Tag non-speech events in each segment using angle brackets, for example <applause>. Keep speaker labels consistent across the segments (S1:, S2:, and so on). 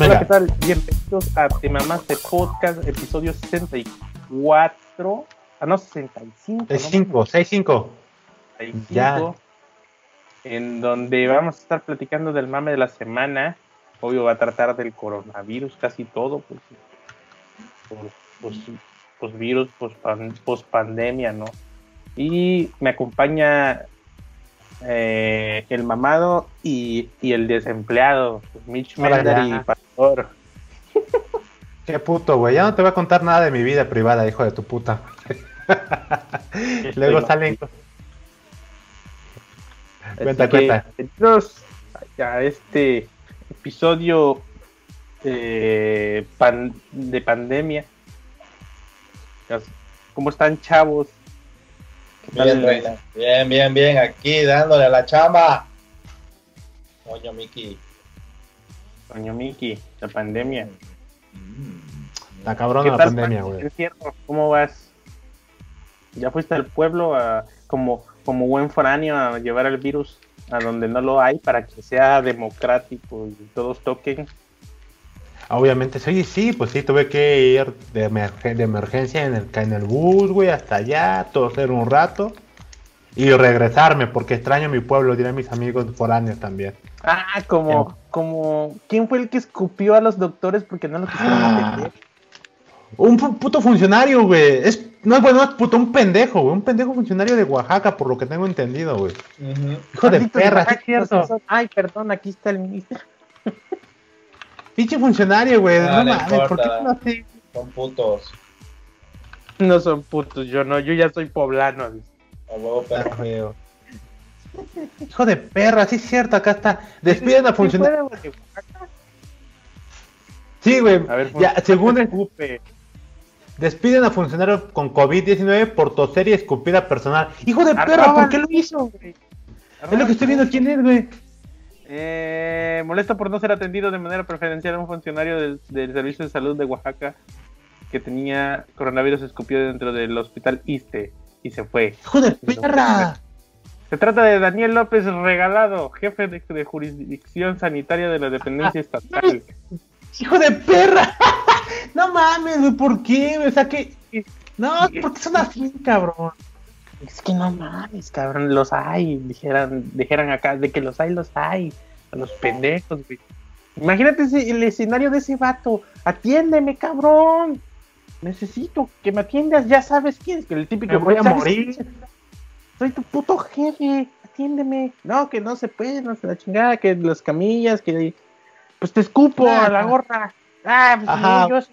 S1: Hola, ¿qué tal? Bienvenidos a Te Mamaste Podcast, episodio 64. Ah, no, 65.
S2: 65, 65.
S1: 65.
S2: Ya.
S1: En donde vamos a estar platicando del mame de la semana. Obvio, va a tratar del coronavirus, casi todo. Pues, por, pues, pues virus, pues, pan- post pandemia, ¿no? Y me acompaña eh, el mamado y, y el desempleado, Mitch Mender y Pastor.
S2: Qué puto, güey. Ya no te voy a contar nada de mi vida privada, hijo de tu puta. Luego
S1: Estoy
S2: salen. Cuenta,
S1: que,
S2: cuenta.
S1: bienvenidos a este episodio eh, pan- de pandemia. ¿Cómo están, chavos? ¿Qué tal
S3: Bien. Bien, bien, bien. Aquí dándole a la chamba. Coño, Miki.
S1: Doña Miki, la pandemia?
S2: La cabrona
S1: ¿Qué
S2: la pandemia, güey.
S1: ¿Cómo vas? ¿Ya fuiste al pueblo a- como, como buen foráneo a llevar el virus a donde no lo hay para que sea democrático y todos toquen?
S2: Obviamente, sí, sí, pues sí, tuve que ir de, emergen- de emergencia en el, en el bus, güey, hasta allá, toser un rato y regresarme, porque extraño mi pueblo, diré a mis amigos foráneos también.
S1: Ah, como, como, ¿quién fue el que escupió a los doctores porque no lo quisieron
S2: Ah.
S1: atender?
S2: Un puto funcionario, güey. Es, no es bueno, es puto, un pendejo, güey. Un pendejo funcionario de Oaxaca, por lo que tengo entendido, güey.
S3: Ujú.
S2: Hijo de perra, es cierto.
S1: Ay, perdón, aquí está el ministro.
S2: Pinche funcionario, güey.
S3: Ah,
S2: no
S3: no
S2: mames, ¿por qué
S3: importa.
S2: no así?
S3: Son putos.
S1: No son putos, yo no, yo ya soy poblano.
S3: A huevo, perro.
S2: feo. Hijo de perra, sí es cierto, acá está. Despiden a funcionario. Sí, güey.
S1: A ver,
S2: Ya, según el-
S1: escupe.
S2: despiden a funcionario con COVID-19 por toser y escupir a personal. Hijo de perra, ¿por qué lo hizo, güey? Es lo que estoy viendo quién es, güey.
S1: Eh, molesto por no ser atendido de manera preferencial a un funcionario del, del Servicio de Salud de Oaxaca que tenía coronavirus escupido dentro del hospital ISTE y se fue.
S2: Hijo de perra.
S1: Se trata de Daniel López Regalado, jefe de, de jurisdicción sanitaria de la dependencia estatal.
S2: Hijo de perra. <laughs> no mames, ¿por qué? O sea que. No, porque son así, cabrón.
S1: Es que no mames, cabrón, los hay, dijeran, dijeran acá, de que los hay, los hay, a los pendejos, güey. Imagínate ese- el escenario de ese vato, atiéndeme, cabrón. Necesito que me atiendas, ya sabes quién es, que el típico.
S2: Me voy a
S1: "¿Sabes
S2: morir".
S1: quién? Soy tu puto jefe, atiéndeme. No, que no se puede, no se la chingada, que las camillas, que pues te escupo a la gorra. Ah, pues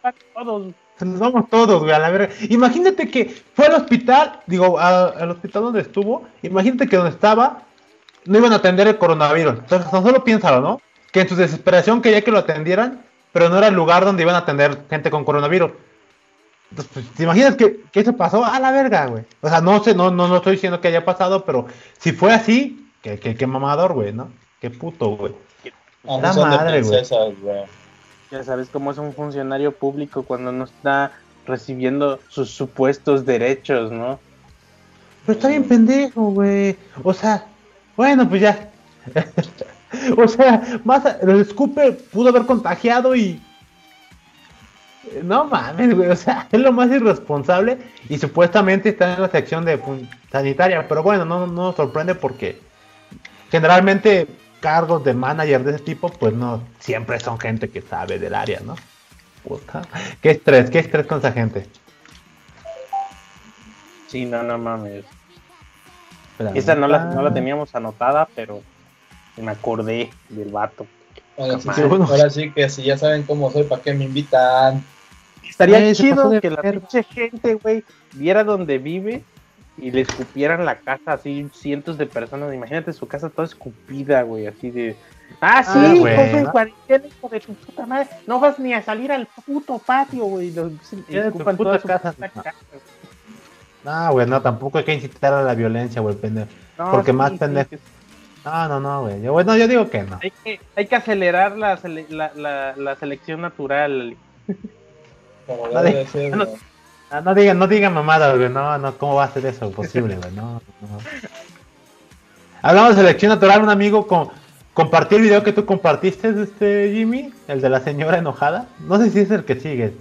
S1: van todos.
S2: Se nos vamos todos, güey, a la verga. Imagínate que fue al hospital, digo, a- al hospital donde estuvo. Imagínate que donde estaba no iban a atender el coronavirus. Entonces, tan solo piénsalo, ¿no? Que en su desesperación quería que lo atendieran, pero no era el lugar donde iban a atender gente con coronavirus. Entonces, pues, ¿te imaginas que, que eso pasó? A la verga, güey. O sea, no sé, no, no, no estoy diciendo que haya pasado, pero si fue así, que, que, que mamador, güey, ¿no? Qué puto, güey. La madre, güey.
S1: Ya sabes cómo es un funcionario público cuando no está recibiendo sus supuestos derechos, ¿no?
S2: Pero está bien pendejo, güey. O sea, bueno, pues ya. <laughs> o sea, más el escupe pudo haber contagiado y. No mames, güey. O sea, <laughs> es lo más irresponsable y supuestamente está en la sección de sanitaria. Pero bueno, no, no nos sorprende porque generalmente cargos de manager de ese tipo, pues no siempre son gente que sabe del área, ¿no? Puta. Qué estrés, qué estrés con esa gente.
S1: Sí, no, no mames.
S2: Espera,
S1: Esa no la, no la teníamos anotada, pero me acordé del vato.
S3: Ahora sí,
S1: Sí,
S2: bueno.
S3: ahora sí que si ya saben cómo soy, ¿para qué me invitan?
S1: Estaría
S2: Ay,
S1: chido que la pinche gente, güey, viera donde vive y le escupieran la casa así cientos de personas. Imagínate su casa toda escupida, güey, así de... Ah, sí,
S2: Ah, güey,
S1: de
S2: ¿no?
S1: cuarentena, hijo de tu puta madre. No vas ni a salir al puto patio, güey. Los- escupan
S2: puta
S1: toda su
S2: casa.
S1: puta casa.
S2: No, güey, no, tampoco hay que incitar a la violencia, güey, pendejo.
S1: No,
S2: Porque
S1: sí,
S2: más
S1: sí,
S2: pendejo.
S1: que-
S2: No, no, no, güey. Yo, bueno, yo digo que no.
S1: Hay que, hay que acelerar la, sele- la, la, la selección natural.
S3: Como debe
S2: de-
S3: de ser,
S1: no.
S2: Ah, no digan, no digan mamadas, güey. No, no, ¿cómo va a ser eso? Posible, güey. No, no. Hablamos de selección natural, un amigo con, compartí el video que tú compartiste, este Jimmy, el de la señora enojada. No sé si es el que sigue.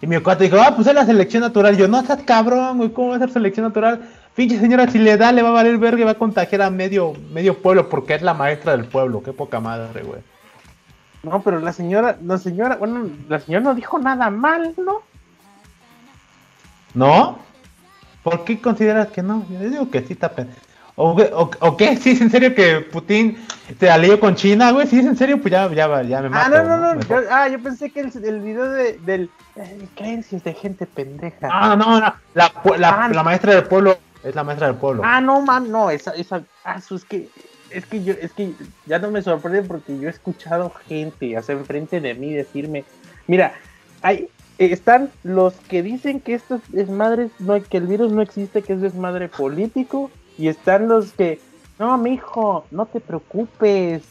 S2: Y mi cuate dijo, ah, pues es la selección natural. yo, no estás cabrón, güey, ¿cómo va a ser selección natural? Pinche señora, si le da, le va a valer verga y va a contagiar a medio, medio pueblo porque es la maestra del pueblo. Qué poca madre, güey.
S1: No, pero la señora, la señora, bueno, la señora no dijo nada mal, ¿no?
S2: ¿No? ¿Por qué consideras que no? Yo digo que sí está ¿O, o, qué? <laughs> ¿Sí es en serio que Putin te alió con China, güey? ¿Sí es en serio? Pues ya, ya, ya me mato.
S1: Ah, no, no, no. Yo, ah, yo pensé que el, el video de, del eh, creencias de gente pendeja.
S2: Ah, no, no. La, la, ah, la, maestra del pueblo es la maestra del pueblo.
S1: Ah, no, man, no. Esa, esa, ah, es que, es que yo, es que ya no me sorprende porque yo he escuchado gente, hacia enfrente de mí decirme, mira, hay, están los que dicen que esto es desmadre, no, que el virus no existe, que es desmadre político, y están los que, no, mi hijo, no te preocupes,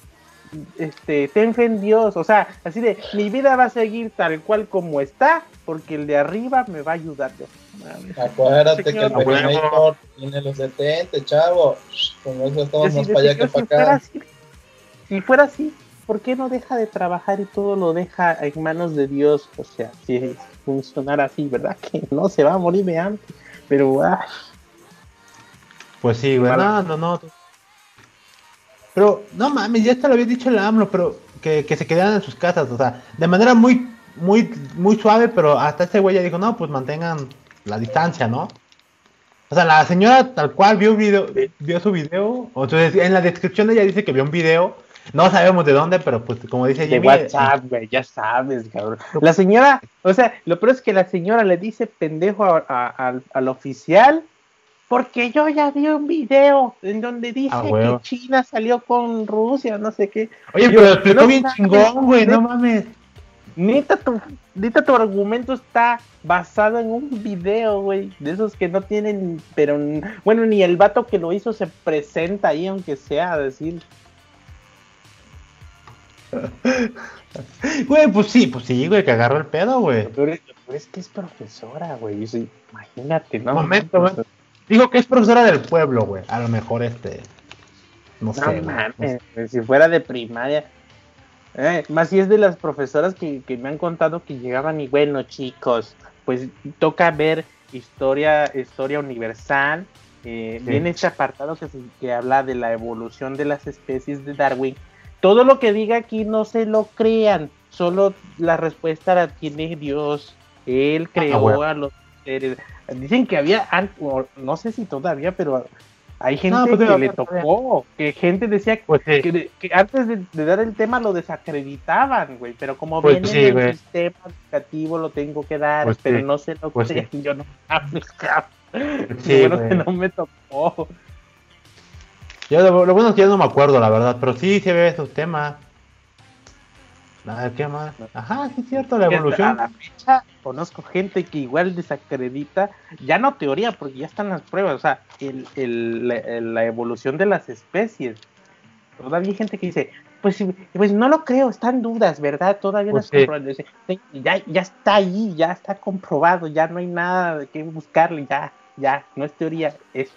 S1: este, ten fe en Dios, o sea, así de, mi vida va a seguir tal cual como está, porque el de arriba me va a ayudar.
S3: Acuérdate que el Terminator tiene los 70, chavo, con eso estamos más para allá que para acá.
S1: si fuera así, ¿por qué no deja de trabajar y todo lo deja en manos de Dios? O sea, si funcionara así, ¿verdad? <laughs> Que no se va a morir de hambre, pero ay.
S2: Pues sí, güey, no, no, no. Pero, no mames, ya te lo había dicho el AMLO, pero que, que se quedaran en sus casas, o sea, de manera muy, muy, muy suave, pero hasta este güey ya dijo, no, pues mantengan la distancia, ¿no? O sea, la señora tal cual vio, video, vio su video, o entonces en la descripción ella dice que vio un video no sabemos de dónde, pero pues como dice
S1: De WhatsApp, güey, ya sabes, cabrón. La señora, o sea, lo peor es que la señora le dice pendejo al oficial porque yo ya vi un video en donde dice ah, que China salió con Rusia, no sé qué.
S2: Oye, pero explicó bien chingón, güey, no mames.
S1: Neta tu, neta, tu argumento está basado en un video, güey, de esos que no tienen, pero, bueno, ni el vato que lo hizo se presenta ahí, aunque sea a decir, <laughs>
S2: Güey, pues sí, pues sí, güey, que agarró el pedo, güey.
S1: Pero es, que es profesora, güey. Imagínate, ¿no?
S2: Momento, güey. Digo que es profesora del pueblo, güey. A lo mejor este.
S1: No, sé. Mames, Si fuera de primaria. Eh, más si es de las profesoras que, me han contado que llegaban y bueno, chicos, pues toca ver historia, historia universal. Eh, Viene este apartado que, que habla de la evolución de las especies de Darwin todo lo que diga aquí no se lo crean, solo la respuesta la tiene Dios. Él ah, creó a los seres. Dicen que había, no sé si todavía, pero hay gente pues que le tocó, que gente decía pues que, antes de, dar el tema lo desacreditaban, güey, pero como pues viene en el sistema educativo lo tengo que dar, pero no sé lo que yo <laughs> no, sí, bueno que no me tocó.
S2: Yo, lo, bueno es que ya no me acuerdo, la verdad, pero sí se ve esos temas. ¿qué más? Ajá, sí es cierto, la evolución.
S1: A la fecha conozco gente que igual desacredita, ya no teoría, porque ya están las pruebas, o sea, el, el, la, evolución de las especies. Todavía hay gente que dice, pues, pues no lo creo, están dudas, ¿verdad? Todavía no está comprobado. Ya, ya está ahí, ya está comprobado, ya no hay nada de que buscarle, ya, ya, no es teoría, es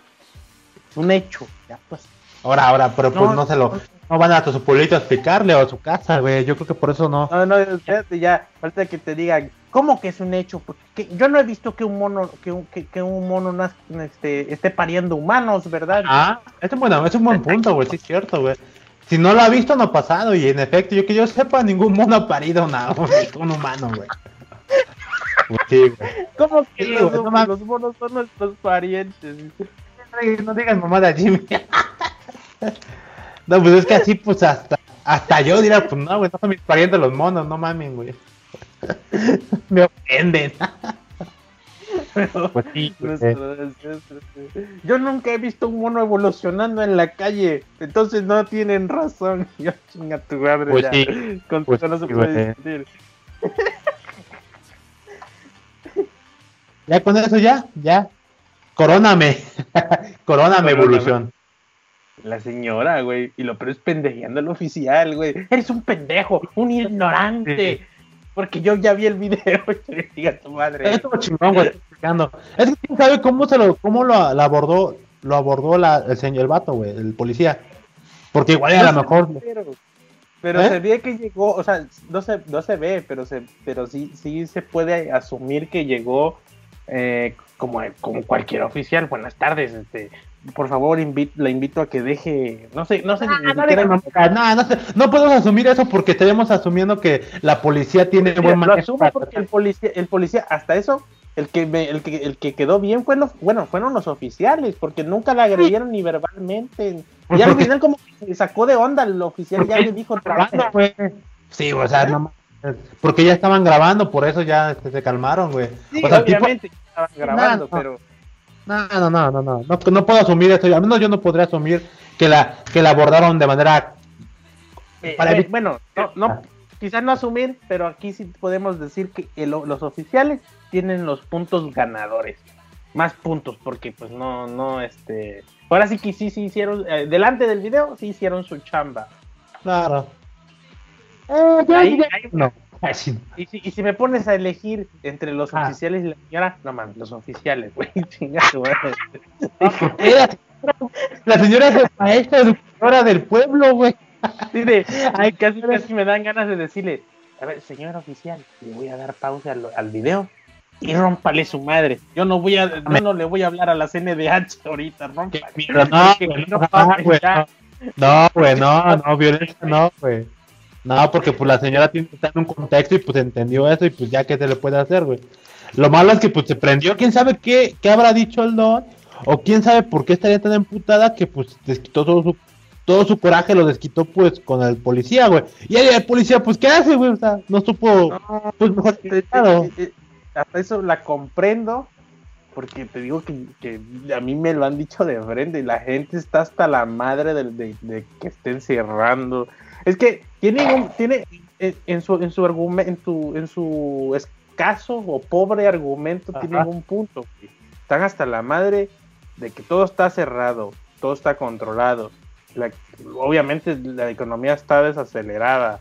S1: un hecho, ya pues.
S2: Ahora, ahora, pero pues no se lo. No van a su pueblito a explicarle o a su casa, güey. Yo creo que por eso no.
S1: No, no, espérate, ya. Falta que te digan, ¿cómo que es un hecho? Porque yo no he visto que un mono, que un, que, un mono este, esté pariendo humanos, ¿verdad?
S2: Ah, es un, bueno, es un buen punto, güey. Sí, es cierto, güey. Si no lo ha visto, no ha pasado. Y en efecto, yo que yo sepa, ningún mono ha parido nada, <laughs> un humano, güey.
S1: Sí, güey. ¿Cómo que los, los monos son nuestros parientes?
S2: No digas mamada, Jimmy. <laughs> <laughs> No, pues es que así, pues hasta, hasta yo diría, pues no, güey, no son mis parientes los monos, no mames, güey. <laughs> Me ofenden.
S1: Pues sí, <laughs> pues, yo nunca he visto un mono evolucionando en la calle, entonces no tienen razón. Yo chinga tu madre pues ya. Sí, Con pues no se puede discutir.
S2: Ya con eso ya, ya. Coróname. Coróname, evolución.
S1: La señora, güey. Y lo peor es pendejeando al oficial, güey. Eres un pendejo, un ignorante. Porque yo ya vi el video. <laughs> Diga tu madre.
S2: Es chingón, güey. Es que quién sabe cómo se lo, cómo lo, abordó, lo abordó la, el señor, el vato, güey, el policía. Porque igual a lo mejor.
S1: Pero
S2: ¿Eh?
S1: se ve que llegó, o sea, no se, no se ve, pero se, pero sí, sí se puede asumir que llegó eh, como, como cualquier oficial. Buenas tardes, este, por favor, invi- la invito a que deje, no sé, no sé, ni
S2: Ah, no,
S1: siquiera-
S2: digas mamadas, no, no, sé, no podemos asumir eso porque estaríamos asumiendo que la policía tiene buen
S1: lo
S2: manejo
S1: asumo
S2: para
S1: porque el policía, el policía, hasta eso, el que, me- el que, el que quedó bien fue los, bueno, fueron los oficiales, porque nunca la agredieron ni verbalmente. Y al final como que se sacó de onda el oficial, ya le dijo,
S2: grabando, güey. Sí, o sea, no porque ya estaban grabando, por eso ya se calmaron, güey.
S1: sí,
S2: o sea, el tipo-
S1: obviamente estaban grabando,
S2: No, no.
S1: pero
S2: No, no, no, no, no, no, no puedo asumir eso, al menos yo no podría asumir que la que la abordaron de manera
S1: Eh,
S2: Para
S1: eh, bueno, no, no, quizás no asumir, pero aquí sí podemos decir que el- los oficiales tienen los puntos ganadores, más puntos, porque pues no, no, este, ahora sí que sí, sí hicieron, eh, delante del video, sí hicieron su chamba.
S2: claro. Eh,
S1: Ahí- ahí-
S2: no.
S1: Y si, y si me pones a elegir entre los
S2: Ah.
S1: oficiales y la señora, no mames, los oficiales, güey, <laughs> chinga tu madre.
S2: Era- La señora es maestra educadora del pueblo, güey.
S1: Ay, casi, casi me dan ganas de decirle, a ver, señor oficial, le voy a dar pausa al, al video y rómpale su madre. Yo no voy a, yo no le voy a hablar a la CNDH ahorita, rómpale. <laughs>
S2: No, güey,
S1: no
S2: no, no, no, violencia no, güey. No, porque pues la señora tiene que estar en un contexto y pues entendió eso y pues ya qué se le puede hacer, güey. Lo malo es que pues se prendió, quién sabe qué, qué habrá dicho el don, o quién sabe por qué estaría tan emputada que pues desquitó todo su, todo su coraje, lo desquitó pues con el policía, güey. Y ahí el policía, pues, ¿qué hace, güey? O sea, no supo,
S1: No,
S2: pues mejor
S1: te- te-
S2: claro.
S1: te- hasta eso la comprendo, porque te digo que, que a mí me lo han dicho de frente y la gente está hasta la madre del- de, de que estén cerrando. Es que tiene un, tiene en, en su en su argumento, en, su- en su escaso o pobre argumento tienen
S2: Ajá.
S1: un punto. Están hasta la madre de que todo está cerrado, todo está controlado. La- obviamente la economía está desacelerada.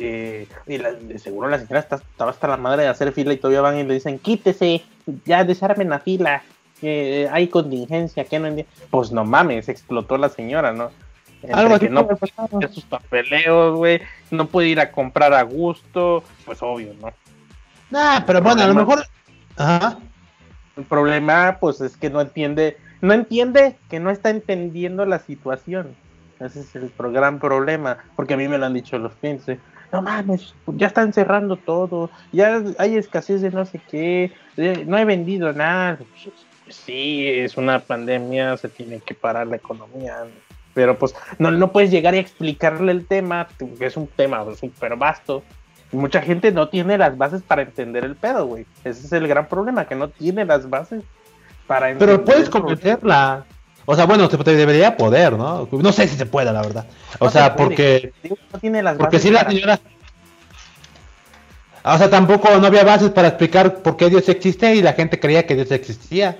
S1: Eh, y la- seguro la señora está, estaba hasta la madre de hacer fila y todavía van y le dicen, quítese, ya desarmen la fila, que hay contingencia, que no. Pues no mames, explotó la señora, ¿no?
S2: Algo
S1: que no
S2: puede
S1: hacer sus papeleos, güey, no puede ir a comprar a gusto, pues obvio, ¿no?
S2: Nah, pero bueno, a lo mejor. Ajá.
S1: El problema, pues, es que no entiende, no entiende que no está entendiendo la situación. Ese es el gran problema, porque a mí me lo han dicho los clientes. eh, No mames, ya están cerrando todo, ya hay escasez de no sé qué, no he vendido nada. Sí, es una pandemia, se tiene que parar la economía. Pero pues no, no puedes llegar y explicarle el tema, que es un tema súper vasto. Mucha gente no tiene las bases para entender el pedo, güey. Ese es el gran problema, que no tiene las bases para entender.
S2: Pero puedes convencerla. O sea, bueno, se te debería poder, ¿no? No sé si se puede, la verdad. O
S1: No
S2: sea,
S1: se
S2: porque
S1: no tiene las
S2: porque
S1: bases
S2: si la
S1: para-
S2: señora o sea, tampoco no había bases para explicar por qué Dios existe y la gente creía que Dios existía.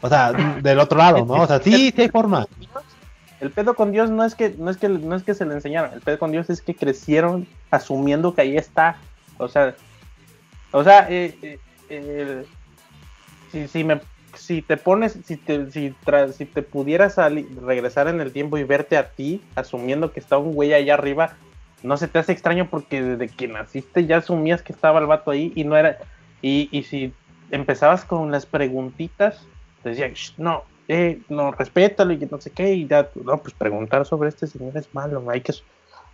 S2: O sea, del otro lado, ¿no? O sea, sí, sí hay forma. <laughs>
S1: El pedo con Dios no es que no es que no es que se le enseñaron, el pedo con Dios es que crecieron asumiendo que ahí está. O sea, o sea, eh, eh, eh, si, si me si te pones si te si, tra- si te pudieras regresar en el tiempo y verte a ti asumiendo que está un güey allá arriba, no se te hace extraño porque desde que naciste ya asumías que estaba el vato ahí y no era y, y si empezabas con las preguntitas te decían "Shh, no eh, no respétalo y que no sé qué y ya no pues preguntar sobre este señor es malo hay que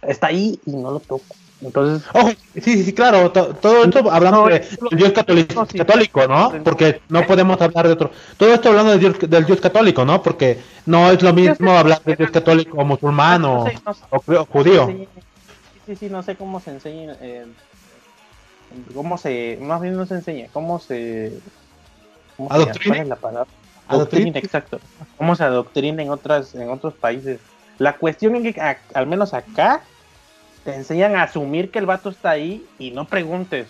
S1: está ahí y no lo toco entonces
S2: Ojo, sí, sí, sí, claro, to- todo esto hablando
S1: No,
S2: de, Dios católico,
S1: eso sí.
S2: católico, ¿no? Porque no podemos hablar de otro. Todo esto hablando del Dios, del Dios católico, ¿no? Porque no es lo mismo hablar del Dios católico o musulmán
S1: no
S2: o,
S1: sé, no sé,
S2: o judío.
S1: Sí, sí, sí, no sé cómo se enseña. eh, cómo se. Más bien no se enseña. Cómo se. ¿cómo?
S2: ¿Adoctrina?
S1: ¿Cuál es la palabra?
S2: ¿Adoctrina?
S1: Exacto. Cómo se adoctrina en, otras, en otros países. La cuestión es que, a- al menos acá, te enseñan a asumir que el vato está ahí y no preguntes.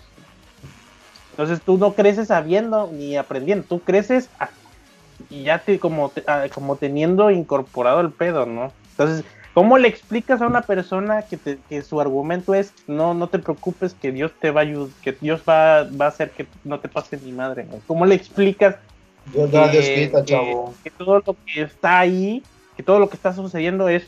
S1: Entonces tú no creces sabiendo ni aprendiendo, tú creces a- y ya te como, te- como teniendo incorporado el pedo, ¿no? Entonces, ¿cómo le explicas a una persona que, te- que su argumento es no, no te preocupes que Dios te va a ayudar, que Dios va, va a hacer que no te pase ni madre? ¿no? ¿Cómo le explicas
S3: Dios da Dios
S1: que-
S3: quita,
S1: que-
S3: chavo.
S1: que todo lo que está ahí que todo lo que está sucediendo es,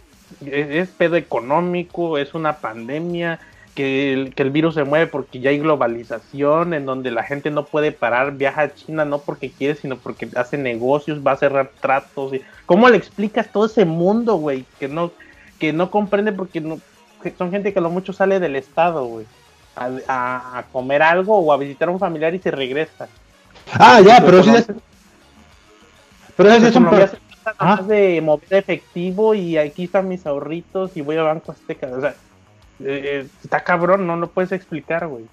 S1: es, es pedo económico, es una pandemia, que el, que el virus se mueve porque ya hay globalización, en donde la gente no puede parar, viaja a China no porque quiere, sino porque hace negocios, va a cerrar tratos. Y, ¿Cómo le explicas todo ese mundo, güey? Que no, que no comprende porque no, que son gente que a lo mucho sale del estado, güey. A, a- a comer algo o a visitar a un familiar y se regresa.
S2: Ah, ya, pero sí. Pero
S1: su
S2: es un. Ajá.
S1: nomás de mover efectivo y aquí están mis ahorritos y voy a Banco Azteca. O sea, eh, está cabrón, no lo puedes explicar, güey.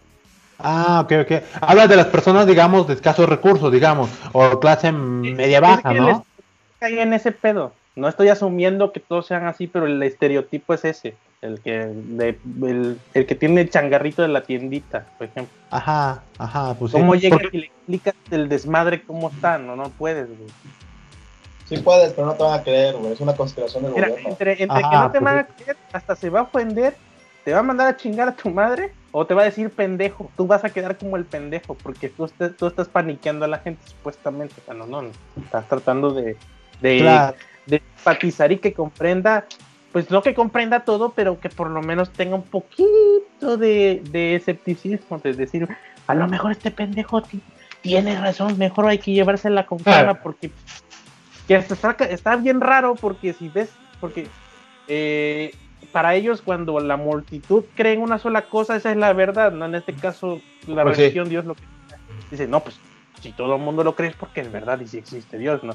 S2: Ah, ok, ok. Habla de las personas, digamos, de escasos recursos, digamos, o clase media baja,
S1: Es que
S2: ¿no?
S1: cae en ese pedo. No estoy asumiendo que todos sean así, pero el estereotipo es ese. El que, de- el, el que tiene el changarrito de la tiendita, por ejemplo.
S2: Ajá, ajá, pues sí.
S1: ¿Cómo llegas
S2: Porque-
S1: y le explicas el desmadre cómo está? No, no puedes, güey.
S3: Sí puedes, pero no te van a creer, güey. Es una conspiración del
S1: Mira,
S3: gobierno.
S1: entre, entre
S2: Ajá,
S1: que no te
S2: pues
S1: van a creer, hasta se va a ofender, te va a mandar a chingar a tu madre o te va a decir pendejo. Tú vas a quedar como el pendejo porque tú, estás- tú estás paniqueando a la gente supuestamente. Bueno, no, no. Estás tratando de, de,
S2: Claro.
S1: de empatizar y que comprenda, pues no que comprenda todo, pero que por lo menos tenga un poquito de, de escepticismo, de decir, a lo mejor este pendejo ti- tiene razón, mejor hay que llevársela con calma
S2: Claro.
S1: porque que está, está bien raro porque si ves, porque eh, para ellos cuando la multitud cree en una sola cosa, esa es la verdad, ¿no? En este caso, la
S2: Pues sí.
S1: religión, Dios lo que dice, no, pues si todo el mundo lo cree es porque es verdad y si existe Dios, ¿no?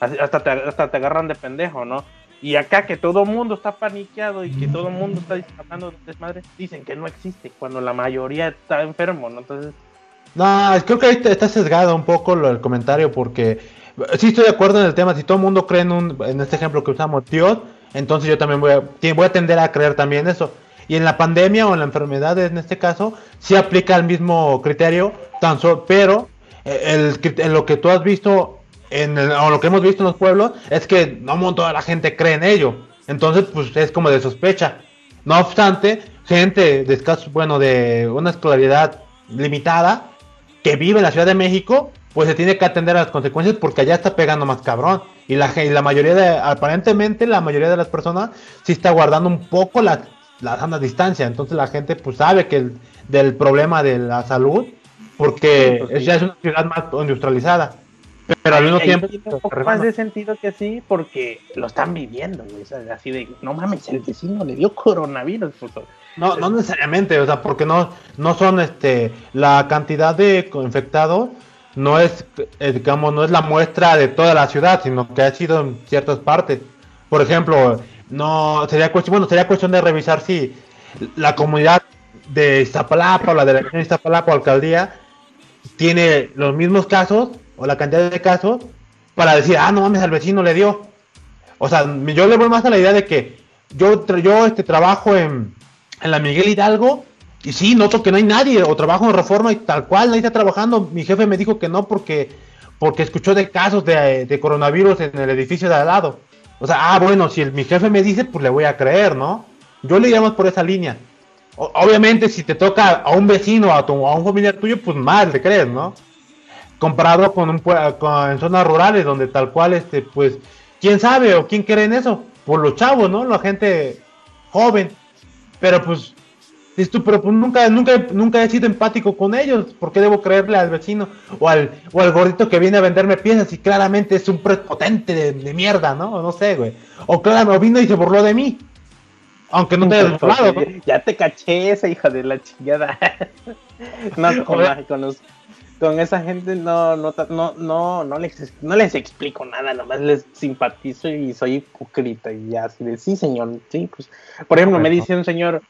S1: Hasta te, hasta te agarran de pendejo, ¿no? Y acá que todo el mundo está paniqueado y que todo el mundo está hablando de desmadre, dicen que no existe, cuando la mayoría está enfermo, ¿no? Entonces,
S2: No, creo que ahí está sesgado un poco lo, el comentario porque sí estoy de acuerdo en el tema. Si todo el mundo cree en, un, este ejemplo que usamos Dios, entonces yo también voy a, voy a tender a creer también eso. Y en la pandemia o en la enfermedad, en este caso, sí aplica el mismo criterio, tan so- pero eh, en lo que tú has visto, en el- o lo que hemos visto en los pueblos, es que no mon- toda la gente cree en ello. Entonces, pues es como de sospecha. No obstante, gente de escaso, bueno, de una escolaridad limitada, que vive en la Ciudad de México, pues se tiene que atender a las consecuencias porque allá está pegando más cabrón. Y la, y la mayoría de, aparentemente, la mayoría de las personas sí está guardando un poco la, la sana distancia. Entonces la gente pues sabe que el, del problema de la salud, porque
S1: Sí, pues,
S2: es-
S1: sí.
S2: ya es una ciudad más industrializada. Pero al mismo tiempo...
S1: tiene un poco más de sentido que sí, porque lo están viviendo, güey. O sea, así de, no mames, el vecino le dio coronavirus. pues,
S2: No, no necesariamente, o sea, porque no, no son, este, la cantidad de infectados no es, eh, digamos, no es la muestra de toda la ciudad, sino que ha sido en ciertas partes. Por ejemplo, no sería cuestión, bueno, sería cuestión de revisar si la comunidad de Iztapalapa o la delegación de Iztapalapa o alcaldía tiene los mismos casos o la cantidad de casos para decir, ah, no mames, al vecino le dio. O sea, yo le voy más a la idea de que yo, yo este, trabajo en, en la Miguel Hidalgo y sí, noto que no hay nadie, o trabajo en Reforma y tal cual, nadie está trabajando. Mi jefe me dijo que no porque, porque escuchó de casos de, coronavirus en el edificio de al lado. O sea, ah, bueno, si el- mi jefe me dice, pues le voy a creer, ¿no? Yo le más por esa línea. Obviamente, si te toca a un vecino a, tu- a un familiar tuyo, pues más le crees, ¿no? Comparado con, un, con en zonas rurales donde tal cual, este, pues, ¿quién sabe o quién cree en eso? Pues los chavos, ¿no? La gente joven. Pero pues, dices tú, pero pues nunca, nunca, nunca he sido empático con ellos. ¿Por qué debo creerle al vecino o al, o al gordito que viene a venderme piezas y claramente es un prepotente de, de mierda, ¿no? No sé, güey. O claro, o vino y se burló de mí. Aunque no te haya burlado, ¿no?
S1: Ya te caché esa hija de la chingada. <laughs> no, con, la- con los- con esa gente no, no, no, no, no les, no les explico nada, nomás les simpatizo y soy hipócrita y ya así de sí, señor, sí, pues. Por ejemplo, me dice un señor,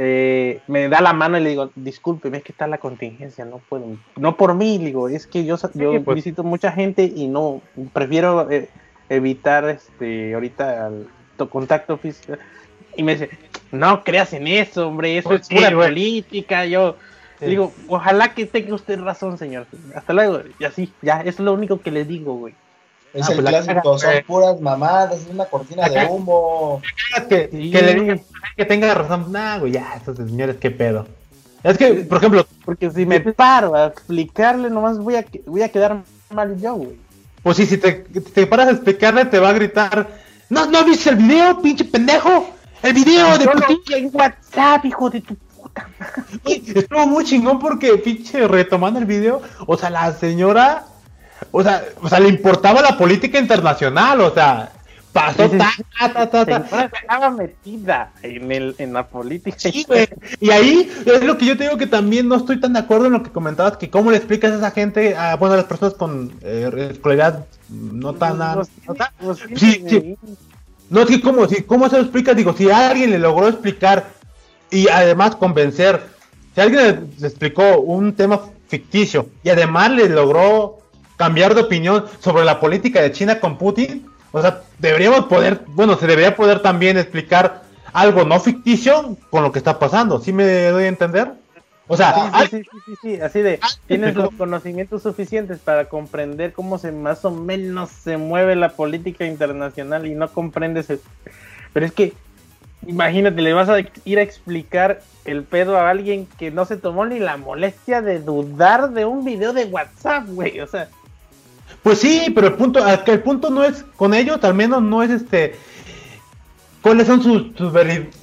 S1: eh, me da la mano y le digo, disculpe, es que está la contingencia, no puedo, no por mí, digo, es que yo, yo
S2: Sí, pues.
S1: visito mucha gente y no, prefiero eh, evitar este ahorita el to- contacto físico. Y me dice, no creas en eso, hombre, eso
S2: Pues
S1: es pura política. Yo
S2: Sí.
S1: digo, ojalá que tenga usted razón, señor. Hasta luego. Y así, ya, eso es lo único que le digo, güey.
S3: Es
S2: Ah,
S3: el
S2: pues
S3: clásico, son puras mamadas, es una cortina de humo.
S2: que,
S1: Sí.
S2: que le digan que tenga razón. Nah, güey, ya, estos señores, qué pedo. Es que, por ejemplo,
S1: Porque si me paro a explicarle, nomás voy a, voy a quedar mal yo, güey.
S2: pues sí, si te, te paras a explicarle, te va a gritar ¿No, ¿No viste el video, pinche pendejo? El video de
S1: Putin. en WhatsApp, hijo de tu puta
S2: madre. Estuvo muy chingón porque, pinche, retomando el video, o sea, la señora, o sea, o sea, le importaba la política internacional, o sea, pasó ta, ta, ta, ta,
S1: Estaba metida en, el, en la política.
S2: Sí, y ahí es lo que yo te digo que también no estoy tan de acuerdo en lo que comentabas, que cómo le explicas a esa gente, a, bueno, a las personas con eh, escolaridad no tan... No, sí, sí. No, es que cómo, si, cómo se lo explica, digo, si alguien le logró explicar y además convencer, si alguien le, explicó un tema ficticio y además le logró cambiar de opinión sobre la política de China con Putin, o sea, deberíamos poder, bueno, se debería poder también explicar algo no ficticio con lo que está pasando, ¿sí me doy a entender?
S1: O sea, sí, sí, sí, sí, así de, tienes los <laughs> conocimientos suficientes para comprender cómo se más o menos se mueve la política internacional y no comprendes el... Pero es que, imagínate, le vas a ir a explicar el pedo a alguien que no se tomó ni la molestia de dudar de un video de WhatsApp, güey, o sea...
S2: Pues sí, pero el punto, el punto no es con ellos, al menos no es este cuáles son sus,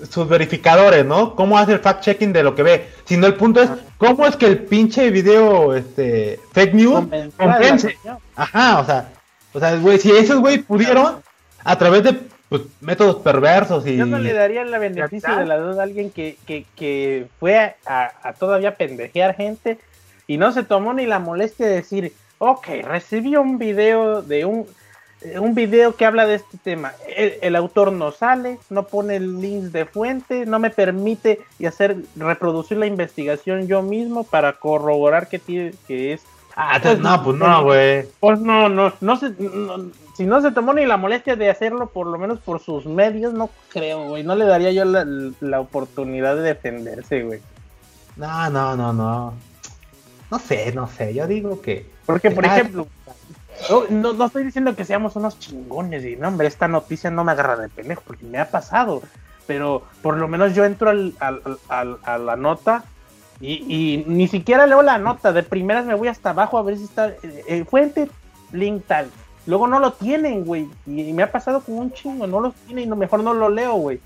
S2: sus, verificadores, ¿no? ¿Cómo hace el fact-checking de lo que ve? Sino el punto es, ¿cómo es que el pinche video, este, fake news, convence? Ajá, o sea, o sea, güey, si esos güey pudieron, a través de pues, métodos perversos y...
S1: Yo no le daría la beneficio de la duda a alguien que, que, que fue a, a todavía pendejear gente y no se tomó ni la molestia de decir, ok, recibí un video de un un video que habla de este tema. El, autor no sale, no pone links de fuente, no me permite y hacer reproducir la investigación yo mismo para corroborar que tiene que es.
S2: Ah, pues, no, pues no, güey.
S1: Pues no, no, no se, si no se tomó ni la molestia de hacerlo, por lo menos por sus medios, no creo, güey. No le daría yo la, la oportunidad de defenderse, güey.
S2: No, no, no, no. No sé, no sé. Yo digo que.
S1: Porque, por ejemplo, no, no, estoy diciendo que seamos unos chingones y no, hombre, esta noticia no me agarra de pendejo porque me ha pasado. Pero por lo menos yo entro al, a la nota y, ni siquiera leo la nota. De primeras me voy hasta abajo a ver si está eh, eh, fuente, link tal. Luego no lo tienen, güey. Y, me ha pasado con un chingo, no lo tienen y no, mejor no lo leo, güey.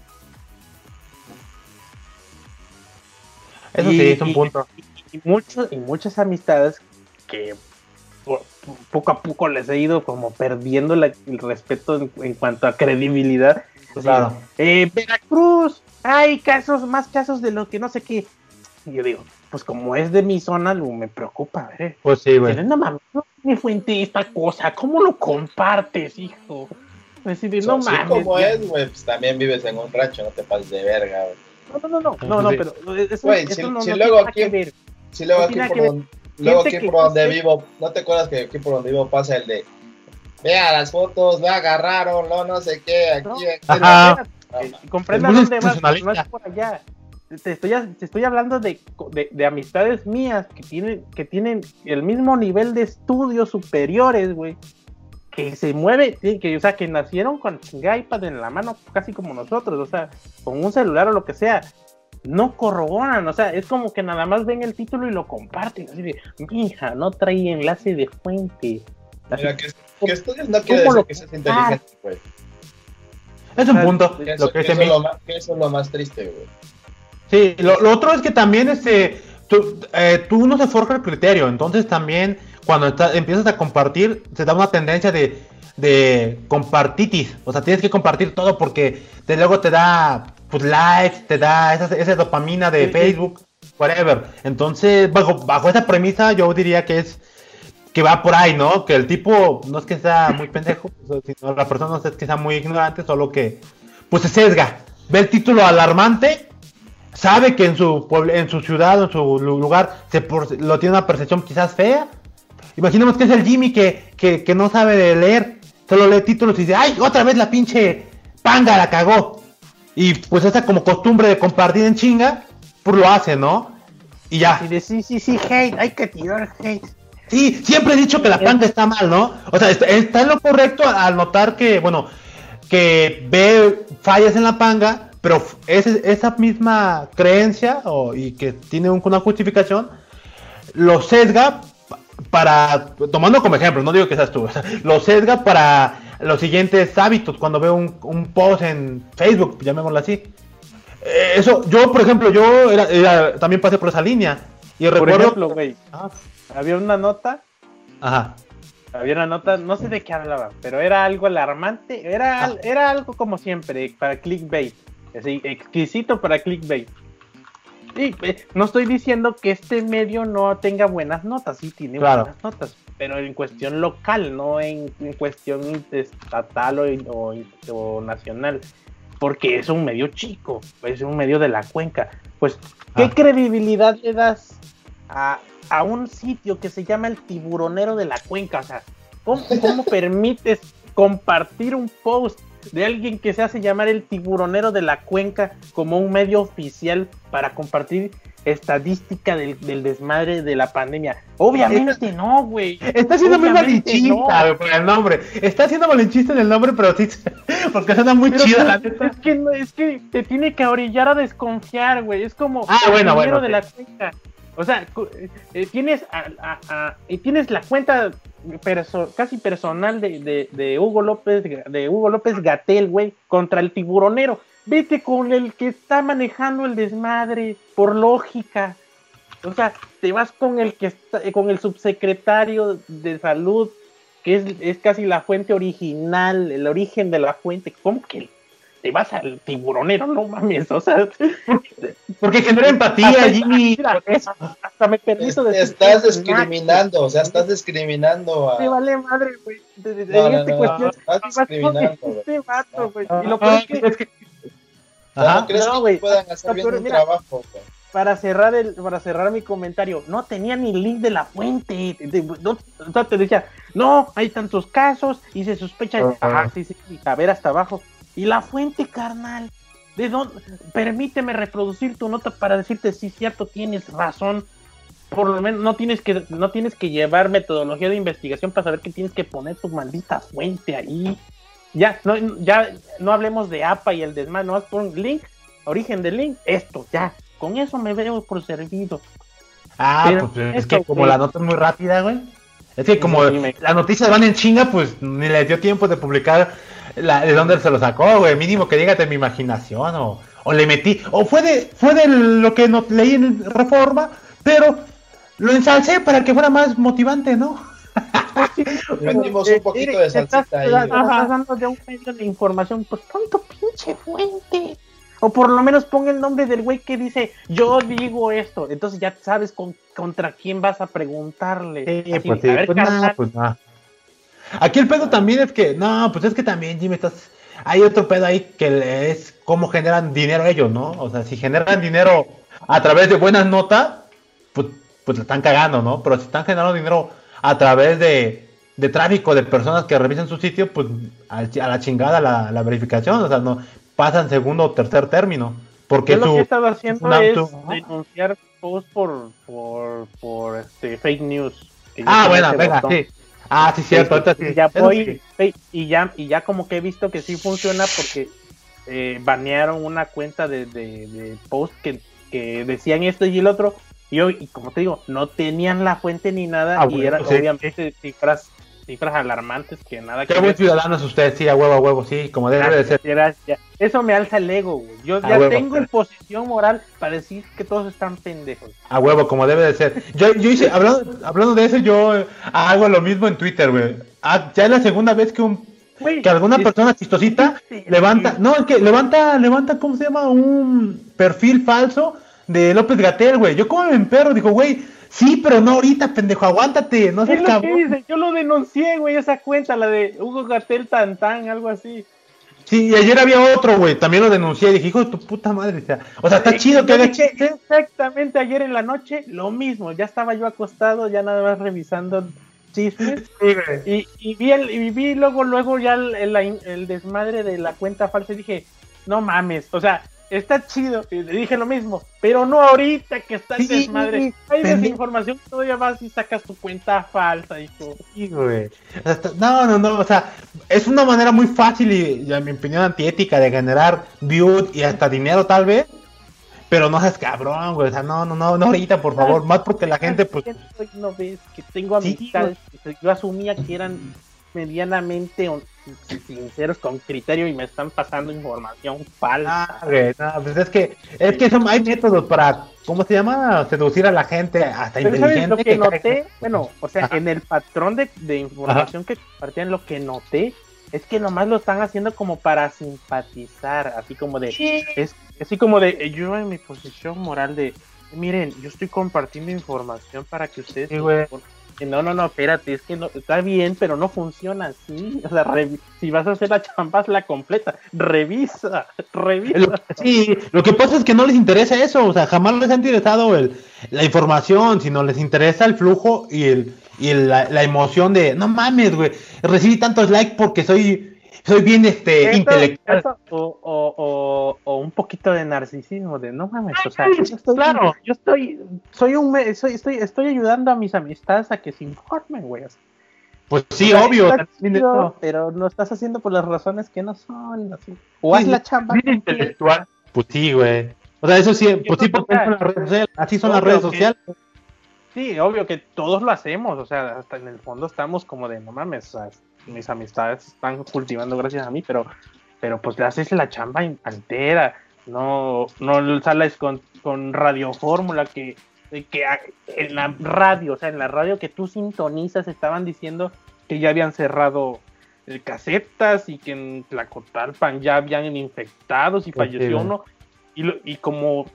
S2: Eso sí, es un punto.
S1: Y, y muchas amistades que poco a poco les he ido como perdiendo el respeto en, cuanto a credibilidad.
S2: Claro.
S1: Eh, Veracruz, hay casos, más casos de lo que no sé qué. Y yo digo, pues como es de mi zona, me preocupa, ver.
S2: Pues sí, güey.
S1: No mames, no mi fuente esta cosa, ¿cómo lo compartes, hijo?
S3: Pues, no mames. como es, güey, pues también vives en un rancho, no te pases de verga, güey.
S1: No, no, no, no, no, pero eso,
S3: güey, si, no, si luego aquí, si luego aquí por Luego aquí por donde vivo, ¿no te acuerdas que aquí por donde vivo pasa el de vea las fotos, me agarraron, no, no sé qué, aquí,
S1: comprenda dónde vas, no es por allá. Te estoy, te estoy hablando de, de, amistades mías que tienen, que tienen el mismo nivel de estudios superiores, güey. Que se mueve, que, o sea, que nacieron con iPad en la mano, casi como nosotros, o sea, con un celular o lo que sea no corroboran, o sea, es como que nada más ven el título y lo comparten, así de, no trae enlace de fuente.
S3: Mira, que, que estudias no quiere decir que seas inteligente, güey.
S2: Es un punto.
S3: Que eso, lo que, es lo más, eso es lo más triste, güey.
S2: Sí, lo, lo, otro es que también este, tú, eh, tú no se forja el criterio, entonces también cuando está, empiezas a compartir, se da una tendencia de, de compartitis, o sea, tienes que compartir todo porque de luego te da pues likes, te da esa, esa dopamina de Facebook, whatever. Entonces, bajo, bajo esa premisa, yo diría que es que va por ahí, ¿no? Que el tipo no es que sea muy pendejo, sino la persona no es que sea muy ignorante, solo que pues se sesga. Ve el título alarmante, sabe que en su en su ciudad, en su lugar, se lo tiene una percepción quizás fea. Imaginemos que es el Jimmy que, que, que no sabe de leer, solo lee títulos y dice, ¡ay, otra vez la pinche panga la cagó! Y pues esa como costumbre de compartir en chinga, pues lo hace, ¿no? Y ya.
S1: Y de sí, sí, sí, hate, hay que tirar hate.
S2: Sí, siempre he dicho que la panga está mal, ¿no? O sea, está, en lo correcto al notar que, bueno, que ve fallas en la panga, pero esa misma creencia o, y que tiene una justificación, lo sesga para, tomando como ejemplo, no digo que seas tú, <laughs> lo sesga para los siguientes hábitos cuando veo un, un post en Facebook, llamémoslo así. Eh, eso, yo, por ejemplo, yo era, también pasé por esa línea. Y
S1: por recuerdo. ejemplo, güey, ah. había una nota.
S2: Ajá.
S1: Había una nota, no sé de qué hablaba, pero era algo alarmante. Era, ah. era algo como siempre, para clickbait. Así, exquisito para clickbait. Y eh, no estoy diciendo que este medio no tenga buenas notas, sí tiene buenas notas, pero en cuestión local, no en, cuestión estatal o, nacional, porque es un medio chico, es un medio de la cuenca. Pues, ¿qué ah. credibilidad le das a, un sitio que se llama el tiburonero de la cuenca? O sea, cómo <laughs> permites compartir un post de alguien que se hace llamar el tiburonero de la cuenca como un medio oficial para compartir estadística del, desmadre de la pandemia. Obviamente no, güey.
S2: Está siendo muy malinchista por el nombre. Está siendo malinchista en el nombre, pero sí, <laughs> porque suena muy chido. La
S1: Es que, es que te tiene que orillar a desconfiar, güey. Es como
S2: ah, el bueno, bueno,
S1: de la cuenca. O sea, eh, tienes, tienes la cuenta casi personal de, Hugo López, de Hugo López Gatel, güey, contra el tiburonero. Vete con el que está manejando el desmadre, por lógica. O sea, te vas con el que está, con el subsecretario de salud, que es, es casi la fuente original, el origen de la fuente. ¿Cómo que te vas al tiburonero, no mames, o sea, <laughs>
S2: porque genera empatía, Jimmy.
S3: Hasta me permiso de Estás discriminando, o sea, estás discriminando a.
S1: Te vale madre, güey. De, no, no, cuestión, estás discriminando, este vato, güey. Y lo peor es que.
S3: Ajá. ¿No crees que puedan hacer bien un trabajo, güey?
S1: para cerrar el para cerrar mi comentario no tenía ni link de la fuente no, te decía no hay tantos casos y se sospecha ajá, sí, sí, a ver hasta abajo y la fuente, carnal. ¿De dónde? Permíteme reproducir tu nota para decirte si cierto tienes razón. Por lo menos no tienes que no tienes que llevar metodología de investigación para saber que tienes que poner tu maldita fuente ahí. Ya, no, ya no hablemos de APA y el desmán, no pon link, origen del link, esto, ya. Con eso me veo por servido.
S2: Ah, pues es que como la nota es muy rápida, güey. Es que como las noticias van en chinga, pues ni le dio tiempo de publicar ¿De dónde se lo sacó, güey? Mínimo que dígate mi imaginación o, o le metí. O fue de, fue de lo que no, leí en Reforma, pero lo ensalcé para que fuera más motivante, ¿no? <laughs>
S3: Metimos un poquito de salsita ahí.
S1: hablando de un medio de información, pues tanto pinche fuente. O por lo menos ponga el nombre del güey que dice, yo digo esto. Entonces ya sabes con, contra quién vas a preguntarle.
S2: Sí, pues, sí, pues, nada, pues. Aquí el pedo también es que, no, pues es que también, Jimmy, estás. Hay otro pedo ahí que es cómo generan dinero ellos, ¿no? O sea, si generan dinero a través de buenas notas, pues, pues le están cagando, ¿no? Pero si están generando dinero a través de, de tráfico de personas que revisen su sitio, pues a, la chingada la, verificación, o sea, no pasan segundo o tercer término. Porque
S1: Yo lo que he estado haciendo es denunciar posts por, por, por este, fake news.
S2: Ah, bueno, venga, sí. Ah, sí, cierto.
S1: Y ya voy, y ya, y ya como que he visto que sí funciona porque eh, banearon una cuenta de, de, post que, que, decían esto y el otro. Y, hoy, y como te digo, no tenían la fuente ni nada. Ah, y eran obviamente cifras cifras alarmantes que nada
S2: Qué buen ciudadanos ustedes, sí, a huevo, a huevo, sí, como debe de ser.
S1: Eso me alza el ego, güey. Yo ya tengo en posición moral para decir que todos están pendejos.
S2: A huevo, como debe de ser. Yo, yo hice, hablando, hablando de eso, yo hago lo mismo en Twitter, güey. Ah, ya es la segunda vez que un que alguna persona chistosita levanta, no, es que levanta, levanta, ¿cómo se llama? Un perfil falso de López Gatel, güey. Yo como me emperro, digo, güey, Sí, pero no ahorita, pendejo, aguántate, no
S1: sé qué Yo lo denuncié, güey, esa cuenta, la de Hugo Gatel Tantán, algo así.
S2: Sí, y ayer había otro, güey, también lo denuncié y dije, hijo de tu puta madre, o sea, o sea está chido que haga
S1: Exactamente ayer en la noche, lo mismo, ya estaba yo acostado, ya nada más revisando chismes. y, y, vi el, y vi luego, luego ya el, el desmadre de la cuenta falsa y dije, no mames, o sea, está chido. Y le dije lo mismo, pero no ahorita que está el desmadre. Hay desinformación todavía más y sacas tu cuenta falsa, hijo.
S2: Sí, güey. No, no, no. O sea, es una manera muy fácil y, en mi opinión, antiética de generar views y hasta dinero, tal vez. Pero no seas cabrón, güey. O sea, no, no, no, no ahorita, por favor. Más porque la gente, pues.
S1: No ves que tengo amistades. yo asumía que eran medianamente sinceros con criterio y me están pasando información falsa.
S2: Ah, pues es que es que hay métodos para ¿cómo se llama? seducir a la gente hasta inteligente.
S1: lo que, noté, bueno, o sea, en el patrón de, información que compartían lo que noté es que nomás lo están haciendo como para simpatizar, así como de es así como de yo en mi posición moral de miren, yo estoy compartiendo información para que ustedes no, no, no, espérate, es que no, está bien, pero no funciona así. O sea, si vas a hacer la chamba, la completa. Revisa, revisa.
S2: Sí, lo que pasa es que no les interesa eso, o sea, jamás les ha interesado el, la información, sino les interesa el flujo y, la, la emoción de, no mames, güey, recibí tantos likes porque soy soy bien este intelectual.
S1: o, o, un poquito de narcisismo, de no mames, o sea, yo estoy, claro, yo estoy, soy un, soy, estoy, estoy ayudando a mis amistades a que se informen, güey.
S2: Pues sí, obvio.
S1: pero no estás haciendo por las razones que no son. Así. O haz la chamba.
S2: Bien intelectual. Pues sí, güey. O sea, eso sí, pues sí, porque las redes sociales. Así son las redes sociales.
S1: Sí, obvio que todos lo hacemos. O sea, hasta en el fondo estamos como de no mames. O sea, mis amistades están cultivando gracias a mí, pero, pero pues le haces la chamba entera, no, no sales con, con Radio Fórmula que, que en la radio, o sea, en la radio que tú sintonizas estaban diciendo que ya habían cerrado eh, casetas y que en Tlacotalpan ya habían infectados y falleció uno. Y, y como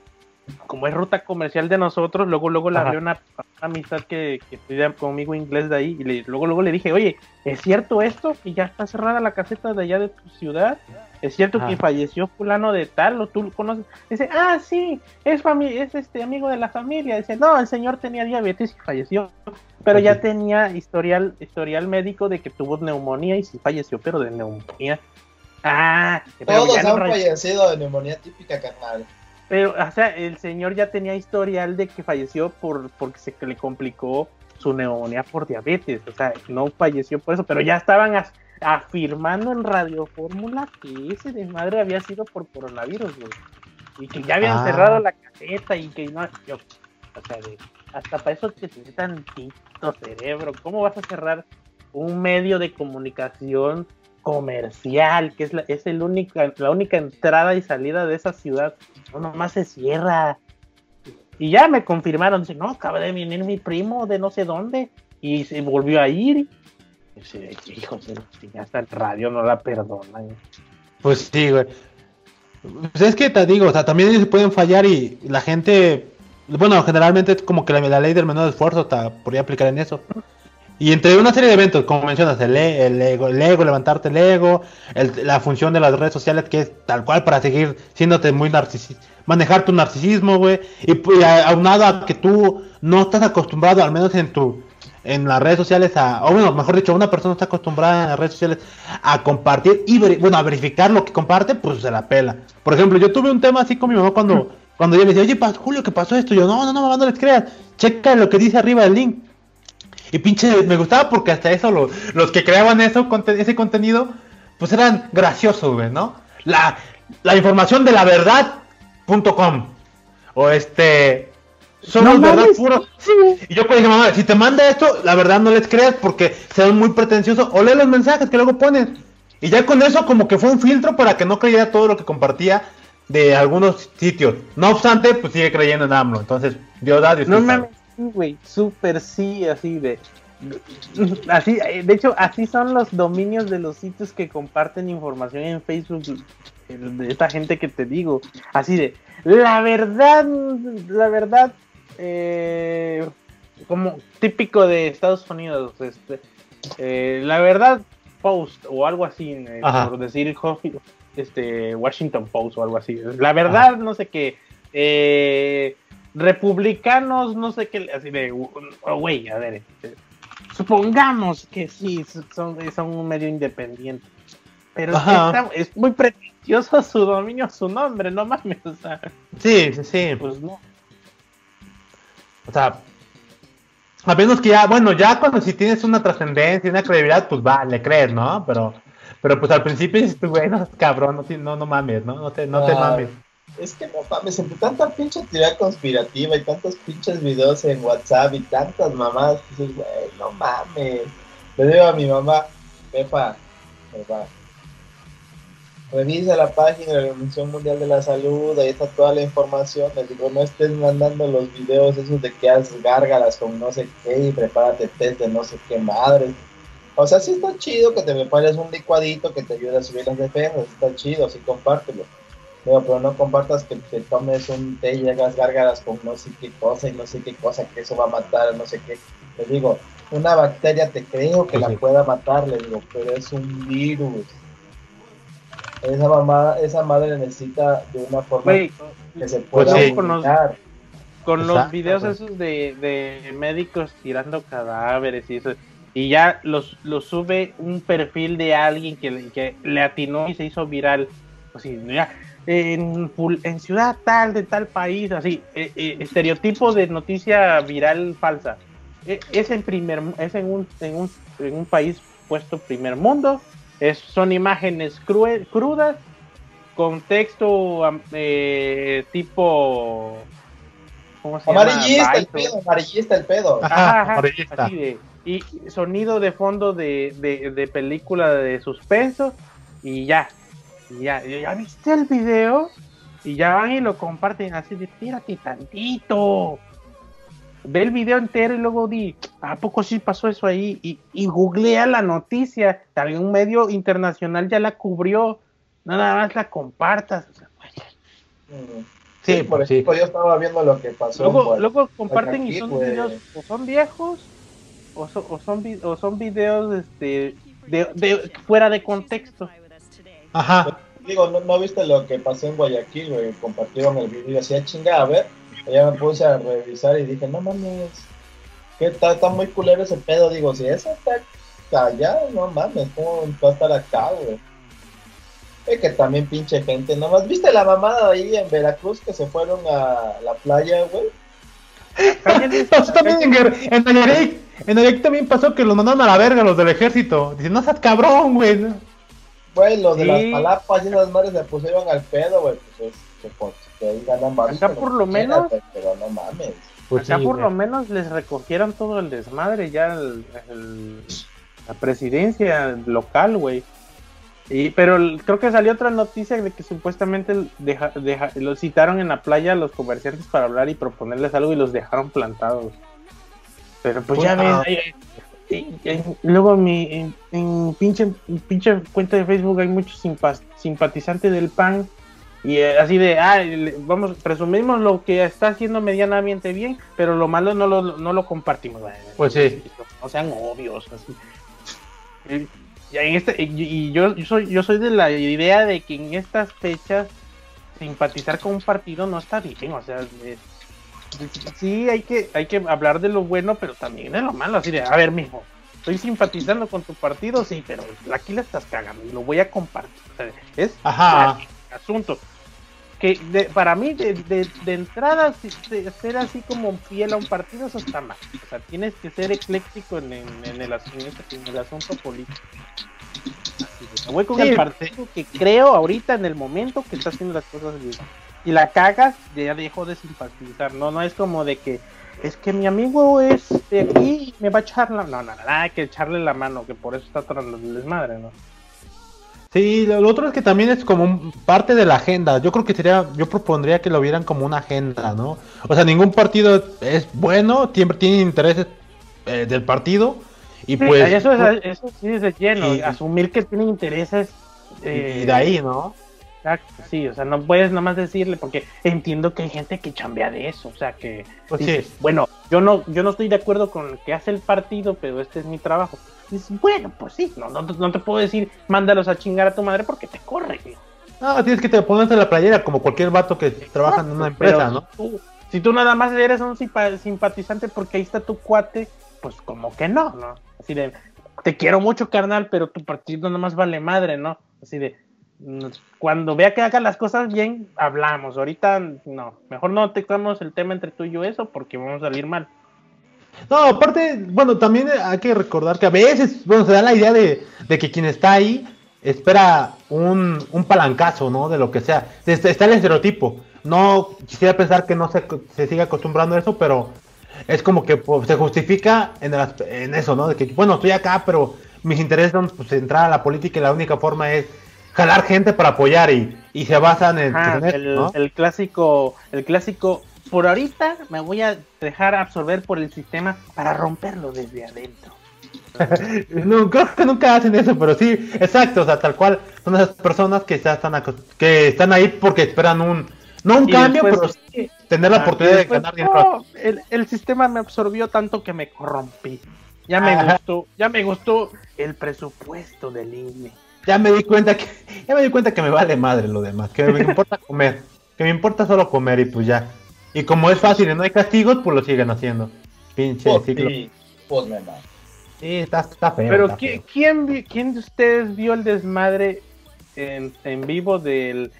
S1: como es ruta comercial de nosotros, luego luego le abrió una, amistad que, que estudia conmigo inglés de ahí y luego luego le dije, oye, ¿es cierto esto? Que ya está cerrada la caseta de allá de tu ciudad. ¿Es cierto que falleció fulano de tal o tú lo conoces? Dice, ah, sí, es, es este amigo de la familia. Dice, no, el señor tenía diabetes y falleció, pero ya tenía historial, historial médico de que tuvo neumonía y sí falleció, pero de neumonía. Ah,
S3: todos han fallecido de neumonía típica, carnal.
S1: Pero, o sea, el señor ya tenía historial de que falleció por porque se le complicó su neumonía por diabetes. O sea, no falleció por eso, pero ya estaban afirmando en Radio Fórmula que ese desmadre había sido por coronavirus, güey. Y que ya habían ah. cerrado la caseta y que no. o sea, hasta para eso que te tantito cerebro. ¿Cómo vas a cerrar un medio de comunicación comercial, que es, la, es el única, la única entrada y salida de esa ciudad. No, nomás se cierra. Y ya me confirmaron, dice, no, acaba de venir mi primo de no sé dónde y se volvió a ir. Dice, hijo, si ya está el radio, no la perdona.
S2: Pues sí, güey. Pues es que te digo, o sea, también se pueden fallar y la gente, bueno, generalmente es como que la, la ley del menor esfuerzo hasta podría aplicar en eso. Y entre una serie de eventos, como mencionas, el, e, el ego, el ego, levantarte el ego, la función de las redes sociales que es tal cual para seguir siéndote muy narcisista, manejar tu narcisismo, güey, y, aunado a que tú no estás acostumbrado, al menos en tu en las redes sociales a, o bueno, mejor dicho, una persona está acostumbrada en las redes sociales a compartir y bueno, a verificar lo que comparte, pues se la pela. Por ejemplo, yo tuve un tema así con mi mamá cuando, cuando ella me decía, oye, Julio, ¿qué pasó esto? yo, no, no, no, no les creas, checa lo que dice arriba del link. Y pinche, me gustaba porque hasta eso los que creaban eso, ese contenido, pues eran graciosos, güey, ¿no? La, la información de la verdad.com. O este. Somos verdad puro. Y yo pues dije, mamá, si te manda esto, la verdad no les creas porque sean muy pretenciosos. O lee los mensajes que luego ponen. Y ya con eso como que fue un filtro para que no creyera todo lo que compartía de algunos sitios. No obstante, pues sigue creyendo en AMLO. Entonces, Dios da, Dios
S1: no güey, súper sí, así de. Así, de hecho, así son los dominios de los sitios que comparten información en Facebook de esta gente que te digo. Así de, la verdad, la verdad, eh, como típico de Estados Unidos, este, eh, la verdad Post o algo así, eh, por decir este, Washington Post o algo así. La verdad, no sé qué. Eh, republicanos, no sé qué, así de, oh, güey, a ver, este, supongamos que sí, son, son un medio independiente, pero es, muy pretencioso su dominio, su nombre, no mames, o sea.
S2: Sí, sí, sí. Pues no. O sea, a menos que ya, bueno, ya cuando si tienes una trascendencia, una credibilidad, pues va, le crees, ¿no? Pero, pero pues al principio dices, güey, no, cabrón, no, no, no mames, ¿no? No te, no te mames
S3: es que no mames, entre tanta pinche teoría conspirativa y tantos pinches videos en WhatsApp y tantas mamás, dices, güey, no mames. Le digo a mi mamá, Pepa, Pepa, revisa la página de la Organización Mundial de la Salud, ahí está toda la información. Les digo, no estés mandando los videos esos de que haces gárgaras con no sé qué y prepárate test de no sé qué madre. O sea, sí está chido que te prepares un licuadito que te ayude a subir las defensas, está chido, sí compártelo. Pero, no compartas que te tomes un té y hagas gárgaras con no sé qué cosa y no sé qué cosa, que eso va a matar, no sé qué. Les digo, una bacteria te creo que la pueda matar, les digo, pero es un virus. Esa mamá, esa madre necesita de una forma que se pueda
S1: pues con los, con los videos esos de, de, médicos tirando cadáveres y eso y ya los, los sube un perfil de alguien que, que le atinó y se hizo viral. Así ya en, en ciudad tal de tal país así eh, eh, estereotipo de noticia viral falsa. E, es en primer es en un, en un, en un país puesto primer mundo. Es, son imágenes crudas con texto eh, tipo
S3: ¿cómo se amarillista el pedo amarillista el pedo.
S1: Y sonido de fondo de, de, película de suspenso y ya y ya ya viste el video y ya van y lo comparten así de tírate tantito ve el video entero y luego di, ¿a poco sí pasó eso ahí? Y, y googlea la noticia, también un medio internacional ya la cubrió, nada más la compartas.
S3: sí, por ejemplo, yo estaba viendo lo que pasó.
S1: Luego, luego comparten y son videos, o son viejos, o, o, son, o son videos este, de, de, fuera de contexto.
S3: Ajá. Digo, ¿no, ¿no, viste lo que pasó en Guayaquil, güey? Compartieron el video y decía, chinga, a ver, ya me puse a revisar y dije, no mames, que está, está muy culero ese pedo. Digo, si eso está allá, no mames, ¿cómo va a estar acá, güey? Es que también pinche gente, nomás, ¿viste la mamada ahí en Veracruz que se fueron a la playa, güey? <laughs>
S2: pasó también en, en Nayarit, en Nayarit también pasó que los mandaron a la verga los del ejército. Dicen, no seas cabrón, güey.
S3: Güey, los de las palapas y esas madres se pusieron al pedo, güey. Pues, pues
S1: Acá por lo menos. Pues acá por lo menos les recogieron todo el desmadre ya la presidencia local, güey. Y, pero creo que salió otra noticia de que supuestamente deja, los citaron en la playa a los comerciantes para hablar y proponerles algo y los dejaron plantados. Pero pues ya ven, ah. luego mi, en, pinche, pinche cuenta de Facebook hay muchos simpatizantes del PAN y eh, así de, ah, vamos, presumimos lo que está haciendo medianamente bien, pero lo malo no lo, no lo compartimos.
S2: Pues sí.
S1: No sean obvios, así. Y, en este, y, yo, yo, soy, yo soy de la idea de que en estas fechas simpatizar con un partido no está bien, o sea, sí hay que, hay que hablar de lo bueno, pero también de lo malo, así de, a ver, mijo, estoy simpatizando con tu partido, sí, pero aquí la estás cagando y lo voy a compartir. es
S2: Ajá.
S1: asunto. Que para mí de, de, entrada ser así como fiel a un partido eso está mal. O sea tienes que ser ecléctico en, en, el, en el, asunto político. Voy con el partido que creo ahorita en el momento que está haciendo las cosas bien y la cagas ya dejo de simpatizar no no es como de que es que mi amigo es de aquí y me va a echar la no no nada que echarle la mano que por eso está tratando el desmadre no
S2: Sí, lo otro es que también es como parte de la agenda. Yo creo que sería, yo propondría que lo vieran como una agenda, ¿no? O sea, ningún partido es bueno, siempre tiene intereses eh, del partido y pues...
S1: Eso, es, eso sí es lleno, asumir que tienen intereses...
S2: Eh, y de ahí, ¿no?
S1: Sí, o sea, no puedes nada más decirle, porque entiendo que hay gente que chambea de eso, o sea, que... Pues sí. Bueno, yo no, yo no estoy de acuerdo con lo que hace el partido, pero este es mi trabajo bueno, pues sí, no, no, te puedo decir, mándalos a chingar a tu madre porque te corre,
S2: No, tienes que te pones en la playera como cualquier vato que trabaja en una empresa, ¿no?
S1: Si tú, nada más eres un simpatizante porque ahí está tu cuate, pues como que no, ¿no? Así de, te quiero mucho, carnal, pero tu partido nada más vale madre, ¿no? Así de, cuando vea que haga las cosas bien, hablamos. Ahorita no, mejor no tocamos el tema entre tú y yo eso porque vamos a salir mal.
S2: No, aparte, bueno, también hay que recordar que a veces, bueno, se da la idea de, que quien está ahí espera un, un, palancazo, ¿no? De lo que sea. Está el estereotipo. No quisiera pensar que no se, se siga acostumbrando a eso, pero es como que pues, se justifica en, en eso, ¿no? De que, bueno, estoy acá, pero mis intereses son pues, entrar a la política y la única forma es jalar gente para apoyar y, y se basan en,
S1: Ajá,
S2: pues, en
S1: el, el clásico, el clásico, por ahorita me voy a dejar absorber por el sistema para romperlo desde adentro. <laughs>
S2: No, creo que nunca hacen eso, pero sí, exacto, o sea, tal cual son esas personas que ya están que están ahí porque esperan un no un
S1: Y
S2: cambio,
S1: después-
S2: pero sí tener la
S1: Ah,
S2: oportunidad de ganar dinero.
S1: "No, el, el sistema me absorbió tanto que me corrompí. Ya me
S2: Ajá.
S1: gustó, ya me gustó el presupuesto del INE.
S2: Ya me di cuenta que ya me di cuenta que me vale madre lo demás, que me importa comer, que me importa solo comer y pues ya. Y como es fácil y no hay castigos, pues lo siguen haciendo. Pinche
S3: Pues
S2: ciclo.
S3: sí, pues me mamo.
S2: Sí, está, está feo.
S1: Pero
S2: está
S1: ¿qui-
S2: feo.
S1: ¿quién, vi- ¿quién de ustedes vio el desmadre en, en vivo del...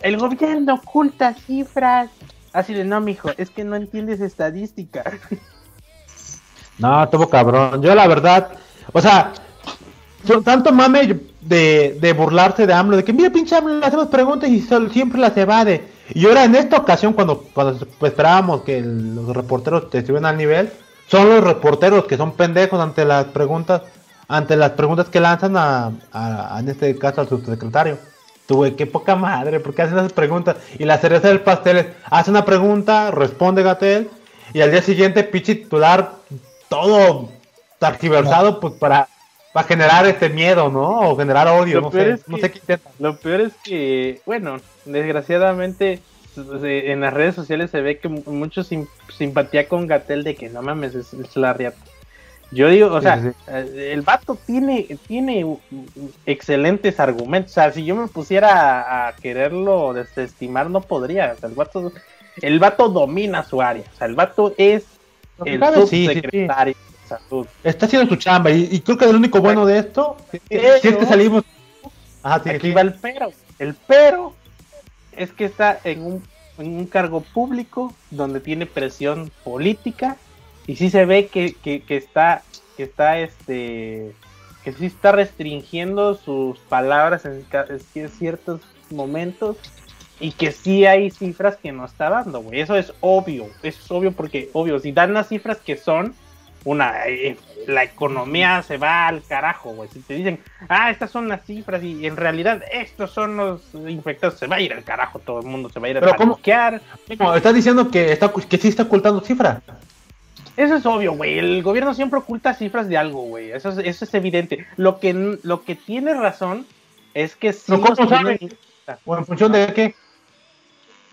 S1: El gobierno oculta cifras. Así de, no, mijo, es que no entiendes estadística.
S2: No, estuvo cabrón. Yo la verdad, o sea, tanto mame de, de burlarse de AMLO, de que mira pinche AMLO, le hacemos preguntas y sol- siempre las evade. Y ahora en esta ocasión, cuando, cuando pues, esperábamos que el- los reporteros estuvieran al nivel, son los reporteros que son pendejos ante las preguntas, ante las preguntas que lanzan a, a- a- en este caso al subsecretario. Tuve qué poca madre, porque hacen esas preguntas. Y la cereza del pastel es, hace una pregunta, responde Gatel, y al día siguiente, pinche titular, todo targiversado, pues para, para generar este miedo, ¿no? O generar odio,
S1: Lo
S2: no sé, no
S1: que-
S2: sé qué intenta.
S1: Lo peor es que, bueno, desgraciadamente se- en las redes sociales se ve que mu- mucho sim- simpatía con Gatel de que no mames, es, es la riata. Yo digo, o sea,
S2: sí,
S1: eh, el vato tiene, tiene excelentes argumentos. O sea, si yo me pusiera a, a quererlo desestimar, no podría. O sea, el vato, el vato domina su área. O sea, el vato es el
S2: sí,
S1: salud.
S2: Está haciendo su chamba, y, y creo que el único bueno de esto, si es que salimos... Ajá, sí,
S1: Aquí
S2: sí.
S1: va el pero. El pero es que está en un, en un cargo público donde tiene presión política y sí se ve que, que, que está que está este que sí está restringiendo sus palabras en, en ciertos momentos y que sí hay cifras que no está dando, güey. Eso es obvio, eso es obvio porque, obvio, si dan las cifras que son, una, eh, la economía se va al carajo, güey. Si te dicen, ah, estas son las cifras y en realidad estos son los infectados, se va a ir al carajo, todo el mundo se va a ir a
S2: ¿cómo? No, estás diciendo que, está, que sí está ocultando cifras.
S1: Eso es obvio, güey. El gobierno siempre oculta cifras de algo, güey. Eso es, eso es evidente. Lo que, lo que tiene razón es que sí
S2: ¿Pero cómo
S1: los
S2: sabe?
S1: tienen-
S2: ¿O en función de qué?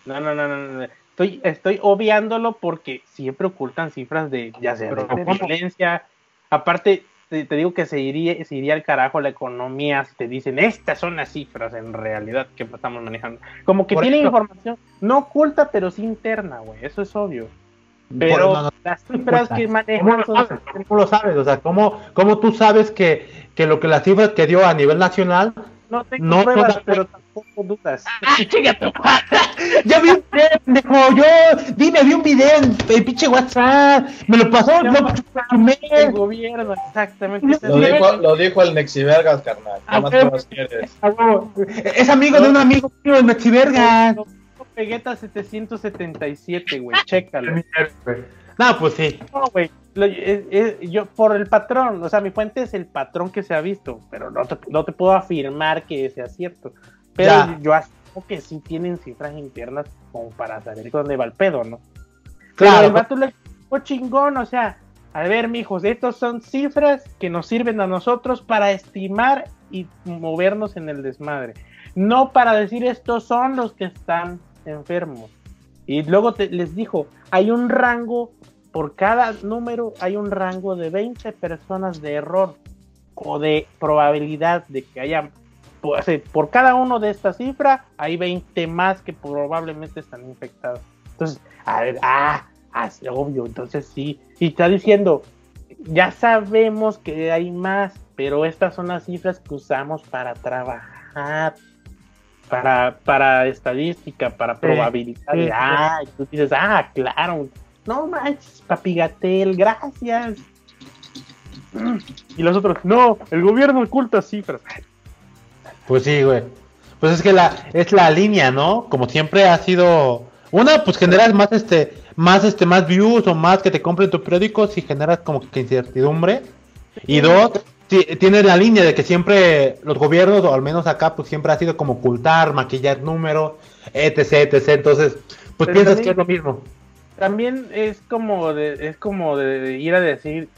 S1: No, no, no, no, no. Estoy, estoy obviándolo porque siempre ocultan cifras de, ya sea, de,
S2: ¿cómo?
S1: violencia. Aparte, te, te digo que se iría, se iría al carajo la economía si te dicen, estas son las cifras en realidad que estamos manejando. Como que tiene información no oculta, pero sí interna, güey. Eso es obvio. Pero
S2: no, no,
S1: las cifras que
S2: ¿Cómo
S1: manejan
S2: lo
S1: son...
S2: sabes? ¿Cómo lo sabes? O sea, ¿cómo, cómo tú sabes que, que lo que las cifras que dio a nivel nacional
S1: No tengo
S2: No,
S1: pruebas,
S2: no,
S1: pero tampoco dudas. <laughs> <laughs>
S2: Yo vi un video, pendejo, yo, dime, vi un video en el pinche WhatsApp, me lo pasó,
S1: No,
S2: lo
S1: no,
S2: sumé.
S1: El gobierno, exactamente.
S3: Lo dijo, lo dijo el Nexivergas, carnal.
S2: Ah,
S3: ¿Qué más cosas quieres?
S2: Ah. Es amigo de un amigo mío, el Mexiverga.
S1: Pegueta 777, güey, chécalo.
S2: No, pues sí.
S1: No, güey, yo por el patrón, o sea, mi fuente es el patrón que se ha visto, pero no te, no te puedo afirmar que sea cierto. Pero
S2: Ya.
S1: yo asumo que sí tienen cifras internas como para saber dónde va el pedo, ¿no? Pero
S2: Claro.
S1: el vato le dijo chingón, o sea, a ver, mijos, estos son cifras que nos sirven a nosotros para estimar y movernos en el desmadre. No para decir estos son los que están enfermos. Y luego te- les dijo, hay un rango, por cada número hay un rango de 20 personas de error o de probabilidad de que haya, eh, por cada uno de estas cifras hay 20 más que probablemente están infectados. Entonces, a ver, ah, ah, es obvio, entonces sí. Y está diciendo, ya sabemos que hay más, pero estas son las cifras que usamos para trabajar, para, para estadística, para probabilidad.
S2: sí, sí.
S1: Ah, y tú dices, ah, claro. No manches, papi Gatel, gracias. Y los otros, no, el gobierno oculta cifras.
S2: Pues sí, güey. Pues es que la, es la línea, ¿no? Como siempre ha sido. Una, pues generas más este, más este, más views o más que te compren tu periódico si generas como que incertidumbre. Y dos, tiene la línea de que siempre los gobiernos, o al menos acá, pues siempre ha sido como ocultar, maquillar números, etc, etc. Entonces, pues
S1: Pero
S2: piensas
S1: también-
S2: que es lo mismo.
S1: También es como de, es como de ir a decir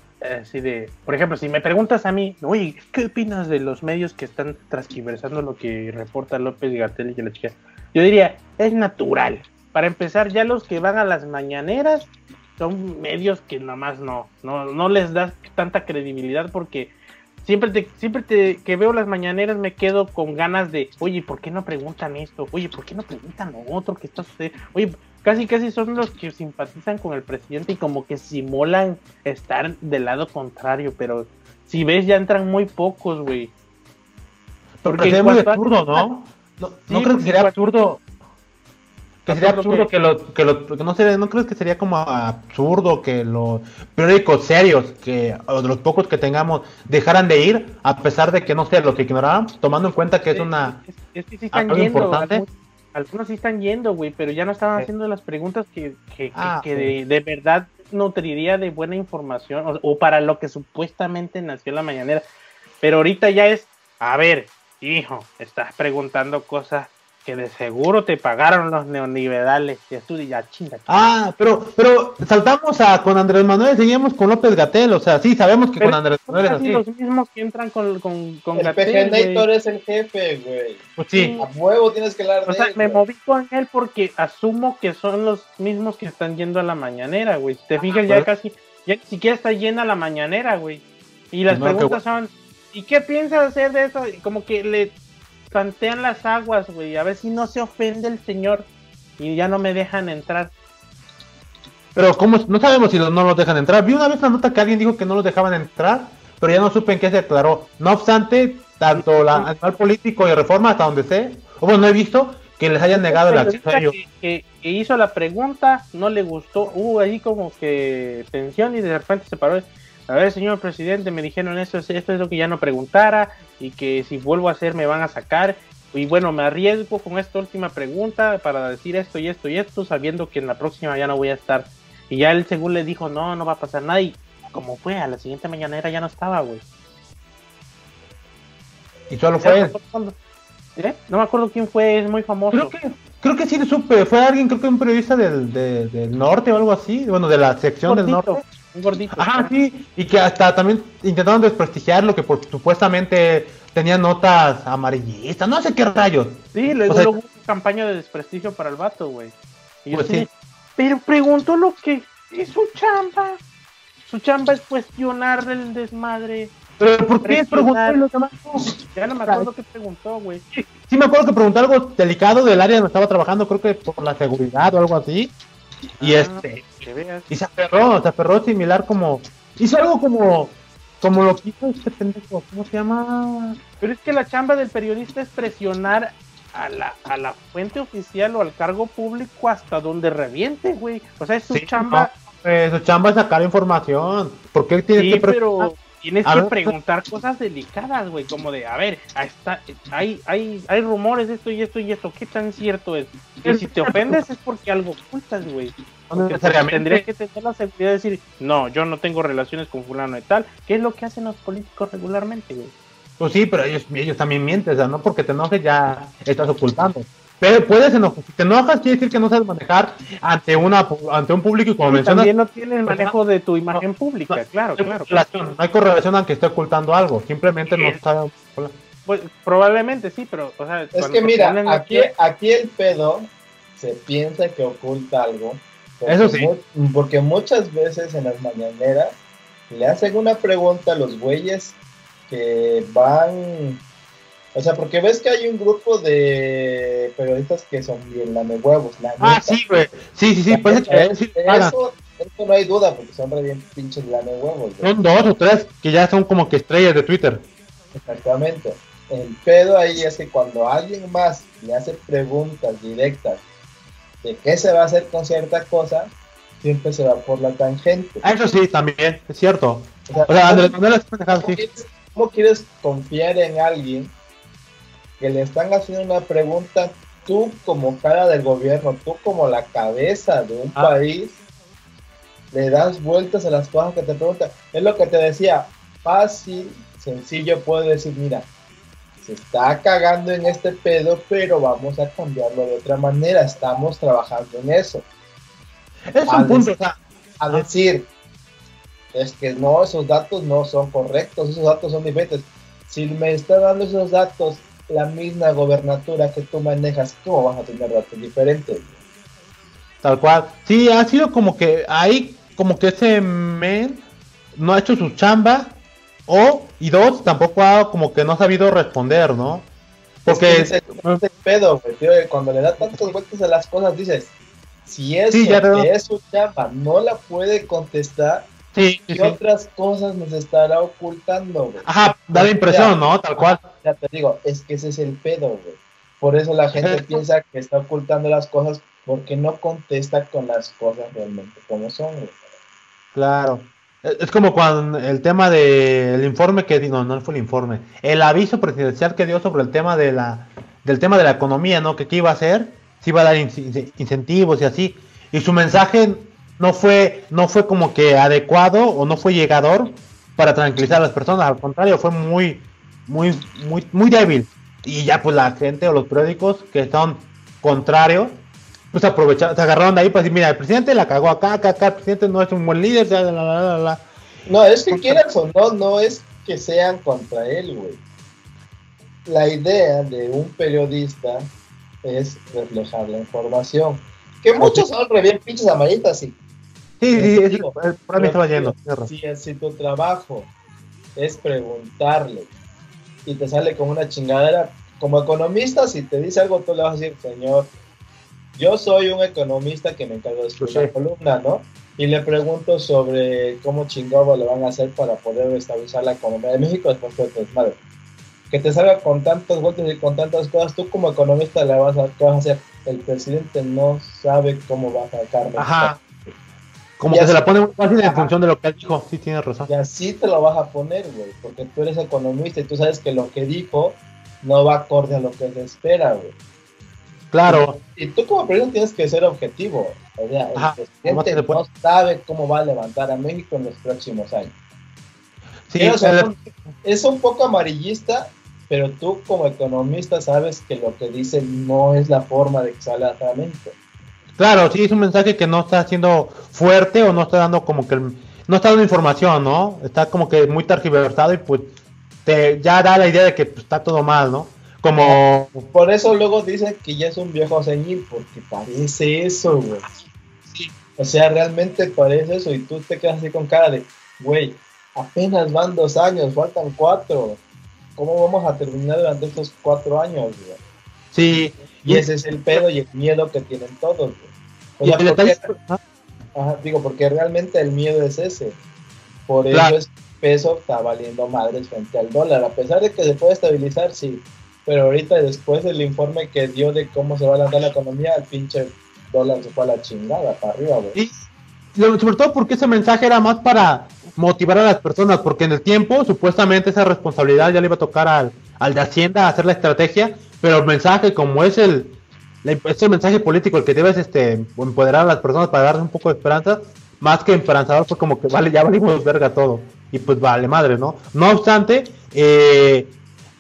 S1: así de, por ejemplo, si me preguntas a mí, oye, ¿qué opinas de los medios que están transquiversando lo que reporta López Gatel y la chica? Yo diría, es natural. Para empezar, ya los que van a las mañaneras son medios que nomás no, no, no les das tanta credibilidad porque siempre te, siempre te, que veo las mañaneras me quedo con ganas de, oye, ¿por qué no preguntan esto? Oye, ¿por qué no preguntan lo otro que está sucediendo? Oye, casi casi son los que simpatizan con el presidente y como que simulan estar del lado contrario, pero si ves ya entran muy pocos, güey.
S2: Porque
S1: Porque
S2: sería muy
S1: cuando-
S2: absurdo, ¿no? ¿No,
S1: Sí,
S2: ¿no crees que sería absurdo? Que sería
S1: Absurdo que-
S2: lo, que lo, no sería, ¿no crees que sería como absurdo que los periódicos serios, que, o de los pocos que tengamos, dejaran de ir, a pesar de que no sé, lo que ignoraban, tomando en cuenta que es una,
S1: Es, es que sí están
S2: algo
S1: yendo,
S2: importante.
S1: algunos, algunos sí están yendo, güey, pero ya no estaban
S2: Sí.
S1: haciendo las preguntas que, que, que-
S2: Ah,
S1: que
S2: sí.
S1: de, de verdad nutriría de buena información o, o para lo que supuestamente nació la mañanera. Pero ahorita ya es, a ver, hijo, estás preguntando cosas que de seguro te pagaron los neoliberales. Y tú ya chinga.
S2: Ah, pero, pero saltamos a con Andrés Manuel, seguimos con López Gatel, o sea, sí, sabemos que
S1: Pero
S2: con Andrés Manuel es así.
S1: los mismos que entran con, con, con
S3: El
S1: Gatell, güey.
S3: PGNator es el jefe, güey.
S2: Pues sí,
S3: A huevo tienes que hablar
S1: O
S3: de
S1: sea,
S3: él,
S1: me moví con él porque asumo que son los mismos que están yendo a la mañanera, güey. Si te fijas, ya
S2: pues.
S1: casi, ya ni siquiera está llena la mañanera, güey. Y las
S2: No,
S1: preguntas son, ¿y qué piensas hacer de eso? Como que le tantean las aguas, güey, a ver si no se ofende el señor y ya no me dejan entrar.
S2: pero como no sabemos si no los dejan entrar. Vi una vez una nota que alguien dijo que no los dejaban entrar, pero ya no supe en qué se aclaró. No obstante, tanto la animal político y reforma hasta donde sé, o bueno, no he visto que les hayan negado el acceso a ellos.
S1: que, que- que hizo la pregunta, no le gustó, hubo ahí como que tensión y de repente se paró. A ver, señor presidente, me dijeron esto, es- esto es lo que ya no preguntara y que si vuelvo a hacer me van a sacar. Y bueno, me arriesgo con esta última pregunta para decir esto y esto y esto, sabiendo que en la próxima ya no voy a estar. Y ya él según le dijo, no, no va a pasar nada. Y como fue, a la siguiente mañanera ya no estaba, güey.
S2: Y solo fue
S1: no
S2: él.
S1: me acuerdo- ¿Eh? No me acuerdo quién fue, es muy famoso.
S2: Creo que, creo que sí supe, fue alguien, creo que un periodista del, de- del norte o algo así, bueno, de la sección del norte.
S1: Un gordito.
S2: Ajá, sí, y que hasta también intentaron desprestigiar lo que por, supuestamente tenía notas amarillistas, no sé qué rayos.
S1: Sí, luego,
S2: O sea-
S1: hubo campaña de desprestigio para el vato, güey. Y
S2: Pues sí.
S1: Pero preguntó lo que es su chamba. Su chamba es cuestionar el desmadre.
S2: Pero ¿por qué los demás no?
S1: Ya no me acuerdo qué preguntó, güey.
S2: Sí me acuerdo que preguntó algo delicado del área donde estaba trabajando, creo que por la seguridad o algo así. Y
S1: Ah,
S2: este, y se aferró, se aferró similar como, hizo algo como, como lo que hizo este pendejo, ¿cómo se llama?
S1: Pero es que la chamba del periodista es presionar a la, a la fuente oficial o al cargo público hasta donde reviente, güey. O sea, es su
S2: Sí,
S1: chamba.
S2: no, eh, su chamba es sacar información. ¿Por qué tiene
S1: Sí,
S2: que
S1: pero tienes
S2: A
S1: que
S2: ver.
S1: preguntar cosas delicadas, güey, como de, a ver, ahí está, hay, hay, hay rumores de esto y esto y esto, ¿qué tan cierto es? Y si te ofendes es porque algo ocultas, güey. Porque pues, tendrías que tener la seguridad de decir, no, yo no tengo relaciones con fulano y tal, ¿qué es lo que hacen los políticos regularmente, güey?
S2: Pues sí, pero ellos, ellos también mienten, o sea, no porque te enojes ya estás ocultando. Pero puedes enojar, si te enojas quiere decir que no sabes manejar ante una ante un público y como
S1: Y
S2: mencionas,
S1: también no tienes manejo de tu imagen pública, claro,
S2: no
S1: claro.
S2: correlación, no hay correlación aunque esté ocultando algo, simplemente no sabe.
S1: Pues, probablemente sí, pero, o sea,
S3: Es que mira, aquí, aquí el pedo se piensa que oculta algo. porque
S2: Eso sí.
S3: mu- porque muchas veces en las mañaneras le hacen una pregunta a los güeyes que van. O sea, porque ves que hay un grupo de periodistas que son bien lame huevos, la
S2: Ah,
S3: neta.
S2: sí, güey. Sí, sí, sí, pues que.
S3: Eso, eso no hay duda, porque son re bien pinches lame huevos. güey.
S2: Son dos o tres que ya son como que estrellas de Twitter.
S3: Exactamente. El pedo ahí es que cuando alguien más le hace preguntas directas de qué se va a hacer con cierta cosa, siempre se va por la tangente.
S2: Ah, Eso sí, también, es cierto.
S3: O sea,
S2: O sea, Andrés
S3: ¿cómo,
S2: pendejado,
S3: cómo quieres, cómo quieres confiar en alguien que le están haciendo una pregunta tú como cara del gobierno, tú como la cabeza de un
S2: Ah.
S3: país, le das vueltas a las cosas que te preguntan? Es lo que te decía, fácil sencillo puedo decir, mira, se está cagando en este pedo, pero vamos a cambiarlo de otra manera, estamos trabajando en eso.
S2: Es
S3: a
S2: un punto,
S3: A decir, es que no, esos datos no son correctos, esos datos son diferentes. Si me está dando esos datos la misma gobernatura que tú manejas, ¿cómo vas a tener datos diferentes?
S2: tal cual. Sí, ha sido como que ahí, como que ese men no ha hecho su chamba, o, y dos, tampoco ha como que no ha sabido responder, ¿no? Porque,
S3: Es que ese pedo, tío, cuando le da tantas vueltas a las cosas, dices, si eso
S2: Sí, ya
S3: que es su chamba no la puede contestar,
S2: sí,
S3: ¿qué
S2: sí.
S3: otras cosas nos estará ocultando, güey?
S2: Ajá, da la impresión, ¿no? Tal cual.
S3: Ya te digo, es que ese es el pedo, güey. Por eso la gente <laughs> piensa que está ocultando las cosas porque no contesta con las cosas realmente como son, güey.
S2: Claro. Es como cuando el tema del informe que no, no fue el informe, el aviso presidencial que dio sobre el tema de la del tema de la economía, ¿no? Que qué iba a hacer, si iba a dar in- in- incentivos y así, y su mensaje no fue no fue como que adecuado o no fue llegador para tranquilizar a las personas, al contrario, fue muy muy muy muy débil. Y ya pues la gente o los periódicos que son contrarios pues aprovecharon, se agarraron de ahí para decir, mira, el presidente la cagó acá, acá, acá, el presidente no es un buen líder, ya, la, la, la.
S3: No, es que quieras o no, no es que sean contra él, güey. La idea de un periodista es reflejar la información. Que muchos son re bien pinches amarillitas, sí.
S2: Sí, sí, es,
S3: Digo,
S2: por ahí me estaba yendo.
S3: Si, si tu trabajo es preguntarle y te sale con una chingadera, como economista, si te dice algo, tú le vas a decir, señor, yo soy un economista que me encargo de escribir
S2: Pues
S3: la columna, ¿no? Y le pregunto sobre cómo chingado le van a hacer para poder estabilizar la economía de México después de tu desmadre. Que te salga con tantos vueltas y con tantas cosas, tú como economista le vas a, ¿qué vas a hacer? El presidente no sabe cómo va a sacar México.
S2: Ajá. Como
S3: Y
S2: que se la pone muy fácil en función de lo que él dijo. Sí, tienes razón.
S3: Y así te lo vas a poner, güey, porque tú eres economista y tú sabes que lo que dijo no va acorde a lo que se espera, güey.
S2: Claro.
S3: Y tú como periodista tienes que ser objetivo. O sea,
S2: Ajá,
S3: el presidente no sabe cómo va a levantar a México en los próximos años.
S2: Sí,
S3: Tienes
S2: el-
S3: es un poco amarillista, pero tú como economista sabes que lo que dice no es la forma de que salga a México.
S2: Claro, sí, es un mensaje que no está siendo fuerte o no está dando como que. el- no está dando información, ¿no? Está como que muy tergiversado y pues te ya da la idea de que pues, está todo mal, ¿no? Como.
S3: Por eso luego dicen que ya es un viejo ceñil, porque parece eso, güey. O sea, realmente parece eso y tú te quedas así con cara de, güey, apenas van dos años, faltan cuatro. ¿Cómo vamos a terminar durante estos cuatro años, güey?
S2: Sí.
S3: Y ese es el pedo y el miedo que tienen todos, güey.
S2: Y
S3: porque- ajá, digo, porque realmente el miedo es ese. Por eso
S2: Claro.
S3: es que el peso está valiendo madres frente al dólar, a pesar de que se puede estabilizar, sí. Pero ahorita después del informe que dio de cómo se va a lanzar la economía, el pinche dólar se fue a la chingada para arriba, güey.
S2: Y sobre todo porque ese mensaje era más para motivar a las personas, porque en el tiempo supuestamente esa responsabilidad ya le iba a tocar al, al de Hacienda hacer la estrategia, pero el mensaje como es el, la- es el mensaje político el que debes este, empoderar a las personas para darles un poco de esperanza, más que esperanzador fue como que vale, ya valimos verga todo, y pues vale madre, ¿no? No obstante, eh,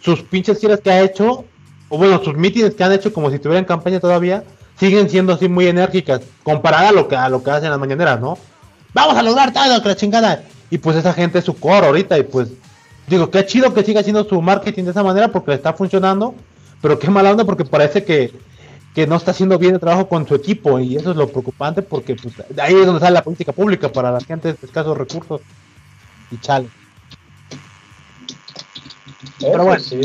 S2: sus pinches giras que ha hecho, o bueno, sus mítines que han hecho como si estuvieran en campaña todavía, siguen siendo así muy enérgicas, comparada a lo que a lo que hacen las mañaneras, ¿no? Vamos a lograr todo, que la chingada. Y pues esa gente es su core ahorita, y pues digo, qué chido que siga haciendo su marketing de esa manera porque le está funcionando, pero qué mala onda porque parece que, que no está haciendo bien el trabajo con su equipo, y eso es lo preocupante porque pues, de ahí es donde sale la política pública para la gente de escasos recursos. Y chale.
S3: Pero
S2: bueno.
S3: sí.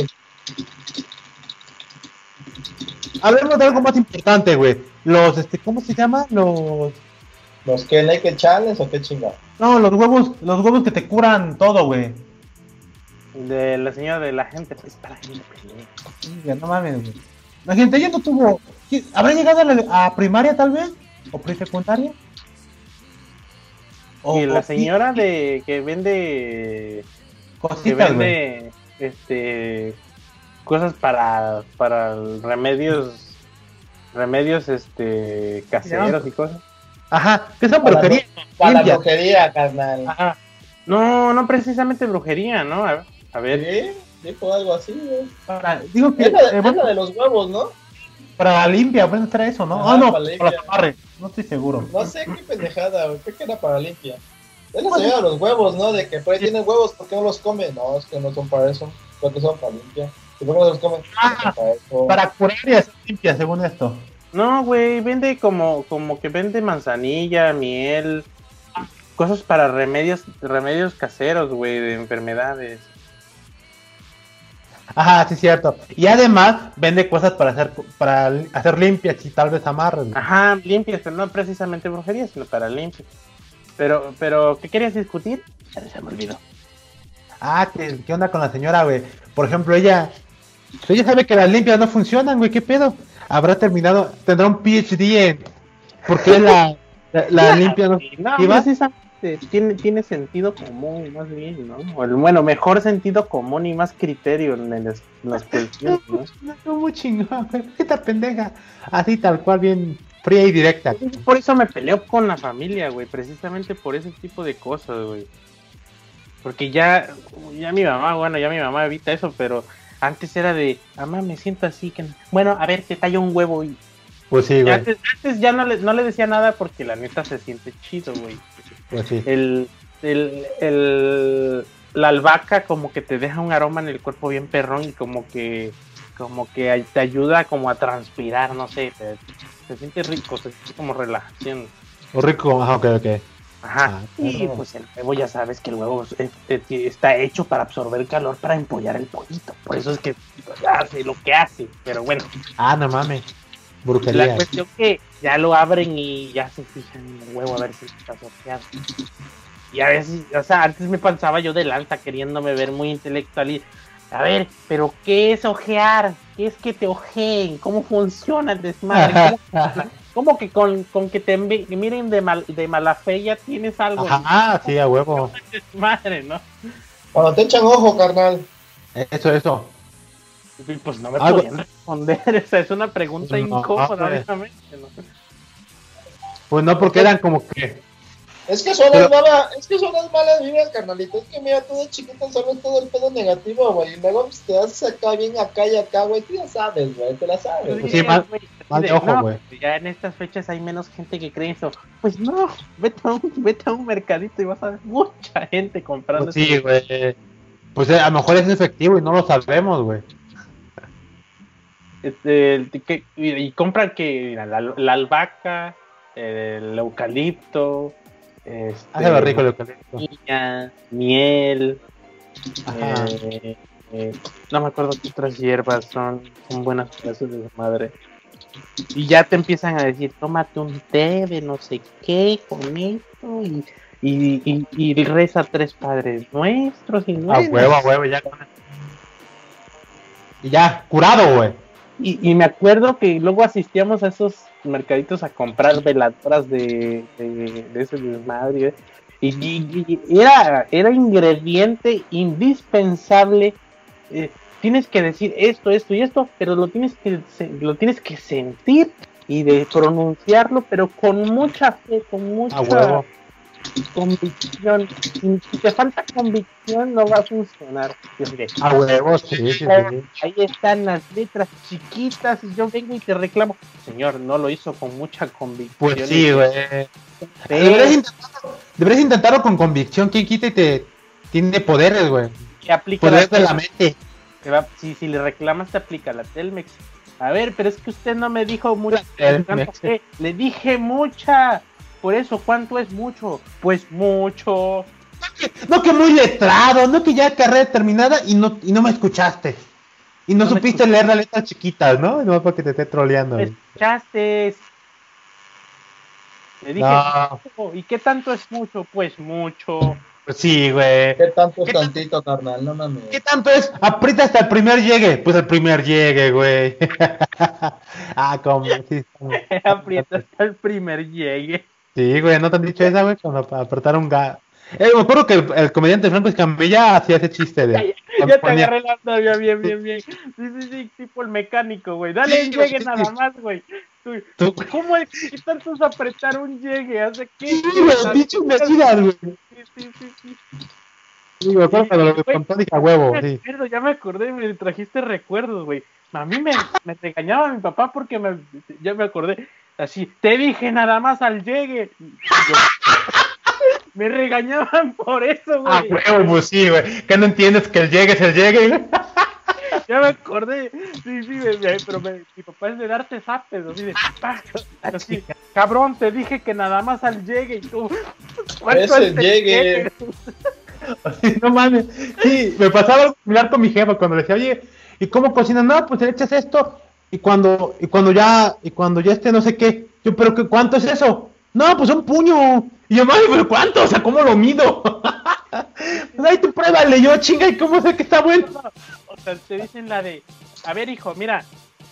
S2: Hablemos de algo más importante, güey. Los, este, ¿cómo se llama? Los,
S3: ¿Los que Naked Challenge o qué chingada?
S2: no, los huevos, los huevos que te curan todo, güey.
S1: De la señora de la gente, pues para la gente
S2: ya no mames, güey. La gente ya no tuvo. ¿Habrá llegado a, la- a primaria tal vez? ¿O presecundaria? O-
S1: Y la señora de que vende que
S2: Cositas,
S1: vende este cosas para para remedios remedios este caseros y cosas.
S2: Ajá, que son
S3: Para
S2: brujería.
S3: Para la brujería, carnal.
S2: Ajá.
S1: No, no precisamente brujería, ¿no? A ver, A ver,
S3: Sí, dijo algo así.
S2: Para, digo que
S3: Es la, de,
S2: eh,
S3: es
S2: bueno,
S3: la de los huevos, ¿no?
S2: Para la limpia, bueno, trae eso, ¿no? Ah, no,
S3: para
S2: para
S3: limpia.
S2: la amarre. No estoy seguro.
S3: No sé qué pendejada, güey. Creo que era para limpia. Es la señora de los huevos, ¿no? De que pues tienen huevos, ¿por qué no los come? No, es que no son para eso. Creo que son para limpia. ¿Y por qué no los comen?
S2: Ah,
S3: eso.
S2: Para curar y hacer limpia, según esto.
S1: no, güey, vende como, como que vende manzanilla, miel, cosas para remedios, remedios caseros, güey, de enfermedades.
S2: Ajá, sí, cierto. Y además vende cosas para hacer para hacer limpias y tal vez amarres.
S1: Ajá, limpias, pero no precisamente brujería, sino para limpias. Pero, pero, ¿qué querías discutir? Ya se me olvidó.
S2: Ah, ¿qué, qué onda con la señora, güey? Por ejemplo, ella. ella sabe que las limpias no funcionan, güey. ¿Qué pedo? Habrá terminado. Tendrá un PhD en. ¿Por qué la, la, la <laughs> limpia no
S1: No,
S2: ¿Y vas?
S1: Precisamente tiene, tiene sentido común, más bien, ¿no? O el, bueno, mejor sentido común y más criterio en, el- en las cuestiones, ¿no? <laughs>
S2: No, no, muy chingón. Esta pendeja. Así tal cual, bien fría y directa.
S1: Por eso me peleo con la familia, güey, precisamente por ese tipo de cosas, güey. Porque ya, ya mi mamá, bueno, ya mi mamá evita eso, pero antes era de, mamá, me siento así, que... Bueno, a ver, te tallo un huevo y...
S2: Pues sí, güey.
S1: antes, antes ya no le, no le decía nada porque la neta se siente chido, güey.
S2: Pues sí.
S1: El, el, el, la albahaca como que te deja un aroma en el cuerpo bien perrón y como que como que te ayuda como a transpirar, no sé, te, te siente rico, se siente como relajación.
S2: O rico, ajá, ok, ok.
S1: Ajá.
S2: Ah,
S1: y pues el huevo ya sabes que el huevo es- es- está hecho para absorber calor para empollar el pollito. Por eso es que hace lo que hace. Pero bueno,
S2: Ah, no mames.
S1: La
S2: Brujería.
S1: cuestión que ya lo abren y ya se fijan en el huevo a ver si está sorteado. Y a veces, o sea, antes me pasaba yo de lanza queriéndome ver muy intelectual y, a ver, pero ¿qué es ojear? ¿Qué es que te ojeen? ¿Cómo funciona el desmadre? ¿Cómo, <laughs> cómo que con, con que te miren de, mal, de mala fe ya tienes algo?
S2: Ajá, sí, a huevo. <laughs>
S1: Desmadre, ¿no?
S3: Cuando te echan ojo, carnal.
S2: Eso, eso.
S1: Pues no me podían responder, <laughs> esa es una pregunta
S2: No,
S1: incómoda, obviamente, ¿no?
S2: Pues no, porque eran como que.
S3: Es que son
S2: Pero-
S3: las malas, es que son las malas vibras, carnalito. Es que mira, tú de chiquito sabes todo el pedo negativo, güey. Y luego pues, te haces acá bien acá y acá, güey. Tú ya sabes, güey, te la sabes.
S2: Pues sí, mal-
S1: Güey,
S2: de
S1: de,
S2: ojo, güey.
S1: pues Ya en estas fechas hay menos gente que cree eso. Pues no, vete a un, vete a un mercadito y vas a ver mucha gente comprando.
S2: Pues sí,
S1: eso.
S2: güey. Pues eh, a lo mejor es efectivo y no lo sabemos, güey.
S1: Este, que- y, compran que la, la albahaca, el eucalipto, este,
S2: lo rico el eucalipto.
S1: piña, miel, eh, eh, no me acuerdo qué otras hierbas son, son buenas clases de madre. Y ya te empiezan a decir, tómate un té de no sé qué con esto y, y, y, y reza tres padres nuestros y
S2: A huevo, a huevo, ya. con- Y ya, curado, güey.
S1: Y, y me acuerdo que luego asistíamos a esos mercaditos a comprar veladoras de, de, de ese desmadre. Y, y- y era, era ingrediente indispensable. eh, tienes que decir esto, esto y esto, pero lo tienes que lo tienes que sentir y de pronunciarlo, pero con mucha fe, con mucha
S2: A huevo.
S1: Convicción. Si te falta convicción, no va a funcionar.
S2: A huevo, sí, sí, sí.
S1: Ahí están las letras chiquitas y yo vengo y te reclamo. Señor, no lo hizo con mucha convicción.
S2: Pues sí, güey. Deberías intentarlo, deberías intentarlo con convicción. ¿Quién quita y te tiene poderes, güey?
S1: que aplica
S2: Poderes de la mente.
S1: va- si, si le reclamas, te aplica la Telmex. A ver, pero es que usted no me dijo mucha. Le dije mucha. Por eso, ¿cuánto es mucho? Pues mucho.
S2: No que muy letrado, no que ya carrera terminada y no, y no me escuchaste. Y no, supiste leer las letras chiquitas, ¿no? No para que te esté troleando.
S1: ¿Me escuchaste? Le dije,
S2: No.
S1: ¿y qué tanto es mucho? Pues mucho.
S2: pues sí, güey.
S3: ¿Qué tanto es
S2: ¿Qué tan-
S3: tantito, carnal? No mames.
S2: ¿Qué tanto es? Aprieta hasta el primer llegue. Pues el primer llegue, güey. <laughs> ah, como. Sí, <laughs> como-
S1: Aprieta hasta el primer llegue.
S2: Sí, güey, ¿no te han dicho esa, güey? Cuando apretar un gas. Eh, me acuerdo que el, el comediante Franco Escamilla hacía ese chiste de. <laughs>
S1: Ya te agarré la novia, bien, bien, bien. Sí, sí, sí, tipo el mecánico, güey. Dale
S2: Sí,
S1: un llegue
S2: sí,
S1: nada
S2: sí.
S1: más, güey. Tú- ¿Cómo es que tanto es apretar un llegue? ¿Hace qué?
S2: Sí, güey, pinche imbéciles, güey.
S1: Sí, sí, sí, sí.
S2: Sí, me acuerdo cuando lo contó, dije a huevo, sí.
S1: Recuerdo, ya me acordé, me trajiste recuerdos, güey. A mí me, me regañaba mi papá porque me, ya me acordé. Así, te dije nada más al llegue. Yo- <laughs> me regañaban por eso,
S2: Ah,
S1: güey.
S2: huevo, pues sí, güey. ¿Qué no entiendes que el llegue es el llegue? <laughs>
S1: Ya me acordé. Sí, sí, me- me- pero me- mi papá es de darte zapes, así de. "Pa", así, cabrón, te dije que nada más al llegue y tú. ¿cuánto
S3: Ese
S1: es el
S3: llegue.
S2: Así, <laughs> no mames. Sí, me pasaba algo similar con mi jefa cuando le decía, oye, ¿y cómo cocinas? No, pues le echas esto. Y cuando, y cuando ya, y cuando ya esté no sé qué, yo, pero qué, ¿cuánto es eso? No, pues un puño. Y yo, madre, pero ¿cuánto? O sea, ¿cómo lo mido? <laughs> pues ahí tú pruébale, yo chinga, ¿y cómo sé que está bueno?
S1: O sea, te dicen la de, a ver hijo, mira,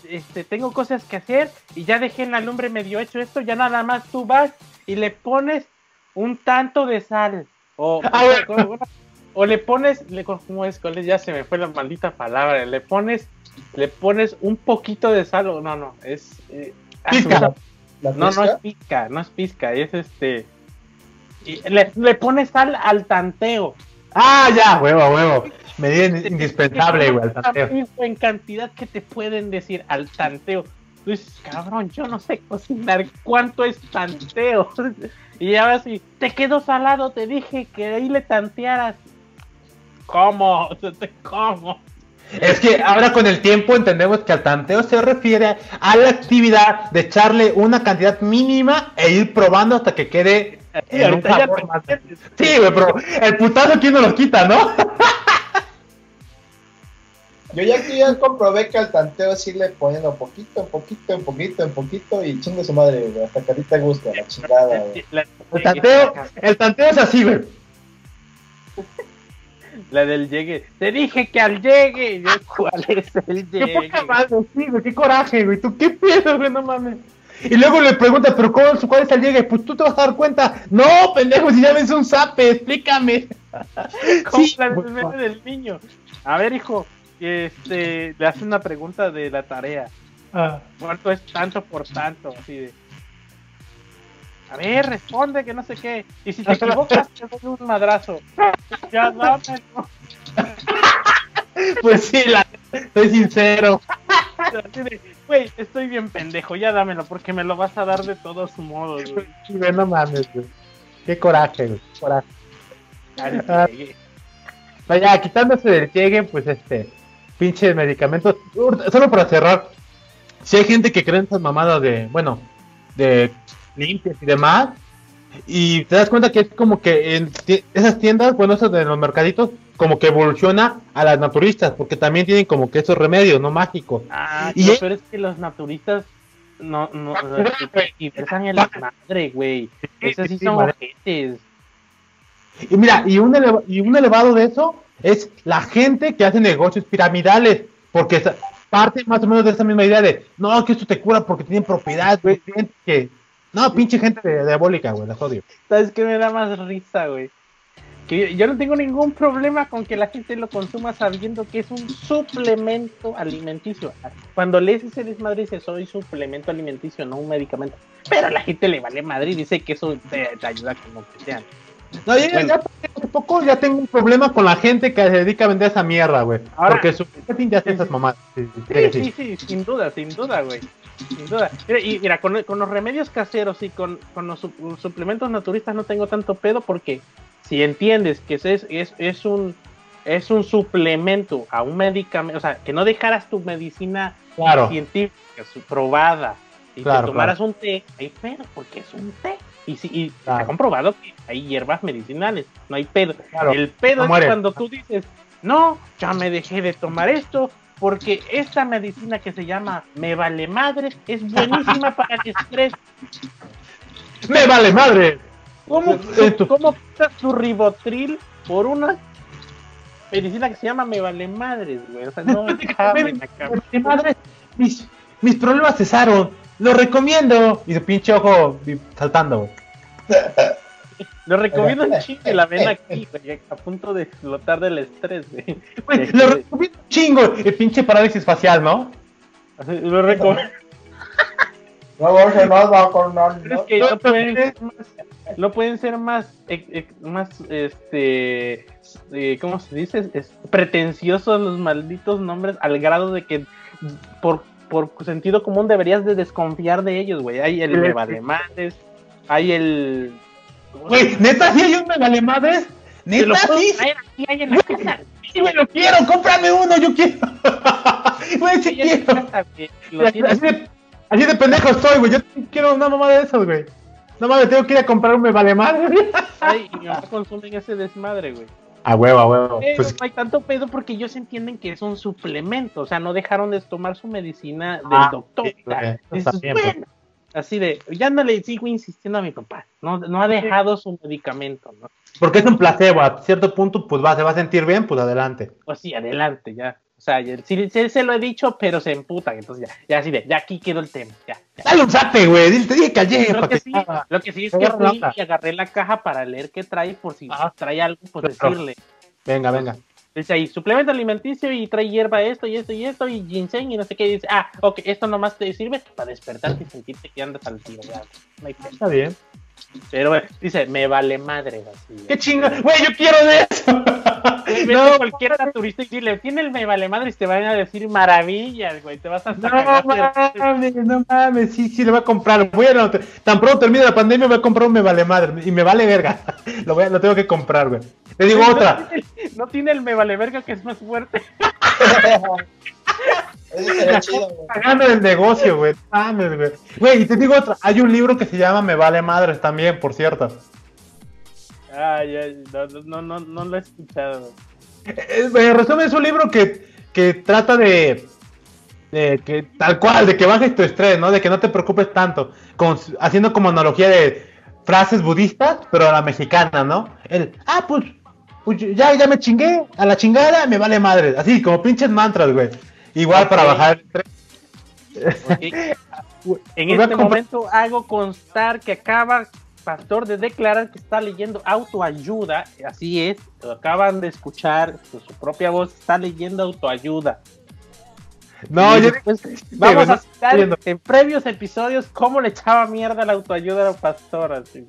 S1: este, tengo cosas que hacer y ya dejé en la lumbre medio hecho esto, ya nada más tú vas y le pones un tanto de sal. O, <laughs>
S2: Ah, bueno.
S1: o le pones, le, ¿cómo es? ¿Cuál es? Ya se me fue la maldita palabra. Le pones, le pones un poquito de sal. o No, no, es... eh, ah,
S2: Pizca.
S1: se me-
S3: ¿La
S1: No, no es pizca, no es pizca, es este... y le, le pones sal al tanteo.
S2: Ah, ya, huevo, huevo. Medida in- indispensable, güey, al tanteo.
S1: En cantidad que te pueden decir al tanteo. Tú dices, cabrón, yo no sé cocinar. ¿Cuánto es tanteo? <laughs> Y ya vas y te quedó salado, te dije que ahí le tantearas. ¿Cómo? <laughs> ¿Cómo?
S2: Es que ahora con el tiempo entendemos que al tanteo se refiere a la actividad de echarle una cantidad mínima e ir probando hasta que quede
S1: Sí,
S2: en un sabor más. Sí, güey, pero el putazo quién nos lo quita, ¿no? <laughs>
S3: Yo ya aquí ya comprobé que al tanteo sí le poniendo poquito, en poquito, en poquito, en poquito y chingue su madre, güey. Hasta que a ti te gusta la chingada, güey.
S2: El tanteo, el tanteo es así, güey. <laughs>
S1: la del llegue. Te dije que al llegue. Yo, <laughs> ¿Cuál es el
S2: Qué
S1: llegue?
S2: poca madre, sí, güey, qué coraje, güey. ¿Tú qué piensas, güey? No mames. Y luego le preguntas, ¿pero cuál, cuál es el llegue? Pues tú te vas a dar cuenta. No, pendejo, si ya ves un zape, explícame. <laughs>
S1: ¿Cómo
S2: Sí,
S1: la del del niño? A ver, hijo, este, le hace una pregunta de la tarea.
S2: Ah.
S1: ¿Cuánto es tanto por tanto? Así de. A ver, responde que no sé qué. Y si te <laughs> equivocas, te doy un madrazo. Ya dámelo.
S2: Pues sí, la, soy sincero.
S1: Güey, estoy bien pendejo, ya dámelo, porque me lo vas a dar de todos modos, güey.
S2: No mames, güey. Qué coraje, güey. coraje. Ah.
S1: llegue.
S2: No, ya, quitándose del llegue, pues este, pinches medicamentos. Ur- Solo para cerrar, si hay gente que cree en esas mamadas de, bueno, de limpias y demás, y te das cuenta que es como que en esas tiendas, bueno, esas de los mercaditos, como que evoluciona a las naturistas, porque también tienen como que esos remedios, no mágicos.
S1: Ah,
S2: Y es-
S1: peor es que los naturistas no, no,
S2: güey.
S1: diversan en la madre, güey. Esos sí
S2: sí,
S1: son ojetes.
S2: Y mira, y un, eleva- y un elevado de eso es la gente que hace negocios piramidales, porque parte más o menos de esa misma idea de, no, que esto te cura porque tienen propiedad, güey, que... No, pinche gente diabólica, güey, las odio.
S1: ¿Sabes qué me da más risa, güey? Que yo no tengo ningún problema con que la gente lo consuma sabiendo que es un suplemento alimenticio. Cuando lees ese desmadre dice soy suplemento alimenticio, no un medicamento. Pero a la gente le vale madre y dice que eso te, ayuda como que sea.
S2: No, ya-
S1: Bueno.
S2: ya hace poco ya tengo un problema con la gente que se dedica a vender esa mierda, güey. Porque su marketing ya hace esas
S1: sí.
S2: mamadas. Sí, sí,
S1: Sí,
S2: sí,
S1: sin duda, sin duda, güey. Sin duda. Mira, y mira, con, con los remedios caseros y con, con los sup- suplementos naturistas no tengo tanto pedo porque si entiendes que es, es, es un es un suplemento a un medicamento, o sea, que no dejaras tu medicina
S2: Claro,
S1: científica, su- probada, y
S2: Claro,
S1: te tomaras un té, hay pedo, porque es un té. Y, si, y se ha comprobado que hay hierbas medicinales, no hay pedo.
S2: claro.
S1: El pedo
S2: no
S1: es cuando tú dices, no, ya me dejé de tomar esto, porque esta medicina que se llama me vale madre es buenísima <laughs> para el estrés.
S2: ¡Me vale madre!
S1: ¿Cómo,
S2: Esto.
S1: ¿Cómo quitas tu ribotril por una medicina que se llama me vale madres, güey? O sea, no <laughs> me cabe.
S2: Mi madre, mis, mis problemas cesaron. Lo recomiendo. Y su pinche ojo saltando, güey. <laughs>
S1: Lo recomiendo un chingo y la ven aquí, <laughs> güey, a punto de explotar del estrés, güey.
S2: Güey, lo recomiendo un chingo. El pinche parálisis facial, ¿no?
S1: Lo recomiendo.
S3: No pasa nada con
S1: Pero es que
S2: No,
S1: no pueden ser más no pueden ser más, eh, eh, más, este, eh, ¿cómo se dice? Es- pretenciosos los malditos nombres al grado de que por, por sentido común deberías de desconfiar de ellos, güey. Hay el
S2: Sí,
S1: me
S2: sí.
S1: vale madres, hay el...
S2: Güey, neta, sí hay un me vale madres.
S1: Te lo
S2: Neta, sí.
S1: aquí, hay en la casa.
S2: Sí, güey, lo quiero, cómprame uno, yo quiero. <laughs> Güey, sí quiero.
S1: casa,
S2: Así de, así de pendejo estoy, güey. Yo quiero una mamá de esas, güey. No mames, tengo que ir a comprar un me vale madre.
S1: Ay, y <laughs> consumen ese desmadre, güey.
S2: A huevo, a huevo.
S1: Pero
S2: Pues,
S1: no hay tanto pedo porque ellos entienden que es un suplemento, o sea, no dejaron de tomar su medicina del
S2: Ah,
S1: doctor.
S2: sí,
S1: dices,
S2: pues.
S1: Así de, ya no le sigo insistiendo a mi papá, no, no ha dejado su medicamento, ¿no?
S2: porque es un placebo. A cierto punto, pues va, se va a sentir bien, pues adelante.
S1: Pues sí, adelante, ya. O sea, sí, sí se lo he dicho, pero se emputan, entonces ya, ya así de, ya aquí quedó el tema, ya.
S2: Dale un zape, güey. Dile, te dije que ayer.
S1: Lo que, sí, lo que sí es que fui y agarré la caja para leer qué trae, por si
S2: Ajá.
S1: trae algo, pues
S2: Pero-
S1: decirle.
S2: Venga, venga.
S1: Dice ahí, suplemento alimenticio y trae hierba esto y esto y esto y ginseng y no sé qué. Y dice, ah, ok, esto nomás te sirve para despertarte y sentirte que andas al tiro. Ya, no hay.
S2: Está bien.
S1: Pero bueno, dice, me vale madre. Así,
S2: Qué chinga. Güey, yo quiero de eso. <laughs>
S1: A cualquier naturista y dile, tiene el me vale madre y te van a decir maravillas, güey. Te vas a
S2: No mames, no mames, sí, sí, lo voy a comprar. Voy a, tan pronto termine la pandemia, voy a comprar un me vale madre. Y me vale verga. <laughs> Lo, voy a- lo tengo que comprar, güey. Te digo
S1: No
S2: otra.
S1: tiene- No tiene el me vale verga que es más fuerte. <laughs>
S2: Pagando el negocio, güey. No Mames, güey. Güey, y te digo otra. Hay un libro que se llama Me vale madres también, por cierto.
S1: Ay, ay, no, no, no, no lo he escuchado.
S2: Eh, En resumen, es un libro que, que trata de, de que tal cual, de que bajes tu estrés, ¿no? De que no te preocupes tanto, con- haciendo como analogía de frases budistas, pero a la mexicana, ¿no? El, ah, pues, pues ya, ya me chingué, a la chingada me vale madre, así como pinches mantras, güey. Igual para bajar el estrés. <laughs>
S1: En este momento hago constar que acaba Pastor de declarar que está leyendo autoayuda. Así es, lo acaban de escuchar su propia voz, está leyendo autoayuda.
S2: No, yo
S1: después vamos
S2: no
S1: a citar
S2: entiendo.
S1: en previos episodios cómo le echaba mierda la autoayuda a Pastor. Así.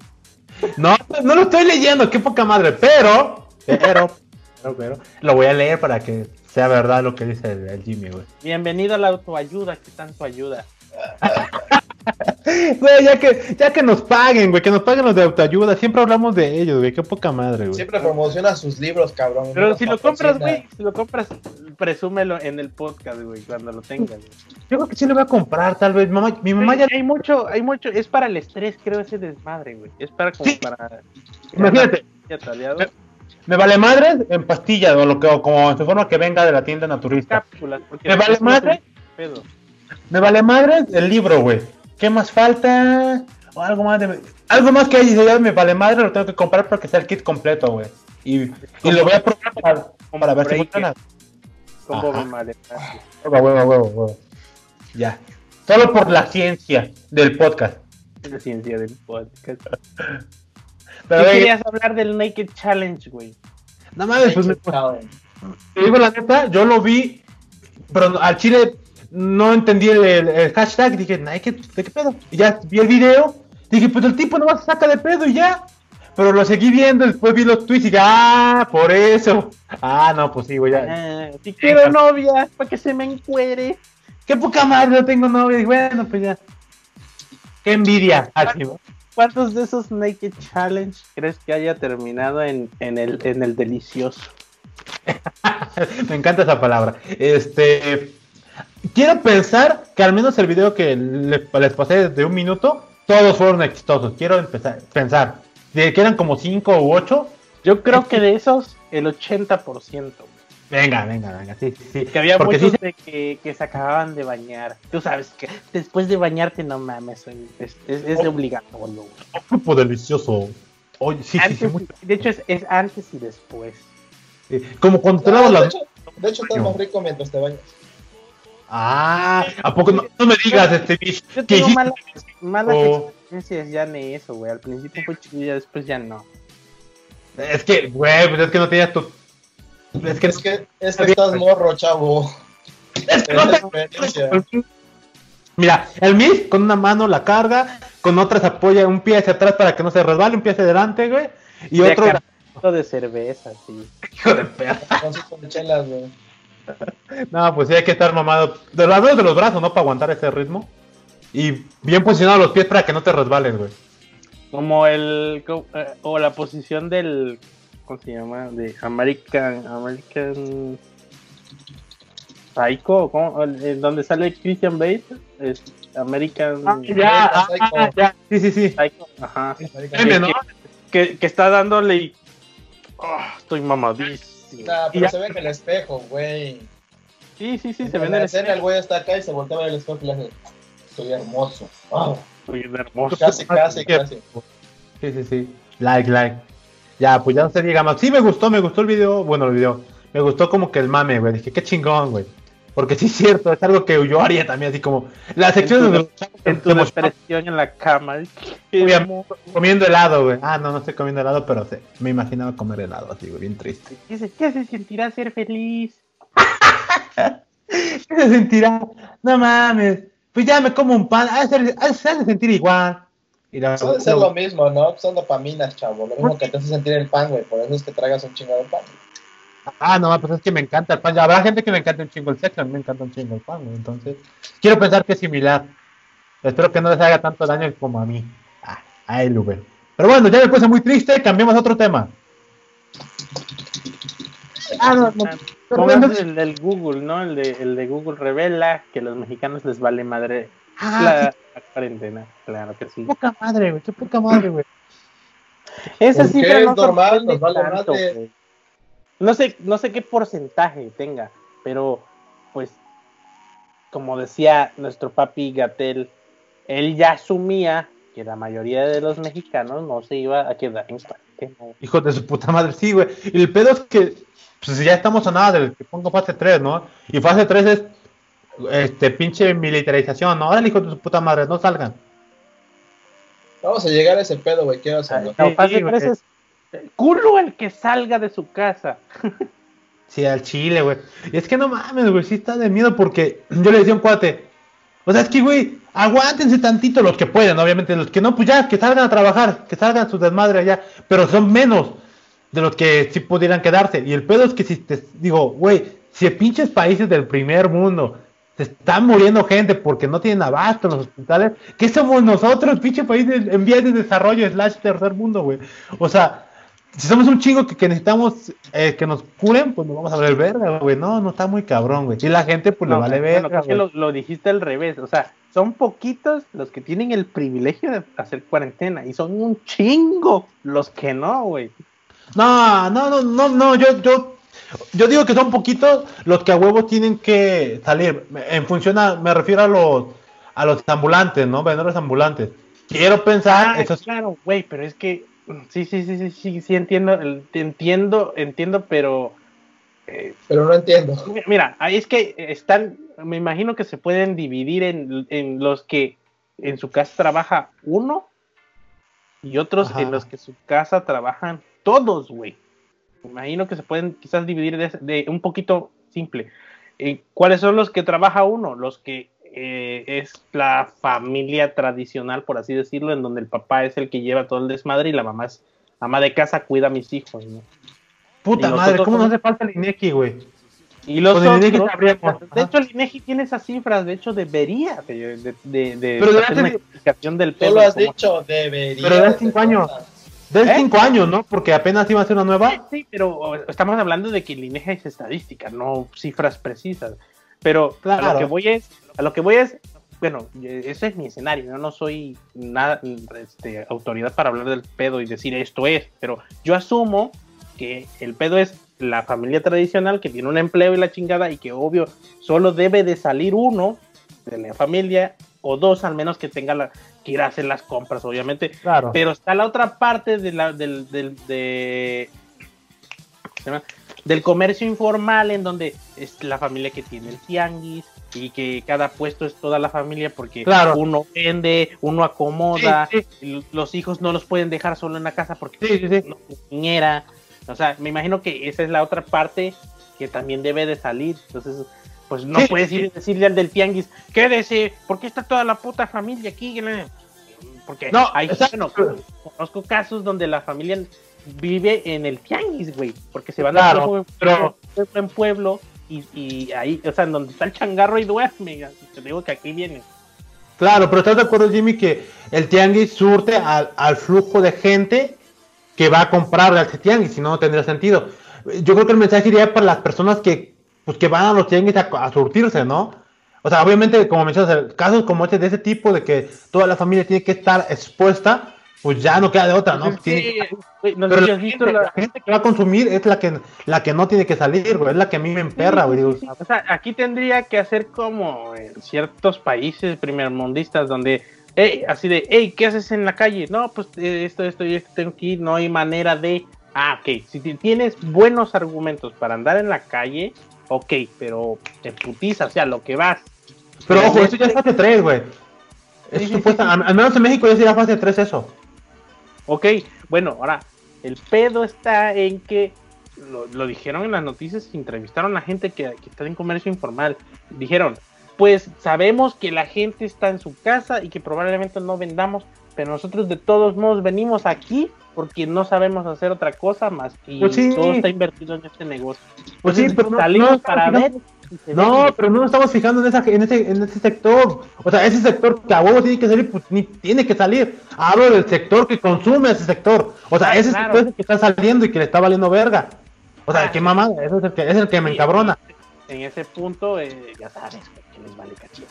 S2: No, no lo estoy leyendo, qué poca madre, pero, pero, pero, pero, lo voy a leer para que sea verdad lo que dice el, el Jimmy, güey.
S1: Bienvenido a la autoayuda, que tanto ayuda. <laughs>
S2: Güey, ya que, ya que nos paguen, güey, que nos paguen los de autoayuda, siempre hablamos de ellos, güey, qué poca madre, güey.
S3: Siempre promociona sus libros, cabrón.
S1: Pero si lo compras, güey, si lo compras, presúmelo en el podcast, güey, cuando lo tengas. güey.
S2: Yo creo que sí lo voy a comprar, tal vez, mamá, mi mamá ya,
S1: hay mucho, hay mucho, es para el estrés, creo, ese desmadre, güey. Es para como
S2: Sí.
S1: para.
S2: imagínate, me vale madre en pastillas, o lo que, o como en su forma que venga de la tienda naturista.
S1: cápsulas.
S2: ¿Me vale madre?
S1: pedo.
S2: Me vale madre el libro, güey. ¿Qué más falta? O algo más de... Algo más que hay, ya me vale madre, lo tengo que comprar para que sea el kit completo, güey. Y, y lo voy a probar para, para ver si funciona.
S1: Como madre.
S2: Huevo, huevo, huevo, huevo. Ya. Solo por la ciencia del podcast.
S1: La ciencia del podcast.
S2: Pero,
S1: ¿Qué
S2: güey,
S1: querías hablar del Naked Challenge, güey?
S2: no mames, pues, me- te digo la neta, yo lo vi, pero al chile no entendí el, el- el hashtag. Dije, Nike, ¿de qué pedo? Y ya vi el video. Dije, pues el tipo nomás saca de pedo y ya. Pero lo seguí viendo, después vi los tweets y dije, ah, por eso. Ah, no, pues sí, güey, ya.
S1: Ah, si quiero novia, para que se me encuere.
S2: Qué poca madre, no tengo novia. Y bueno, pues ya. Qué envidia. Así, ¿no?
S1: ¿Cuántos de esos Naked Challenge crees que haya terminado en, en, el, en el delicioso? <laughs>
S2: Me encanta esa palabra. Este. Quiero pensar que al menos el video que le- les pasé de un minuto, todos fueron exitosos. Quiero empezar, pensar. De que eran como 5 u 8.
S1: Yo creo que de esos, el 80%.
S2: Venga, venga, venga. Sí, sí, sí.
S1: Que había
S2: Porque
S1: muchos
S2: sí,
S1: de que, que se acababan de bañar. Tú sabes que después de bañarte, no mames, es, es, es
S2: Oh.
S1: obligatorio. güey.
S2: un grupo delicioso. Oye, sí, sí, sí,
S1: Antes-
S2: muy-
S1: de hecho, es, es antes y después.
S2: sí. Como cuando te lavas
S3: de,
S2: las.
S3: hecho, de hecho, estás más rico mientras te bañas.
S2: Ah, ¿a poco no, no me digas, este bicho?
S1: Yo tengo
S2: hiciste?
S1: malas, malas
S2: Oh.
S1: experiencias ya en eso, güey. Al principio fue chido, ya después ya no.
S2: Es que, güey, pues es que no tenías tu. Es que
S3: Es que, es que estás morro, chavo.
S2: Es que no
S3: Es
S2: te-
S3: experiencia.
S2: Mira, el Miss con una mano la carga, con otra se apoya un pie hacia atrás para que no se resbale, un pie hacia adelante, güey. Y
S1: De
S2: otro.
S1: de cerveza, sí.
S2: Hijo de perra.
S3: Con sus chelas, güey. <laughs>
S2: No, pues sí hay que estar mamado. De los dedos de los brazos, ¿no? Para aguantar ese ritmo. Y bien posicionados los pies para que no te resbales, güey.
S1: Como el. eh, O la posición del. ¿Cómo se llama? De American. American. Psycho, ¿cómo? Donde sale Christian Bale. Es American.
S2: ya, ah,
S3: Psycho.
S2: ya. Sí, sí, sí.
S1: Psycho, ajá. Que, que está dándole y. Ah, estoy mamadísimo.
S3: Nah,
S2: Y
S3: pero
S2: ya-
S3: se ve en el espejo, güey.
S1: Sí, sí, sí, se
S3: en la
S1: en
S3: escena, el güey está acá y se voltea a ver el espejo y le hace, soy hermoso. Ah,
S1: Soy un hermoso.
S3: casi, casi, casi.
S2: Sí, sí, sí. Like, like. Ya, pues ya no se diga más. Sí, me gustó, me gustó el video. Bueno, el video. Me gustó como que el mame, güey. Dije, qué chingón, güey. Porque sí es cierto, es algo que yo haría también, así como. La sección
S1: En tu-
S2: chavos
S1: En tu depresión en la cama.
S2: Comiendo helado, güey. Ah, no, no estoy comiendo helado, pero me imaginaba comer helado, así, güey, bien triste.
S1: ¿Qué se, qué se sentirá ser feliz? <laughs>
S2: ¿Qué se sentirá? No mames. Pues ya me como un pan. De de- se ha de sentir igual. Y la-
S3: Eso debe ser lo mismo, ¿no? Son dopaminas, chavo. Lo mismo que te hace sentir el pan, güey. Por eso es que tragas un chingo de pan.
S2: Ah, no, pues es que me encanta el pan. Ya habrá gente que le encanta un chingo el sexo, a mí me encanta un chingo el pan, güey. Entonces, quiero pensar que es similar. Espero que no les haga tanto daño como a mí. Ah, a él, Uber. Pero bueno, ya me puse muy triste, cambiemos a otro tema. Ah, no, no.
S1: Pongas el del Google, ¿no? El de, el de Google revela que a los mexicanos les vale madre
S2: Ah,
S1: la,
S2: sí,
S1: cuarentena. Claro que sí.
S2: qué poca madre, güey, qué poca madre, güey.
S1: Esa no
S3: Es normal, nos vale
S1: tanto,
S3: madre.
S1: güey. No sé, no sé qué porcentaje tenga, pero pues como decía nuestro papi Gatel, él ya asumía que la mayoría de los mexicanos no se iba a quedar en cuarentena.
S2: Hijos de su puta madre, sí, güey. Y el pedo es que, pues ya estamos a nada del que pongo fase 3, ¿no? Y fase 3 es, este, pinche militarización, ¿no? Ahora, hijos de su puta madre, no salgan.
S3: Vamos a llegar a ese pedo, güey. Quiero hacerlo.
S1: La
S2: Sí,
S1: fase
S2: güey.
S1: 3 es culo el que salga de su casa.
S2: Sí, al chile, güey. Y es que no mames, güey, sí está de miedo porque yo le decía a un cuate, o sea, es que, güey, aguántense tantito los que pueden, obviamente, los que no, pues ya, que salgan a trabajar, que salgan su desmadre allá, pero son menos de los que sí pudieran quedarse. Y el pedo es que si te digo, güey, si pinches países del primer mundo se están muriendo gente porque no tienen abasto en los hospitales, ¿qué somos nosotros, pinche países en vías de desarrollo slash tercer mundo, güey? O sea, si somos un chingo que, que necesitamos eh, que nos curen, pues nos vamos a ver verga, güey. No, no está muy cabrón, güey. Y la gente, pues
S1: No,
S2: le vale
S1: bueno,
S2: verga,
S1: que
S2: güey.
S1: lo, lo dijiste al revés. O sea, son poquitos los que tienen el privilegio de hacer cuarentena y son un chingo los que no, güey.
S2: No, no, no, no, no, yo, yo, yo digo que son poquitos los que a huevos tienen que salir. En función a, me refiero a los, a los ambulantes, ¿no? Vendedores ambulantes. Quiero pensar,
S1: Ah,
S2: eso
S1: claro, güey, pero es que sí, sí, sí, sí, sí, sí entiendo, entiendo, entiendo, pero eh,
S3: Pero no entiendo.
S1: mira, ahí es que están, me imagino que se pueden dividir en, en los que en su casa trabaja uno y otros
S2: Ajá.
S1: en los que su casa trabajan todos, güey. Me imagino que se pueden quizás dividir de, de un poquito simple. Eh, ¿Cuáles son los que trabaja uno? Los que eh, es la familia tradicional, por así decirlo, en donde el papá es el que lleva todo el desmadre y la mamá es ama de casa, cuida a mis hijos, ¿no?
S2: puta madre, ¿cómo no hace falta el INEGI, güey?
S1: Y los
S2: Con el INEGI
S1: otros, de hecho el INEGI tiene esas cifras, de hecho debería de, de, de- de
S2: Pero
S1: hacer
S2: de
S1: una explicación del
S3: Tú
S1: pedo.
S3: lo has
S1: como-
S3: dicho, debería.
S2: Pero de cinco años. De
S1: ¿Eh?
S2: cinco años, ¿no? Porque apenas iba a ser una nueva.
S1: Sí, pero estamos hablando de que el INEGI es estadística, no cifras precisas. Pero a
S2: Claro.
S1: lo que voy es, a lo que voy es, bueno, ese es mi escenario, yo no soy nada este, autoridad para hablar del pedo y decir esto es, pero yo asumo que el pedo es la familia tradicional que tiene un empleo y la chingada y que obvio solo debe de salir uno de la familia o dos al menos que tenga la que ir a hacer las compras obviamente
S2: Claro.
S1: pero está la otra parte de la, del, del, de-. Del comercio informal en donde es la familia que tiene el tianguis y que cada puesto es toda la familia porque
S2: Claro.
S1: uno vende, uno acomoda,
S2: Sí,
S1: los hijos no los pueden dejar solo en la casa porque
S2: Sí,
S1: no niñera. O sea, me imagino que esa es la otra parte que también debe de salir. Entonces, pues no puedes
S2: sí.
S1: ir a decirle al del tianguis, quédese, porque está toda la puta familia aquí. porque
S2: No,
S1: hay, bueno, conozco casos donde la familia vive en el tianguis, güey, porque se van
S2: Claro,
S1: pueblo,
S2: pero-
S1: pueblo en pueblo y, y ahí, o sea, en donde está el changarro y duerme. Te digo que aquí viene.
S2: Claro, pero ¿estás de acuerdo, Jimmy, que el tianguis surte al, al flujo de gente que va a comprar al tianguis? Si no, no tendría sentido. Yo creo que el mensaje iría para las personas que, pues, que van a los tianguis a, a surtirse, ¿no? O sea, obviamente, como mencionas, casos como este de ese tipo, de que toda la familia tiene que estar expuesta, pues ya no queda de otra, ¿no?
S1: Que,
S2: que-
S1: güey, no
S2: Pero la gente,
S1: la-
S2: la gente que va a consumir es la que, la que no tiene que salir, güey. Es la que a mí me emperra, güey.
S1: O sea, aquí tendría que hacer como en ciertos países primermundistas donde, hey, así de, hey, ¿qué haces en la calle? No, pues eh, esto, esto y esto tengo que ir, no hay manera de... Ah, ok, si ti- tienes buenos argumentos para andar en la calle, ok, pero te putiza, o sea, lo que vas.
S2: Pero ojo,
S1: en
S2: esto ya es fase 3, güey. Es
S1: Sí, sí,
S2: supuesta-
S1: sí, sí.
S2: Al, al menos en México ya sería fase 3 eso.
S1: Ok, bueno, ahora, el pedo está en que lo, lo dijeron en las noticias, entrevistaron a gente que, que está en comercio informal. Dijeron, pues sabemos que la gente está en su casa y que probablemente no vendamos, pero nosotros de todos modos venimos aquí porque no sabemos hacer otra cosa más que
S2: Pues sí.
S1: todo está invertido en este negocio.
S2: Pues sí, pero no-
S1: salimos
S2: no,
S1: para
S2: no,
S1: ver.
S2: No, pero no nos estamos fijando en, esa, en, ese, en ese sector. O sea, ese sector que a huevo tiene que salir, pues ni tiene que salir. Hablo del sector que consume ese sector. O sea,
S1: Ah,
S2: ese
S1: claro.
S2: sector es el que está saliendo y que le está valiendo verga. O sea, qué mamada, ese es el que, es el que me encabrona.
S1: En ese punto, eh, ya sabes, que les vale cachete.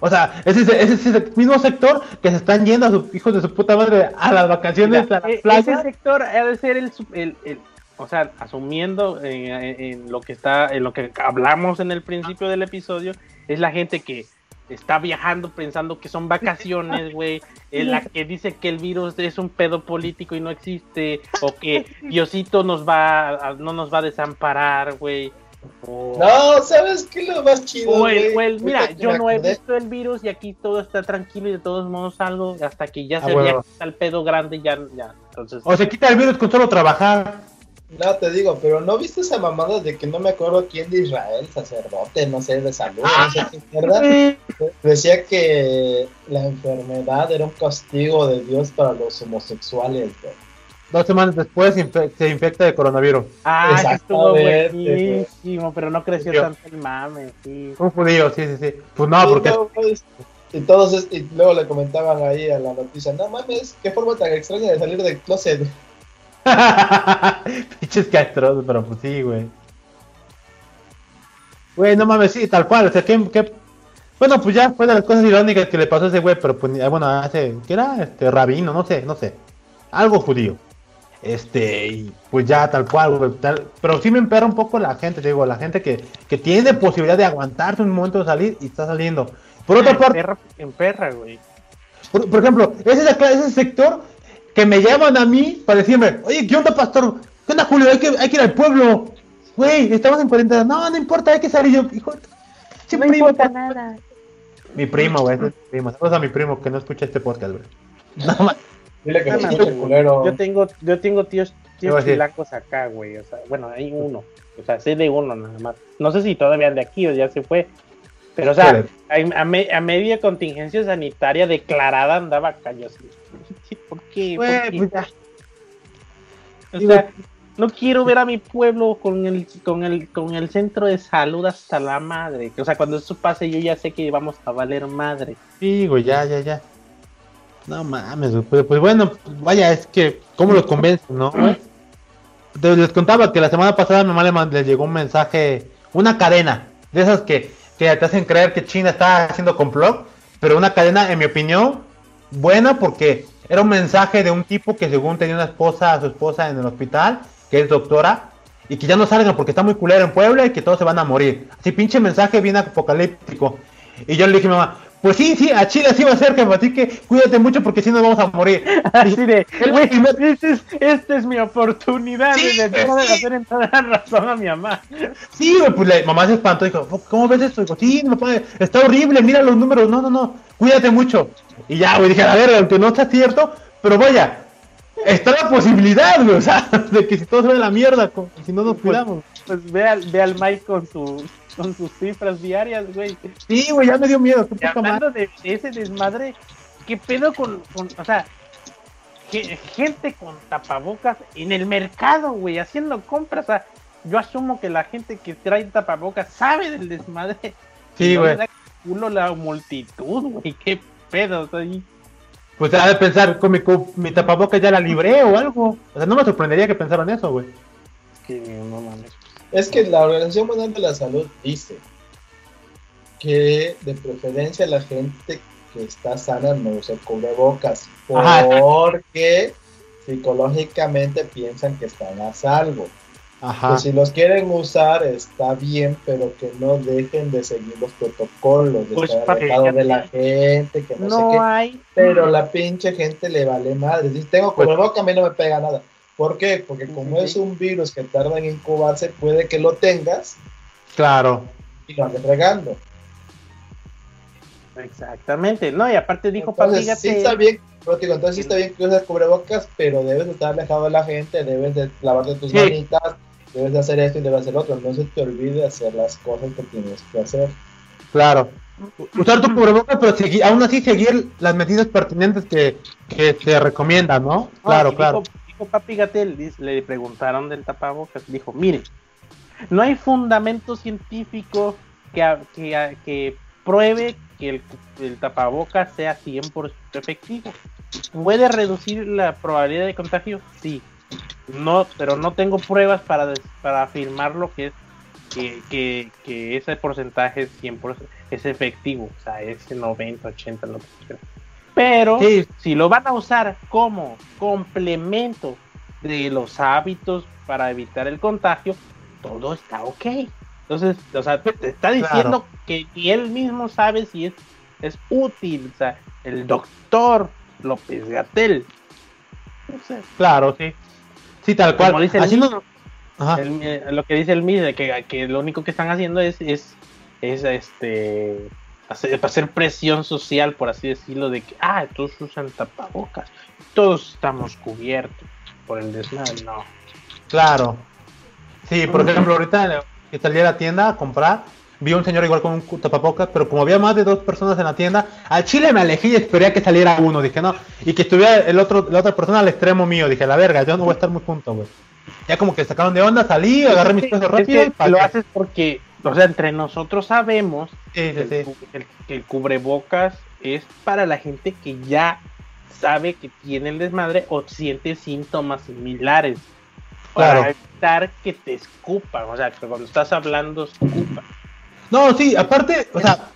S2: O sea, ese es ese es ese mismo sector que se están yendo a sus hijos de su puta madre a las vacaciones
S1: Mira,
S2: a
S1: e-
S2: las playas.
S1: ese sector ha de ser el- el- o sea, asumiendo en, en- en lo que está, en lo que hablamos en el principio del episodio, es la gente que está viajando pensando que son vacaciones, <laughs> güey, en la que dice que el virus es un pedo político y no existe, o que <laughs> Diosito nos va, a- no nos va a desamparar, güey. O,
S3: No, ¿sabes qué es lo más chido?
S1: o el,
S3: güey?
S1: o el- mira, yo no he visto el virus y aquí todo está tranquilo y de todos modos salgo hasta que ya
S2: Ah,
S1: se vea
S2: huevo.
S1: que está el pedo grande ya, ya. Entonces,
S2: O se quita el virus con solo trabajar.
S3: No, te digo, pero ¿no viste esa mamada de que no me acuerdo quién de Israel, sacerdote, no sé, de salud, no sé qué mierda? Decía que la enfermedad era un castigo de Dios para los homosexuales, güey.
S2: Dos semanas después se infe- se infecta de coronavirus.
S1: Ah, ese estuvo buenísimo, pero no creció tanto el mame, sí.
S2: Un judío, sí, sí, sí. Pues no,
S3: Sí,
S2: porque
S3: no, pues, entonces, y luego le comentaban ahí a la noticia, no mames, qué forma tan extraña de salir del closet. <laughs>
S2: Pinches castrosos, pero pues sí, güey. Güey, no mames, sí, tal cual. O sea, que, que- Bueno, pues ya fue de las cosas irónicas que le pasó a ese güey, pero pues, ni- bueno, hace. ¿Qué era? Este, rabino, no sé, no sé. Algo judío. Este, y pues ya tal cual, güey. tal- pero sí me emperra un poco la gente, te digo, la gente que, que tiene posibilidad de aguantarse un momento de salir y está saliendo. Por otra
S1: En
S2: parte,
S1: perra, en perra, güey.
S2: por, por ejemplo, ese es, sector que me llaman a mí para decirme, oye, ¿qué onda, pastor? ¿Qué onda, Julio? Hay que, hay que ir al pueblo. Güey, estamos en cuarentena. No, no importa, hay que salir. Yo, hijo, sí,
S4: No
S2: primo,
S4: importa
S2: por-
S4: nada.
S2: Mi primo, güey, ese es mi primo. Saludos a mi primo que no escucha este podcast, güey. <laughs> No, ma-
S3: Dile que me
S1: no,
S3: escuche
S1: güey.
S3: culero.
S1: Yo tengo, yo tengo tíos, tíos chilacos acá, güey. O sea, bueno, hay uno. O sea, sé de uno nada más. No sé si todavía anda aquí o ya se fue. Pero, o sea, a, a me- a media contingencia sanitaria declarada andaba así, ¿Por qué? ¿Por
S2: Güey,
S1: qué?
S2: pues.
S1: O sea, no quiero ver a mi pueblo con el, con el, con el centro de salud hasta la madre. O sea, cuando eso pase, yo ya sé que vamos a valer madre.
S2: Sí, güey, ya, ya, ya. No mames. Pues, pues bueno, pues vaya, es que, ¿cómo los convencen, no, Les contaba que la semana pasada a mi mamá le, le llegó un mensaje, una cadena, de esas que, que te hacen creer que China está haciendo complot, pero una cadena, en mi opinión, buena porque era un mensaje de un tipo que según tenía una esposa, a su esposa en el hospital, que es doctora, y que ya no salgan porque está muy culero en Puebla y que todos se van a morir. Así pinche mensaje bien apocalíptico. Y yo le dije a mi mamá, pues sí, sí, a Chile sí va a ser, jefe, así que cuídate mucho porque si no vamos a morir. <laughs>
S1: Así de, güey, <laughs> esta es, esta es mi oportunidad
S2: Sí,
S1: de, de,
S2: sí.
S1: hacer la razón a mi mamá. <laughs>
S2: Sí, güey, pues la mamá se espantó y dijo, ¿cómo ves esto? Dijo, sí, no puede, está horrible, mira los números, no, no, no, cuídate mucho. Y ya, güey, dije, a ver, aunque no está cierto, pero vaya, está la posibilidad, güey, o sea, de que si todo se va a la mierda, si no nos cuidamos.
S1: Pues ve al, ve al Mike con, su, con sus cifras diarias, güey.
S2: Sí, güey, ya me dio miedo, qué madre.
S1: hablando de ese desmadre, ¿qué pedo con, con o sea, que- gente con tapabocas en el mercado, güey, haciendo compras? O sea, yo asumo que la gente que trae tapabocas sabe del desmadre.
S2: Sí,
S1: no
S2: güey.
S1: culo la multitud, güey, qué pedo, o sea, y-
S2: Pues ha de pensar, con mi, tapabocas ya la libré o algo. O sea, no me sorprendería que pensaran eso, güey.
S1: que no mames.
S3: Es que la Organización Mundial de la Salud dice que de preferencia la gente que está sana no use cubrebocas
S2: Ajá.
S3: porque psicológicamente piensan que están a salvo.
S2: Ajá.
S3: Si los quieren usar está bien, pero que no dejen de seguir los protocolos, de
S1: Pues,
S3: estar alejado de la gente, que no, sé qué.
S1: hay.
S3: Pero la pinche gente le vale madre. Si tengo
S2: Pues-
S3: cubreboca, a mí no me pega nada. ¿Por qué? Porque como es un virus que tarda en incubarse, puede que lo tengas
S2: Claro.
S3: y lo andes regando.
S1: Exactamente, no, y aparte dijo
S3: Entonces, sí
S1: Gatel-
S3: está bien, pero te digo, entonces sí está bien que uses cubrebocas, pero debes de estar alejado de la gente, debes de lavarte tus
S2: Sí.
S3: manitas, debes de hacer esto y debes hacer otro. No se te olvide hacer las cosas que tienes que hacer.
S2: Claro. Usar tu cubrebocas, pero segui- aún así seguir las medidas pertinentes que, que se recomiendan, ¿no? Claro, claro.
S1: Dijo, dijo Papi Gatel, le preguntaron del tapabocas, dijo, mire, no hay fundamento científico que, que, que pruebe que el, tapabocas sea 100% efectivo. ¿Puede reducir la probabilidad de contagio? Sí. No, pero no tengo pruebas para, des- para afirmar lo que es que, que, ese porcentaje es 100% es efectivo, o sea, ese 90, 80, lo que sea. Pero
S2: Sí,
S1: si lo van a usar como complemento de los hábitos para evitar el contagio, todo está ok. Entonces, o sea, te está diciendo que él mismo sabe si es, es útil. O sea, el doctor López Gatel. No sé,
S2: claro, sí. Sí, tal cual.
S1: como dice el mismo,
S2: no- Ajá.
S1: el- lo que dice el MIS, de que, que lo único que están haciendo es, es, es este hacer, hacer presión social, por así decirlo, de que, ah, todos usan tapabocas, todos estamos cubiertos por el desmadre, no.
S2: Claro. Sí, por ejemplo, ahorita que salí a la tienda a comprar, vi a un señor igual con un tapabocas, pero como había más de dos personas en la tienda, al chile me alejé y esperé a que saliera uno, dije no, y que estuviera el otro, la otra persona al extremo mío, dije la verga, yo no voy a estar muy junto, güey. Ya como que sacaron de onda, salí, agarré mis cosas
S1: Es
S2: rápido
S1: que
S2: y
S1: lo haces porque, o sea, entre nosotros sabemos
S2: Sí,
S1: que el,
S2: sí.
S1: cu- el- que el cubrebocas es para la gente que ya sabe que tiene el desmadre o siente síntomas similares. Para evitar que te escupan, o sea, que cuando estás hablando escupan.
S2: No, sí, aparte, o sea,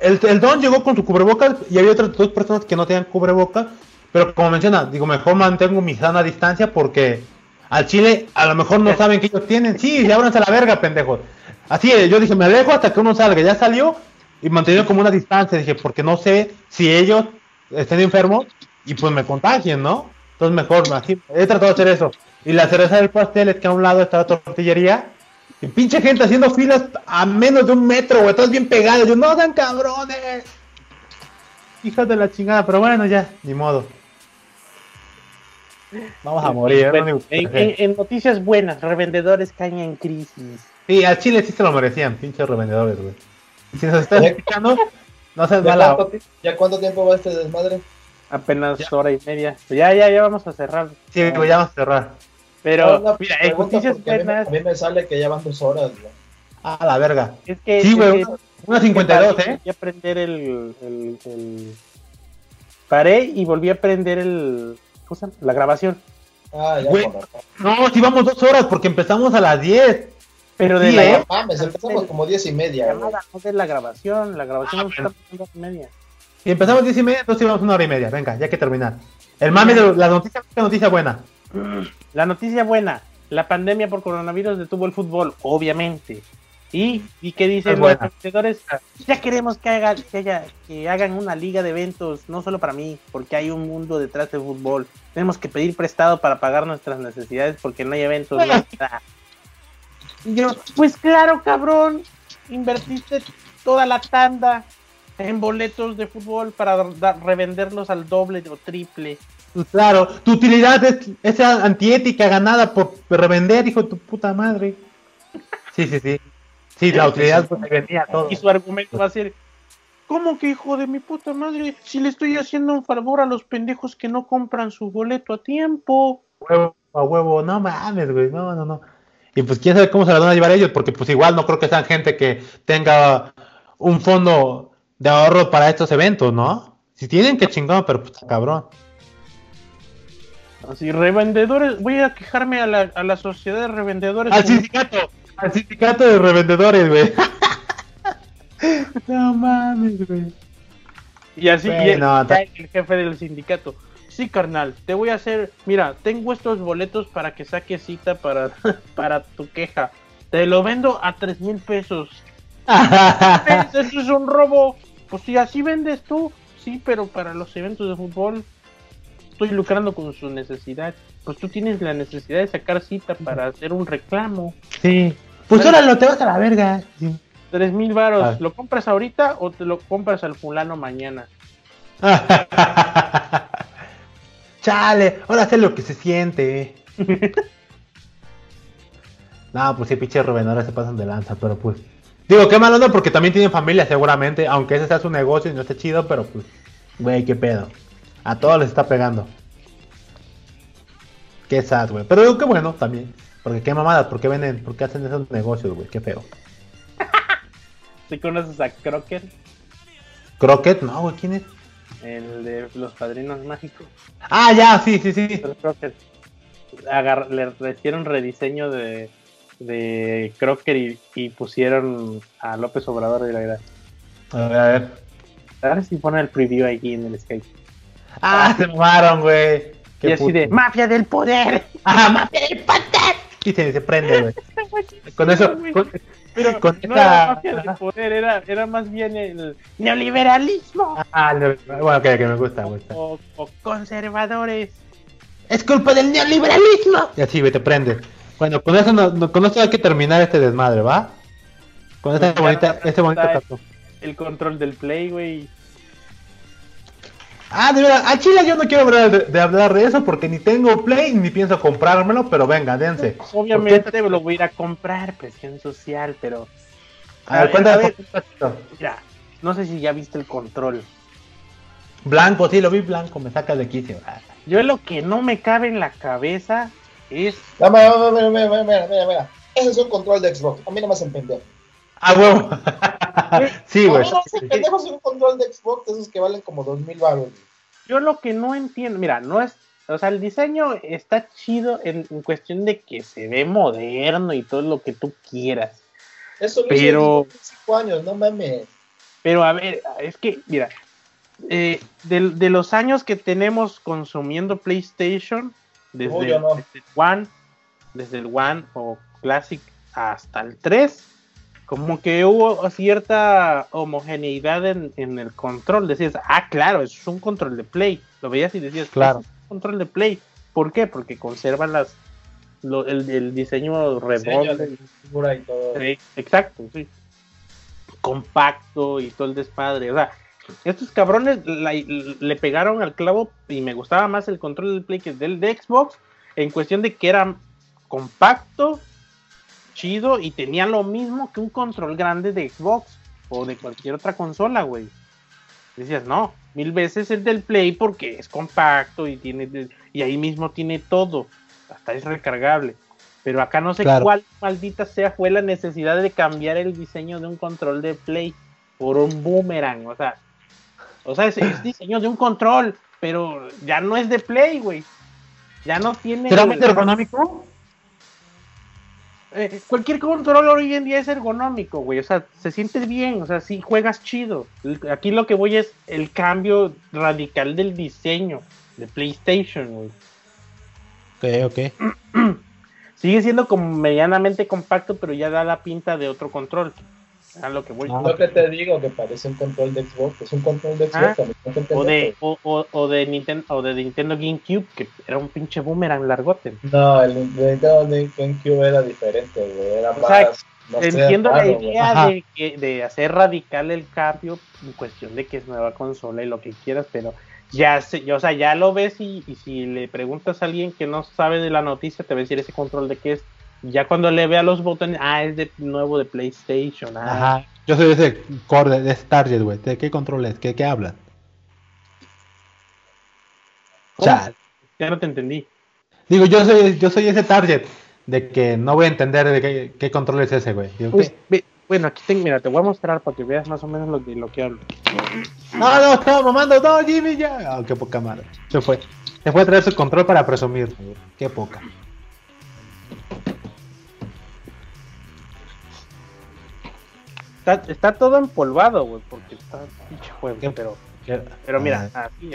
S2: el, el don llegó con su cubrebocas y había otras dos personas que no tenían cubrebocas, pero como menciona, digo, mejor mantengo mi sana distancia porque al chile a lo mejor no saben que ellos tienen. Sí, ya ábranse a la verga, pendejos. Así, eh, yo dije, me alejo hasta que uno salga, ya salió y mantenido como una distancia, dije, porque no sé si ellos estén enfermos y pues me contagien, ¿no? Entonces mejor, así, he tratado de hacer eso. Y la cereza del pastel es que a un lado está la tortillería y pinche gente haciendo filas a menos de un metro, güey. Todos bien pegados. Yo, no sean cabrones. Hijas de la chingada, pero bueno, ya, ni modo. Vamos a morir. es
S1: Bueno, en- en noticias buenas, revendedores caen en crisis.
S2: Sí, al Chile sí se lo merecían, pinches revendedores, güey. Si nos están escuchando, no seas
S3: ¿Ya
S2: mala.
S3: cuánto, ¿Ya cuánto tiempo va este desmadre?
S1: Apenas
S2: Ya.
S1: hora y media. Ya, ya, ya vamos a cerrar.
S2: Sí, güey, ya vamos a cerrar.
S1: Pero,
S3: No, no,
S1: mira, en noticias
S3: porque a mí, me-
S1: buenas,
S3: a mí me sale que ya van dos horas. güey.
S2: A la verga.
S1: es que.
S2: Sí, güey, una, una 52, ¿eh?
S1: Volví a prender el, el- el- Paré y volví a prender el. ¿Cómo se llama? La grabación.
S3: Ah, ya
S2: Güey. No, sí vamos dos horas porque empezamos a las 10.
S1: Pero de la
S2: ¿eh?
S3: Mames, empezamos como diez y media. güey.
S1: no de la grabación. La grabación no está pasando y media.
S2: Si empezamos 10 y media, entonces íbamos una hora y media. Venga, ya hay que terminar. El mame de la noticia, la noticia buena.
S1: La noticia buena. La pandemia por coronavirus detuvo el fútbol, obviamente. ¿Y, y qué dicen los competidores? Ya queremos que, haga, que, haya- que hagan una liga de eventos, no solo para mí, porque hay un mundo detrás del fútbol. Tenemos que pedir prestado para pagar nuestras necesidades porque no hay eventos. no. Y yo, pues claro, cabrón, invertiste toda la tanda en boletos de fútbol para revenderlos al doble o triple.
S2: Pues claro, tu utilidad es esa antiética ganada por revender, hijo de tu puta madre. Sí, sí, sí. Sí, la utilidad pues ahí venía todo.
S1: Y su argumento va a ser, ¿Cómo que hijo de mi puta madre? Si le estoy haciendo un favor a los pendejos que no compran su boleto a tiempo.
S2: Huevo, a huevo, no mames, güey, no, no, no. Y pues quién sabe cómo se la van a llevar ellos, porque pues igual no creo que sean gente que tenga un fondo de ahorro para estos eventos, ¿no? Si tienen que chingón, pero pues cabrón.
S1: Así, revendedores, voy a quejarme a la, a la sociedad de revendedores.
S2: Al sindicato, al sindicato de revendedores, güey. <laughs> no mames, güey.
S1: Y así
S2: Bueno,
S1: y el jefe del sindicato. Sí, carnal, te voy a hacer. Mira, tengo estos boletos para que saques cita para, <laughs> para tu queja. Te lo vendo a tres mil pesos. <laughs> Eso es un robo. Pues si así vendes tú, sí, pero para los eventos de fútbol estoy lucrando con su necesidad. Pues tú tienes la necesidad de sacar cita para hacer un reclamo.
S2: sí. Pues órale, te vas a la verga.
S1: Tres mil varos,
S2: Ah.
S1: ¿lo compras ahorita o te lo compras al fulano mañana? <laughs>
S2: Chale, ahora sé lo que se siente. <laughs> no, pues sí, pinche revendedores se pasan de lanza, pero pues. Digo, qué malo no, porque también tienen familia seguramente, aunque ese sea su negocio y no esté chido, pero pues, güey, qué pedo. A todos les está pegando. Qué sad, güey. Pero digo, qué bueno también. Porque qué mamadas, ¿por qué venden, por qué hacen esos negocios, güey? Qué feo. <laughs>
S1: ¿Sí conoces a Crocker?
S2: Crockett, no, güey, ¿quién es?
S1: El de los padrinos mágicos.
S2: Ah, ya, sí, sí, sí.
S1: Agar- le hicieron rediseño de, de Crocker y, y pusieron a López Obrador de la verdad.
S2: A ver, a ver.
S1: A ver si pone el preview aquí en el Skype.
S2: Ah, se mamaron, güey.
S1: Y así de. ¡Mafia del poder!
S2: ¡Ah, mafia del poder! Y se, se prende, güey. <laughs> Con eso, con,
S1: Pero
S2: con
S1: no
S2: esta-
S1: era mafia del poder, era, era más bien el neoliberalismo
S2: Ah, no, bueno, que, que me gusta, me gusta.
S1: o, o conservadores.
S2: Es culpa del neoliberalismo. Y así, te prende. Bueno, con eso, no, no- con eso hay que terminar este desmadre, ¿va? Con esta bonita, este bonito cartón.
S1: El control del play, güey.
S2: Ah, de verdad, a Chile yo no quiero hablar de, de hablar de eso porque ni tengo Play ni pienso comprármelo, pero venga, dense.
S1: Obviamente lo voy a ir a comprar, presión social, pero
S2: A ver,
S1: a
S2: cuéntame.
S1: ver.
S2: qué, Pachito.
S1: mira, no sé si ya viste el control.
S2: Blanco, sí, lo vi blanco, me saca de quicio. Ah,
S1: Yo lo que no me cabe en la cabeza es
S3: dame, mira, mira, mira, mira, mira, mira. Ese es un control de Xbox. A mí no me hacen pendejo.
S2: Ah, huevo. <laughs> sí, güey.
S3: no un control de Xbox de esos que valen como dos mil baros.
S1: yo lo que no entiendo, mira, no es, o sea, el diseño está chido en, en cuestión de que se ve moderno y todo lo que tú quieras.
S3: Eso lo
S1: Pero-
S3: hice hace cinco años, no mames.
S1: Pero a ver, es que, mira, eh, de, de los años que tenemos consumiendo PlayStation, desde,
S3: no.
S1: desde el One, desde el One o Classic hasta el 3, como que hubo cierta homogeneidad en, en el control. Decías, ah, claro, eso es un control de Play. Lo veías y decías,
S2: Claro.
S1: "Eso es un control de Play. ¿Por qué? Porque conservan las, lo- el, el diseño redondo.
S3: de figura y todo.
S1: Sí, exacto, sí. Compacto y todo el desmadre. O sea, estos cabrones la- le pegaron al clavo y me gustaba más el control del Play que del de Xbox en cuestión de que era compacto, chido y tenía lo mismo que un control grande de Xbox o de cualquier otra consola, güey. Decías, no, mil veces el del Play porque es compacto y tiene y ahí mismo tiene todo, hasta es recargable. Pero acá no sé
S2: Claro.
S1: cuál maldita sea fue la necesidad de cambiar el diseño de un control de Play por un boomerang, o sea, o sea, es, es <laughs> diseño de un control, pero ya no es de Play, güey. Ya no tiene
S2: ¿Será más ergonómico?
S1: Eh, cualquier control hoy en día es ergonómico, güey. O sea, se siente bien, o sea, sí juegas chido. Aquí lo que voy es el cambio radical del diseño de PlayStation, güey.
S2: Ok, ok. <clears throat>
S1: Sigue siendo como medianamente compacto, pero ya da la pinta de otro control. A lo que voy.
S2: Ah,
S3: Lo que te digo, que parece un control de Xbox. Es un control de Xbox.
S1: Ah.
S3: también, no te
S1: O de, o, o- o de Nintendo, o de Nintendo GameCube, que era un pinche boomerang largote.
S3: No, el Nintendo GameCube era diferente, güey. Era
S1: O sea,
S3: más. no
S1: Entiendo la
S3: raro,
S1: idea de, que, de hacer radical el cambio en cuestión de que es nueva consola y lo que quieras, pero ya se, o sea, ya lo ves y, y si le preguntas a alguien que no sabe de la noticia, te va a decir ese control de qué es. Ya cuando le vea los botones, ah, es de nuevo de PlayStation. Ah,
S2: Ajá. Yo soy ese core de ese target, güey. ¿De qué controles? ¿Qué, qué hablan?
S1: Ya no te entendí.
S2: Digo, yo soy, yo soy ese target de que no voy a entender de qué, qué control es ese, güey.
S1: Pues, bueno, aquí tengo, mira, te voy a mostrar para que veas más o menos lo de lo que hablo.
S2: No, no, estaba mamando, no, Jimmy, ya. Ah, qué poca madre. Se fue. Se fue a traer su control para presumir. güey. Qué poca.
S1: Está, está todo empolvado, güey, porque está pinche juego,
S2: ¿Qué?
S1: pero,
S2: Qué-
S1: pero mira,
S2: Ah,
S1: aquí,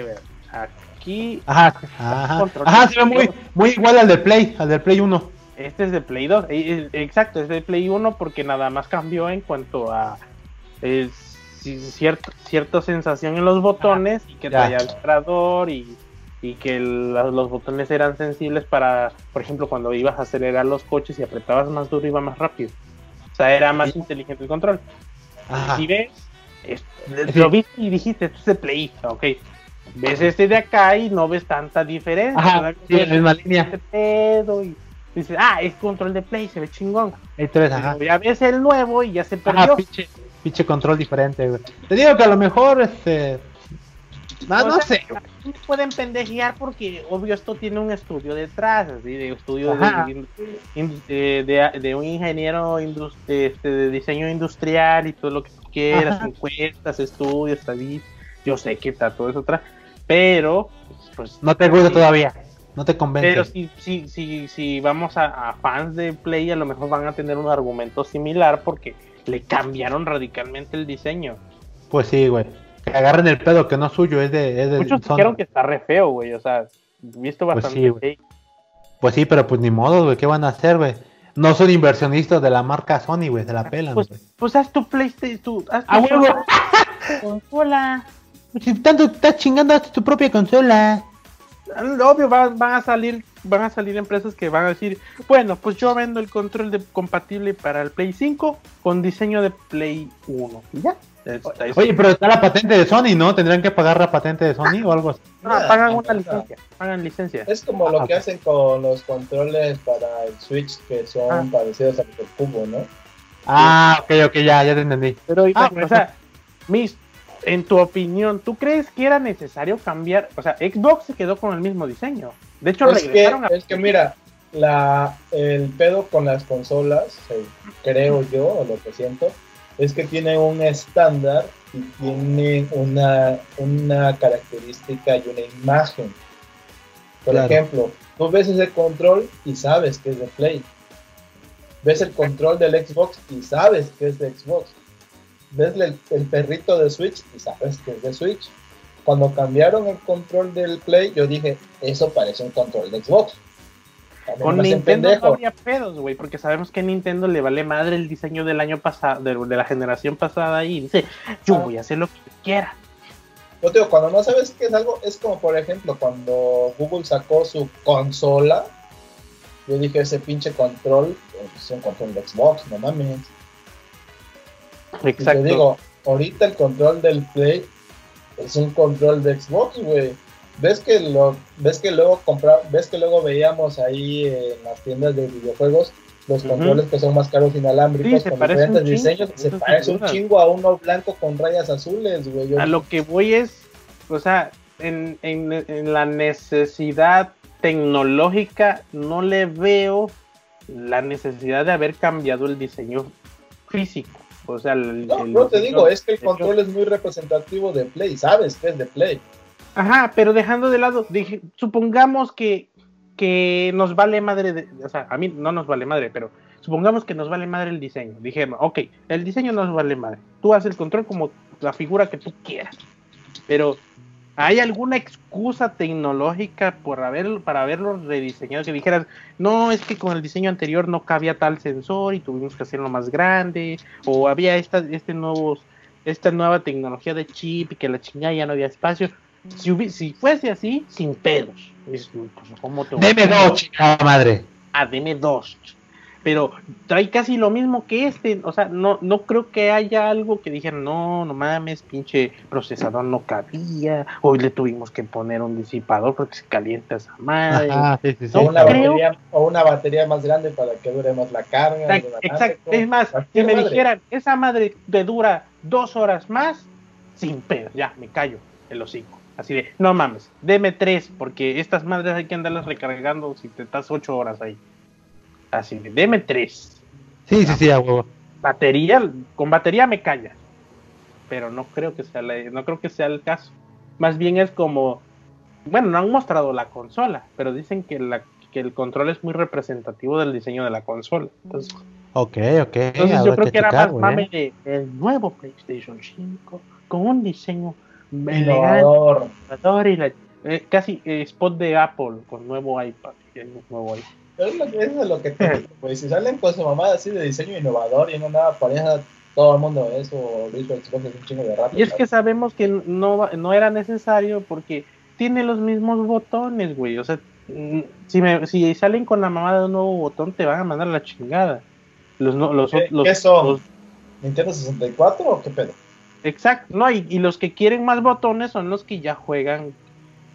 S1: aquí,
S2: Ajá, ajá. Ajá, se ve muy, muy igual al de Play, al del Play 1.
S1: este es de Play 2, eh, eh, exacto, es de Play 1 porque nada más cambió en cuanto a eh, cierto, cierta sensación en los botones y que
S2: ya.
S1: traía vibrador y, y que el- los botones eran sensibles para, por ejemplo, cuando ibas a acelerar los coches y apretabas más duro iba más rápido. O sea, era más
S2: Sí.
S1: inteligente el control.
S2: Ajá.
S1: Si ves, es- lo viste y dijiste, esto es de Play, ok. Ves este de acá y no ves tanta diferencia.
S2: Ajá, sí, la misma línea.
S1: pedo y dices, ah, es control de Play, se ve chingón.
S2: Tres, ajá.
S1: Ya ves el nuevo y ya se
S2: Ajá,
S1: perdió.
S2: pinche, pinche control diferente, güey. Te digo que a lo mejor, este. No, no sé.
S1: pueden pendejear porque obvio esto tiene un estudio detrás, así de estudio de, de, de- de un ingeniero este, de diseño industrial y todo lo que tú quieras,
S2: Ajá.
S1: encuestas, estudios, estadísticas. Yo sé que está todo eso atrás, pero pues
S2: No te gusta todavía. No te convence.
S1: Pero si, si, si, si vamos a, a fans de Play, a lo mejor van a tener un argumento similar porque le cambiaron radicalmente el diseño.
S2: Pues sí, güey. Que agarren el pedo que no es suyo, es de. Es de
S1: Muchos
S2: Sony.
S1: dijeron que está re feo, güey. O sea, visto
S2: Pues
S1: bastante.
S2: sí, güey. Pues sí, pero pues ni modo, güey. ¿Qué van a hacer, güey? No son inversionistas de la marca Sony, güey. Se la pelan,
S1: Pues,
S2: güey.
S1: pues haz tu PlayStation. Tu, haz tu
S2: ¡A huevo! <laughs>
S1: consola.
S2: Si tanto estás chingando, haz tu propia consola.
S1: Obvio, van, van a salir van a salir empresas que van a decir, bueno, pues yo vendo el control de, compatible para el Play 5 con diseño de Play 1. Y ya.
S2: Oye, pero está la patente de Sony, ¿no? ¿Tendrían que pagar la patente de Sony o algo así? <laughs>
S1: Ah, pagan una licencia. Pagan licencia.
S3: Es como
S2: Ah,
S3: lo que
S2: ok.
S3: hacen con los controles para el Switch que son
S1: Ah.
S3: parecidos al del cubo, ¿no?
S2: Ah, ok, ok, ya, ya te entendí.
S1: Pero,
S2: Ah,
S1: o sea, mis, en tu opinión, ¿tú crees que era necesario cambiar? O sea, Xbox se quedó con el mismo diseño. De hecho,
S3: Es que,
S1: regresaron a.
S3: es que mira, la, el pedo con las consolas, eh, creo yo, o lo que siento, es que tienen un estándar y tienen una, una característica y una imagen. Por
S2: Claro.
S3: ejemplo, tú ves ese control y sabes que es de Play. Ves el control del Xbox y sabes que es de Xbox. Ves el, el perrito de Switch y sabes que es de Switch. Cuando cambiaron el control del Play, yo dije, eso parece un control de Xbox.
S1: Con Nintendo
S3: pendejo.
S1: no había pedos, güey, porque sabemos que a Nintendo le vale madre el diseño del año pasado, de, de la generación pasada y dice, yo voy a hacer lo que quiera.
S3: Yo te digo, cuando no sabes qué es algo, es como por ejemplo cuando Google sacó su consola. Yo dije, ese pinche control es un control de Xbox, no mames. Y
S1: Exacto.
S3: te digo, ahorita el control del Play es un control de Xbox, güey. ¿Ves que lo ves que luego compra, ves que luego veíamos ahí en las tiendas de videojuegos los controles que son más caros inalámbricos
S1: Sí,
S3: con diferentes diseños? Se parece un chingo a uno blanco con rayas azules, güey.
S1: A lo que voy es, o sea, en, en- en la necesidad tecnológica no le veo la necesidad de haber cambiado el diseño físico. O sea, el,
S3: No,
S1: el
S3: no te digo, es que el control es muy representativo de Play, sabes que es de Play.
S1: Ajá, pero dejando de lado, dije, supongamos que, que nos vale madre, o sea, a mí no nos vale madre, pero supongamos que nos vale madre el diseño. Dije, ok, el diseño no nos vale madre. Tú haces el control como la figura que tú quieras. Pero, ¿hay alguna excusa tecnológica por haber, para haberlo rediseñado? Que dijeras, no, es que con el diseño anterior no cabía tal sensor y tuvimos que hacerlo más grande, o había esta, este nuevo, esta nueva tecnología de chip y que la chingada ya no había espacio. Si, hubi- si fuese así, sin pedos. Es, pues, ¿cómo te-
S2: Deme dos, madre.
S1: Ah, deme dos. pero trae casi lo mismo que este, o sea, no, no creo que haya algo que dijeran, no, no mames, pinche procesador no cabía, hoy le tuvimos que poner un disipador porque se calienta esa madre.
S2: Ajá, sí, sí, sí.
S3: O una,
S1: creo.
S3: batería, o una batería más grande para que dure más la carga.
S1: Exacto, exacto. es más, si me
S3: madre.
S1: dijeran, esa madre te dura dos horas más, sin pedo, ya, me callo el hocico. Así de, no mames, deme tres, porque estas madres hay que andarlas recargando si te estás ocho horas ahí. Así de, deme tres.
S2: Sí, sí, sí, a huevo.
S1: Batería, con batería me calla. Pero no creo que sea la- no creo que sea el caso. Más bien es como, bueno, no han mostrado la consola, pero dicen que la que el control es muy representativo del diseño de la consola. Entonces,
S2: Ok, ok.
S1: entonces yo creo que era
S2: checar,
S1: más mame
S2: ¿eh?
S1: de el nuevo PlayStation 5 con un diseño
S3: Innovador.
S1: innovador y la, eh, casi eh, spot de Apple con nuevo iPad nuevo
S3: es lo que, eso es lo que te digo, güey. <laughs> Si salen con su mamada así de diseño innovador y no nada pareja, todo el mundo eso, Xbox es un chingo de rato.
S1: Y es que sabemos que no, va- no era necesario porque tiene los mismos botones, güey. O sea, mm, si, me, si salen con la mamada de un nuevo botón, te van a mandar la chingada. Los, no- los,
S3: ¿Qué,
S1: los-
S3: qué son?
S1: los-
S3: ¿Nintendo 64 o qué pedo?
S1: Exacto, no, y, y los que quieren más botones son los que ya juegan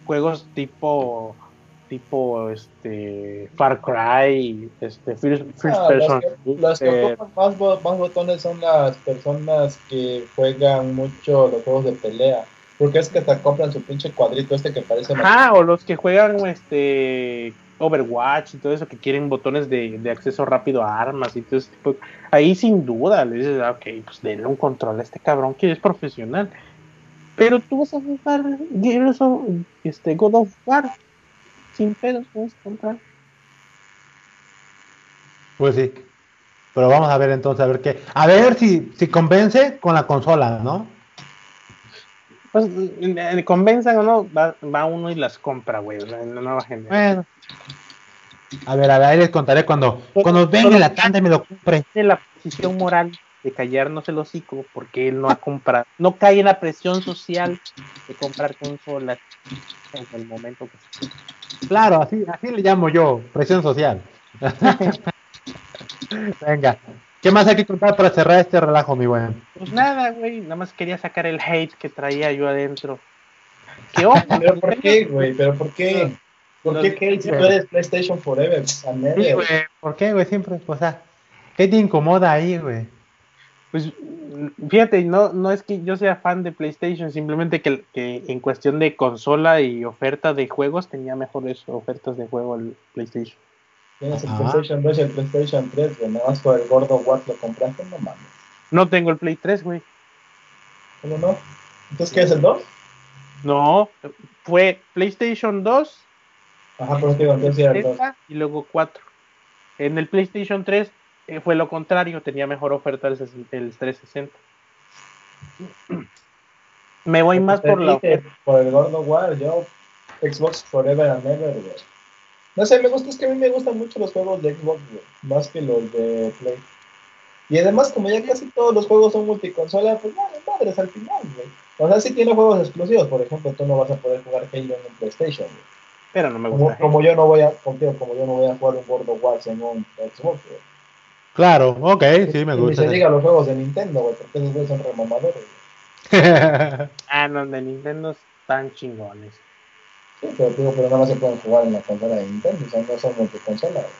S1: juegos tipo tipo este Far Cry, este First, first
S3: Ah,
S1: person
S3: los que, ocupan más, bo- más botones son las personas que juegan mucho los juegos de pelea. Porque es que te compran su pinche cuadrito este que parece más
S1: Ajá, o los que juegan este Overwatch y todo eso, que quieren botones de, de acceso rápido a armas y todo ese tipo. Ahí sin duda le dices, ah, ok, pues denle un control a este cabrón que es profesional. Pero tú vas a jugar Gears of, este, God of War sin pedos, puedes comprar.
S2: Pues sí. Pero vamos a ver entonces, a ver qué. A ver si, si convence con la consola, ¿no?
S1: Pues, eh, convenzan o no, va, va uno y las compra, güey, o sea, en la nueva generación.
S2: Bueno. A ver, a ver, ahí les contaré cuando, cuando venga la tanda y me lo compre.
S1: tiene la posición moral de callarnos el hocico porque él no ha comprado, no cae en la presión social de comprar consolas en el momento que se
S2: Claro, así, así le llamo yo, presión social. <laughs> Venga. ¿Qué más hay que contar para cerrar este relajo, mi buen?
S1: Pues nada, güey, nada más quería sacar el hate que traía yo adentro. Que ojo, <laughs>
S3: ¿Pero por qué, güey? ¿Pero por qué? ¿Por qué Kate si tú eres PlayStation Forever? A
S2: Sí, güey, ¿Por qué, güey? Siempre, o sea, ¿qué te incomoda ahí, güey?
S1: Pues fíjate, no, no es que yo sea fan de PlayStation, simplemente que, que en cuestión de consola y oferta de juegos tenía mejores ofertas de juego el PlayStation.
S3: Tienes el
S2: Ah.
S3: PlayStation 2 y el PlayStation 3, güey. Nada más por el gordo Watt lo compraste, no mames.
S1: No tengo el Play 3, güey.
S3: ¿Cómo no? ¿Entonces qué es el 2?
S1: No, fue PlayStation 2,
S3: Ajá, pero te digo, entonces era el 2.
S1: 60 y luego 4. En el PlayStation 3 eh, fue lo contrario, tenía mejor oferta el, ses- el 360. <clears throat> Me voy más por la oferta.
S3: Por el gordo Watt, yo Xbox Forever and Ever, güey. No sé, me gusta, es que a mí me gustan mucho los juegos de Xbox, güey. Más que los de Play. Y además, como ya casi todos los juegos son multiconsola, pues vale, madres al final, güey. O sea, si tiene juegos exclusivos, por ejemplo, tú no vas a poder jugar Halo en PlayStation, güey.
S1: Pero no me
S3: Como,
S1: gusta.
S3: como yo no voy a, contigo, como yo no voy a jugar un gordo Wars en un Xbox, güey.
S2: Claro, ok, sí, me
S3: Y
S2: gusta.
S3: se diga los juegos de Nintendo, güey, porque esos son remamadores, güey. <laughs>
S1: Ah, no, de Nintendo están chingones.
S3: Sí, pero digo, pero nada más se pueden jugar en la consola de Nintendo, o sea, no son multiconsola, güey.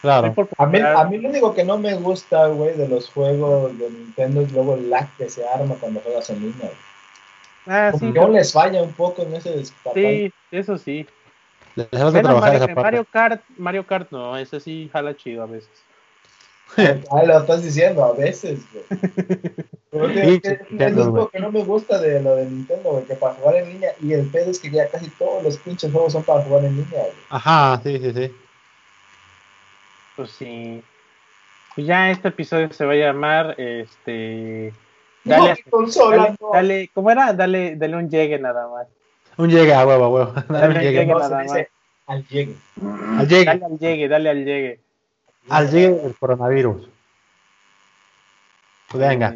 S2: claro.
S3: A mí, a mí lo único que no me gusta, güey, de los juegos de Nintendo es luego el lag que se arma cuando juegas en línea, güey.
S1: Ah,
S3: Como
S1: sí,
S3: que aún les falla un poco en ese despapalle.
S1: sí, eso sí.
S2: Les vas a
S1: Bueno,
S2: trabajar
S1: Mario,
S2: esa parte.
S1: Mario Kart, Mario Kart no, ese sí jala chido a veces. <laughs>
S3: Ah, lo estás diciendo a veces, güey. <laughs> Es que es lo que no me gusta de lo de Nintendo, güey, que para jugar en línea, y el pedo es que ya casi todos los pinches juegos son para jugar en línea, güey.
S2: Ajá, sí, sí, sí.
S1: Pues sí. Pues ya este episodio se va a llamar, este...
S3: No,
S1: Dale,
S3: mi consola,
S1: dale,
S3: no.
S1: dale- ¿cómo era? Dale, dale un llegue nada más.
S2: Un llegue a huevo, a huevo. <laughs> Dale un
S1: Dale un
S2: llegue.
S1: nada
S3: al llegue.
S2: Al llegue.
S1: Dale al llegue, dale al llegue.
S2: Al llegue del coronavirus. Pues venga.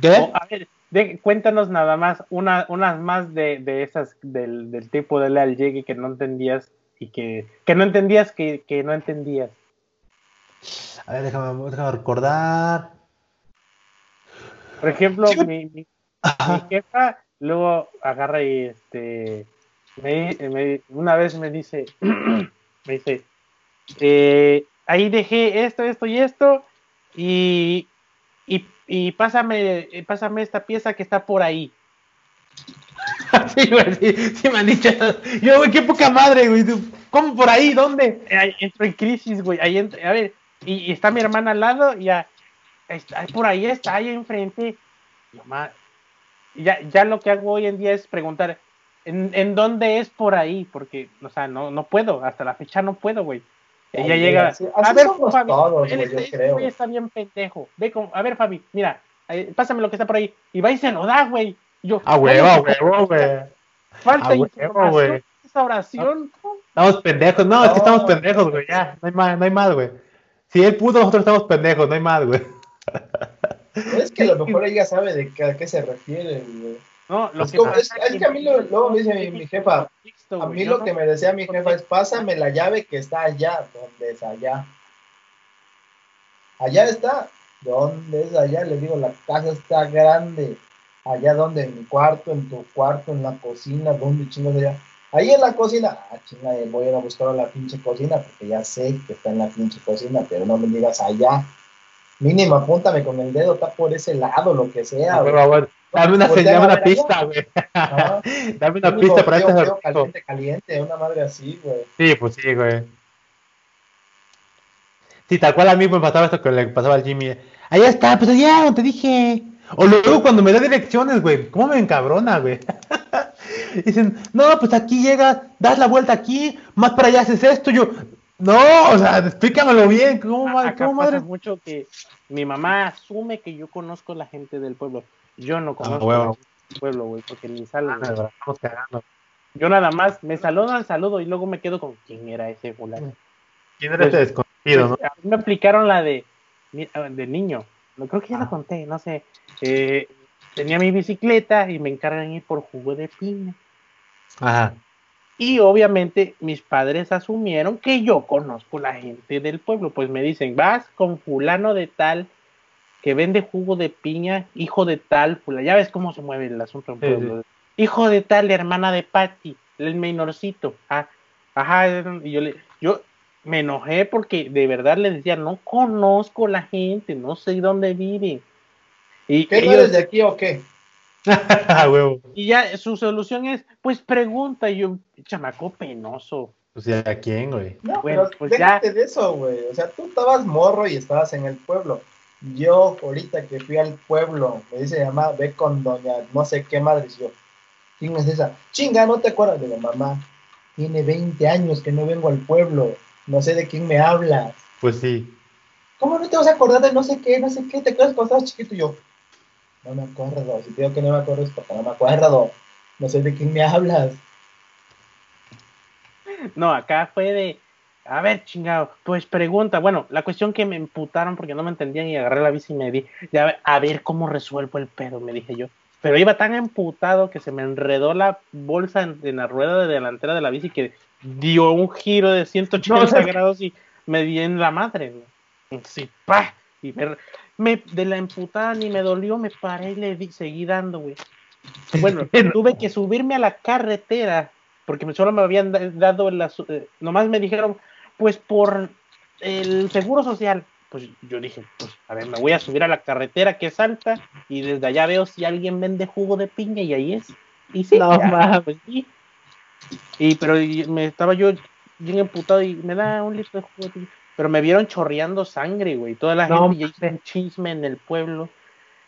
S2: ¿Qué?
S1: O, a ver, de- cuéntanos nada más, una, unas más de, de esas del, del tipo de al llegue que no entendías y que, que no entendías que, que no entendías.
S2: A ver, déjame, déjame recordar.
S1: Por ejemplo,
S2: Sí.
S1: mi, mi- jefa luego agarra y este me, me- una vez me dice <clears throat> me dice eh, ahí dejé esto esto y esto y y, y pásame eh, pásame esta pieza que está por ahí <laughs>
S2: Sí, güey, sí, sí me han dicho. Yo, güey, qué poca madre, güey. ¿Cómo por ahí? ¿Dónde?
S1: Eh, entro en crisis güey ahí ent- a ver y, y está mi hermana al lado y ya está, por ahí está ahí enfrente Yo, "Ma", ya ya lo que hago hoy en día es preguntar ¿En, en dónde es por ahí? Porque, o sea, no, no puedo, hasta la fecha no puedo, güey. Ella
S3: Ay,
S1: llega.
S3: así-
S1: a ver, Fabi,
S3: todos,
S1: él
S3: güey,
S1: está- este güey bien pendejo. Ve con, a ver, Fabi, mira, eh, pásame lo que está por ahí. Y va y se lo da, güey. Y Yo,
S2: A huevo, a huevo, güey.
S1: Falta información
S2: güey.
S1: esa oración.
S2: Estamos pendejos. No, es que estamos
S3: No.
S2: pendejos, güey. Ya, no hay más, no hay más, güey. Si él pudo, nosotros estamos pendejos, no hay más, güey.
S3: Es que a lo mejor ella sabe de qué, a qué se refiere, güey.
S1: No, lo
S3: Es
S1: que
S3: como- es- es que a mí lo- luego me dice mi- mi jefa, A mí lo que me decía mi jefa es, pásame la llave que está allá, ¿dónde es allá? Allá está, ¿dónde es allá? Le digo, la casa está grande, allá donde, en mi cuarto, en tu cuarto, en la cocina, ¿dónde chingos allá? Ahí en la cocina, ah, chinga, eh, voy a ir a buscar a la pinche cocina, porque ya sé que está en la pinche cocina, pero no me digas allá. Mínimo, apúntame con el dedo, está por ese lado, lo que sea,
S2: huevo, a huevo. Dame una señal,
S3: a
S2: una pista, güey. <laughs> Dame una pista para este
S3: caliente, caliente, una madre así, güey.
S2: Sí, pues sí, güey. Sí, tal cual a mí me pasaba esto que le pasaba al Jimmy. Ahí está, pues allá, te dije. O luego cuando me da direcciones, güey, ¿cómo me encabrona, güey? <laughs> Dicen, no, pues aquí llegas, das la vuelta aquí, más para allá haces esto. Yo, no, o sea, explícamelo bien, ¿cómo,
S1: A-
S2: madre?
S1: Acá
S2: ¿Cómo
S1: pasa
S2: madre?
S1: mucho que mi mamá asume que yo conozco la gente del pueblo. Yo no conozco
S2: huevo.
S1: la gente del pueblo, güey, porque ni salgo.
S2: Ah, cagando.
S1: Yo nada más me saludan, saludo y luego me quedo con quién era ese fulano.
S2: ¿Quién era
S1: Pues-
S2: ese desconocido, no?
S1: Pues, a mí me aplicaron la de, ah, de niño. No creo que ya
S2: Ah.
S1: la conté, no sé. Eh, tenía mi bicicleta y me encargan ir por jugo de piña.
S2: Ajá.
S1: Y obviamente mis padres asumieron que yo conozco la gente del pueblo. Pues me dicen, vas con fulano de tal que vende jugo de piña, hijo de tal, fulano. Ya ves cómo se mueve el asunto en
S2: Sí,
S1: pueblo. Hijo de tal, hermana de Patty, el menorcito. Ah, ajá, y yo le, yo me enojé porque de verdad les decía, no conozco la gente, no sé dónde viven. Y
S3: ¿Qué no
S1: ellos-
S3: eres de aquí o qué? <laughs>
S1: Y ya su solución es, pues pregunta, y yo, chamaco penoso.
S2: Pues ¿y a quién, güey?
S3: No,
S1: Bueno,
S3: pero
S1: pues
S3: déjate de eso, güey. O sea, tú estabas morro y estabas en el pueblo. Yo, ahorita que fui al pueblo, me dice mamá, ve con doña no sé qué madre. Y yo, ¿quién es esa? Chinga, ¿no te acuerdas? de la mamá, tiene 20 años que no vengo al pueblo. No sé de quién me hablas.
S2: Pues sí.
S3: ¿Cómo no te vas a acordar de no sé qué, no sé qué? ¿Te acuerdas cuando estabas chiquito? Y yo, no me acuerdo. Si te digo que no me acuerdo es porque no me acuerdo. No sé de quién me hablas.
S1: No, acá fue de, a ver, chingado, pues pregunta. Bueno, la cuestión que me emputaron porque no me entendían y agarré la bici y me di, ya, a ver cómo resuelvo el pedo, me dije yo. Pero iba tan emputado que se me enredó la bolsa en, en la rueda de delantera de la bici que dio un giro de 180
S2: No, o sea,
S1: grados y me di en la madre. Sí, pa. Y me, me- de la emputada ni me dolió, me paré y le di, seguí dando, güey. <laughs> Bueno, tuve que subirme a la carretera porque solo me habían da- dado la, su- eh, nomás me dijeron, pues por el seguro social. Pues yo dije, pues a ver, me voy a subir a la carretera que es alta y desde allá veo si alguien vende jugo de piña y ahí es. Y sí,
S2: No
S1: ya, pues sí. Y pero y me estaba yo bien emputado y me da un litro de jugo de piña. Pero me vieron chorreando sangre, güey. Toda la
S2: No
S1: gente ya hizo un chisme en el pueblo.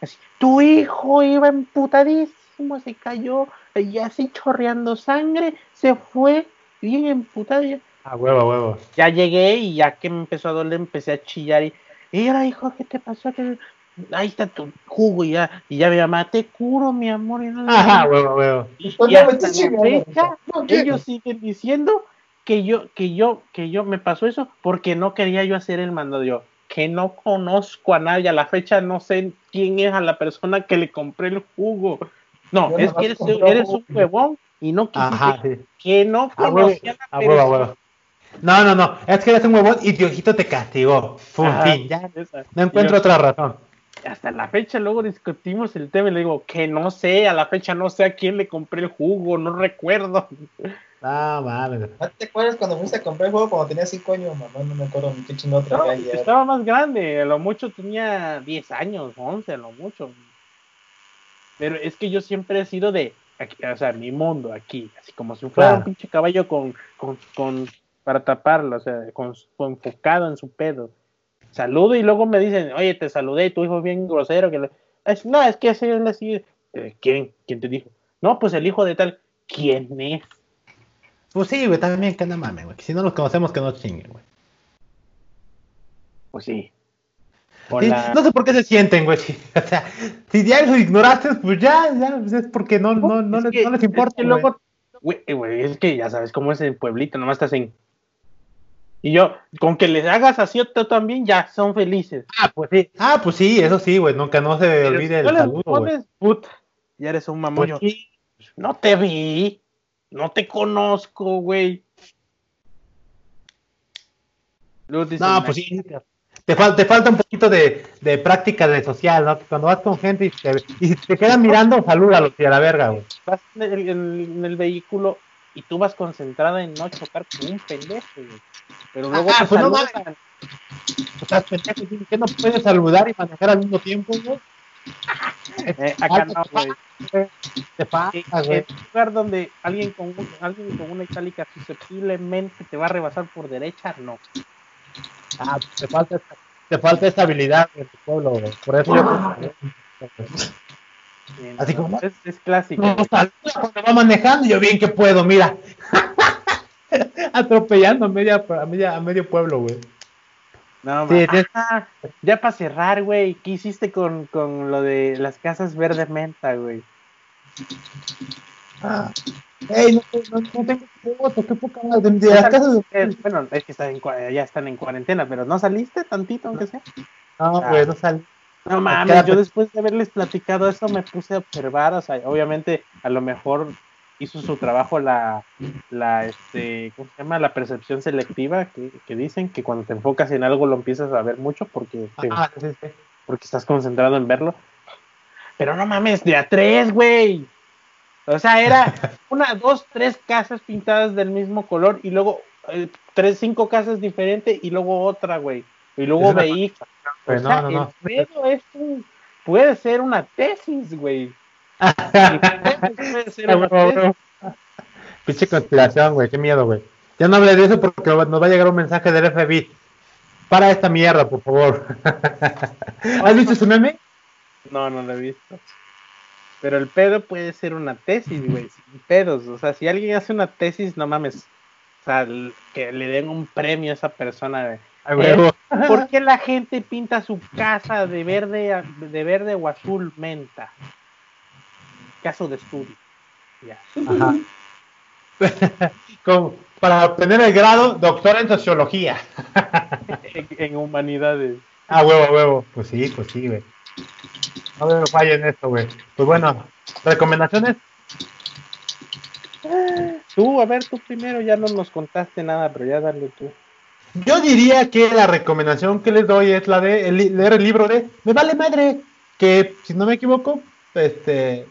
S1: Así, tu hijo iba emputadísimo, se cayó y así chorreando sangre, se fue bien emputado. Ya,
S2: A huevo, a huevo.
S1: ya llegué y ya que me empezó a doler, empecé a chillar y, y ahora hijo, ¿qué te pasó? ¿Qué- Ahí está tu jugo y ya, y ya mi mamá, te curo, mi amor. Y, no,
S2: Ajá, huevo, huevo.
S1: Y-
S3: Pues
S1: y
S3: me
S1: hasta la ellos siguen diciendo que yo, que yo, que yo me pasó eso porque no quería yo hacer el mandado. Yo, que no conozco a nadie, a la fecha no sé quién es a la persona que le compré el jugo. No,
S3: Yo
S1: es que eres, eres un huevón y no quisiste
S2: Ajá, sí.
S1: que no
S2: A huevo,
S1: conocía a
S2: a
S1: la persona.
S2: No, no, no. Es que eres un huevón y Diosito te castigó.
S1: Ajá,
S2: fin. Ya
S1: esa.
S2: no encuentro otra razón.
S1: hasta la fecha luego discutimos el tema y le digo que no sé, a la fecha no sé a quién le compré el jugo, no recuerdo.
S2: No mames.
S3: ¿No te acuerdas cuando fuiste a comprar el juego cuando tenías 5 años, mamá? No me acuerdo ni qué chingado
S1: No,
S3: traía ayer.
S1: estaba más grande, a lo mucho tenía 10 años, 11, a lo mucho. Pero es que yo siempre he sido de, aquí, o sea, mi mundo aquí, así como si fuera
S2: Claro.
S1: un pinche caballo con, con, con, para taparlo, o sea, con, con enfocado en su pedo. Saludo y luego me dicen, oye, te saludé y tu hijo es bien grosero. Que le- Es- no, es que así es así. Eh, ¿Quién? ¿Quién te dijo? No, pues el hijo de tal. ¿Quién es?
S2: Pues sí, güey, también que no mames, güey. que Si no los conocemos, que no chinguen, güey.
S1: Pues sí.
S2: No sé por qué se sienten, güey. <laughs> O sea, si ya los ignoraste, pues ya, ya, pues es porque no, no, no,
S1: Es
S2: les,
S1: que-
S2: no les
S1: es
S2: importa.
S1: que
S2: güey.
S1: luego, güey, eh, güey, es que ya sabes cómo es el pueblito, nomás estás en. Y yo, con que les hagas así tú también, ya son felices.
S2: Ah, pues sí. Ah, pues sí, eso sí, güey. Nunca no se
S1: Pero
S2: olvide
S1: si
S2: el saludo, güey.
S1: pones, puta, ya eres un mamón.
S2: Pues sí.
S1: No te vi, no te conozco, güey.
S2: No, pues sí. Te, fal- te falta un poquito de, de práctica de social, ¿no? Cuando vas con gente y te, y si te quedan mirando, salúdalos y a la verga, güey.
S1: vas en el, en- en el vehículo y tú vas concentrada en no chocar con un pendejo, güey. Pero luego te
S2: pues no. O sea, pendejo, ¿sí? ¿qué no puedes saludar y manejar al mismo tiempo, güey?
S1: Eh, acá no, güey.
S2: Te pasa,
S1: que-
S2: güey.
S1: que en un lugar donde alguien con, un- alguien con una itálica susceptiblemente te va a rebasar por derecha, no.
S2: Ah, te falta, te falta esa habilidad en tu pueblo, güey. Por eso yo...
S1: Eh,
S2: Así
S1: no,
S2: como-
S1: es, es clásico.
S2: No, cuando va manejando, yo bien que puedo, mira. <laughs> Atropellando a, media, a, media, a medio pueblo, güey.
S1: No,
S2: Sí,
S1: Ah, ya para cerrar, güey, ¿qué hiciste con, con lo de las casas verde menta, güey?
S2: Ah. Ey, no, no, no tengo foto, qué poca madre. De, de las casas de-
S1: Eh, bueno, es que están en ya están en cuarentena, pero ¿no saliste tantito, aunque sea?
S2: No, güey, no sale.
S1: No mames, yo después de haberles platicado eso me puse a observar, o sea, obviamente a lo mejor hizo su trabajo la, la este, ¿cómo se llama? La percepción selectiva, que, que dicen que cuando te enfocas en algo lo empiezas a ver mucho porque, te-
S2: Ah, sí, sí.
S1: porque estás concentrado en verlo. Pero no mames, de a tres, güey. O sea, era <laughs> una, dos, tres casas pintadas del mismo color y luego eh, tres, cinco casas diferentes y luego otra, güey. Y luego veí o
S2: no,
S1: sea,
S2: no, no.
S1: el pedo es un- puede ser una tesis, güey.
S2: Ah. Pinche conspiración, güey, qué miedo, güey. Ya no hablé de eso porque nos va a llegar un mensaje del FBI. Para esta mierda, por favor. <laughs> ¿Has visto ese meme?
S1: No, no lo he visto. Pero el pedo puede ser una tesis, güey, sin pedos. O sea, si alguien hace una tesis, no mames. O sea, que le den un premio a esa persona. güey. ¿Por qué la gente pinta su casa de verde, de verde o azul menta? Caso de estudio. Ya.
S2: Ajá. <laughs> Como para obtener el grado doctor en sociología.
S1: En, en humanidades.
S2: Ah, huevo, huevo. Pues sí, pues sí, güey. No me fallen esto, güey. Pues bueno, recomendaciones.
S1: Tú, a ver, tú primero, ya no nos contaste nada, pero ya dale tú.
S2: Yo diría que la recomendación que les doy es la de el leer el libro de Me vale madre, que si no me equivoco, este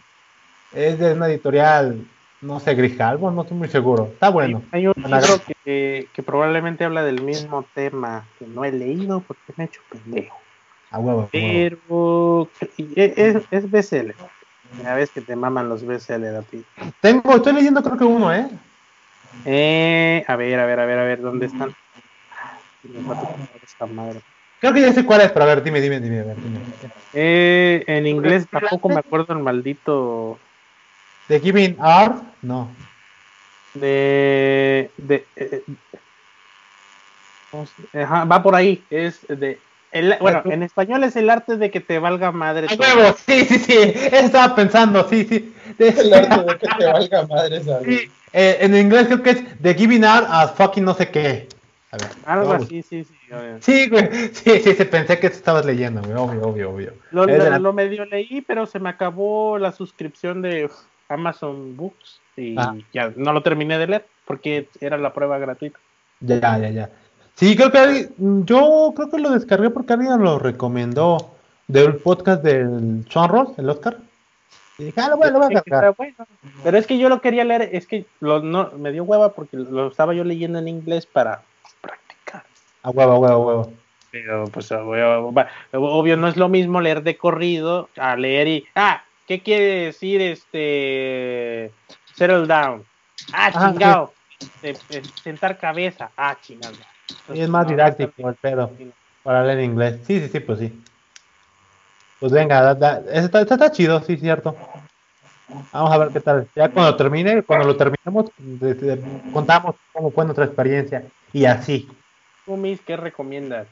S2: es de una editorial, no sé, Grijalvo, no estoy muy seguro. Está bueno.
S1: Hay, hay un libro que, que probablemente habla del mismo tema que no he leído porque me he hecho pendejo.
S2: A huevo.
S1: Pero e- es, es bestseller. Ya ves que te maman los bestsellers a ti.
S2: Tengo, estoy leyendo creo que uno, ¿eh?
S1: Eh, a ver, a ver, a ver, a ver, ¿dónde están? Esta madre.
S2: Creo que ya sé cuál es, pero a ver, dime, dime, dime, a ver, dime.
S1: Eh, en inglés tampoco me acuerdo el maldito
S2: ¿The Giving Art? No.
S1: de, de eh, ¿cómo se- ajá, va por ahí es de el- bueno en español es el arte de que te valga madre
S2: ¡A huevo! Sí, sí, sí. Eso estaba pensando, sí, sí. De- <laughs>
S3: El arte de que te valga madre.
S2: Sí, eh, en inglés creo que es The Giving Art a fucking no sé qué. A ver,
S1: algo así sí sí obvio.
S2: Sí, güey. Sí, sí, sí, pensé que estabas leyendo, güey. Obvio, obvio, obvio.
S1: lo,
S2: Es de
S1: lo-
S2: la-
S1: lo medio leí pero se me acabó la suscripción de Amazon Books y
S2: Ah.
S1: ya no lo terminé de leer porque era la prueba gratuita
S2: Ya, ya, ya. Sí, creo que alguien- yo creo que lo descargué porque alguien lo recomendó del podcast del Sean Ross, el Oscar. Y dije, ah, lo voy, lo voy a cargar.
S1: bueno. Pero es que yo lo quería leer, es que lo, no, me dio hueva porque lo estaba yo leyendo en inglés para practicar.
S2: A huevo, a huevo, a huevo.
S1: Pero pues obvio, obvio no es lo mismo leer de corrido a leer y ah, ¿qué quiere decir este settle down? Ah,
S2: Ah,
S1: chingado. Sentar cabeza. Ah, chingado.
S2: Y es más
S1: No,
S2: didáctico el pedo para leer inglés. Sí, sí, sí, pues sí. Pues venga, da- está, está- está chido, sí, cierto. Vamos a ver qué tal. Ya cuando termine, cuando lo terminemos, contamos cómo fue nuestra experiencia. Y así.
S1: Tú, Miss, ¿qué recomiendas?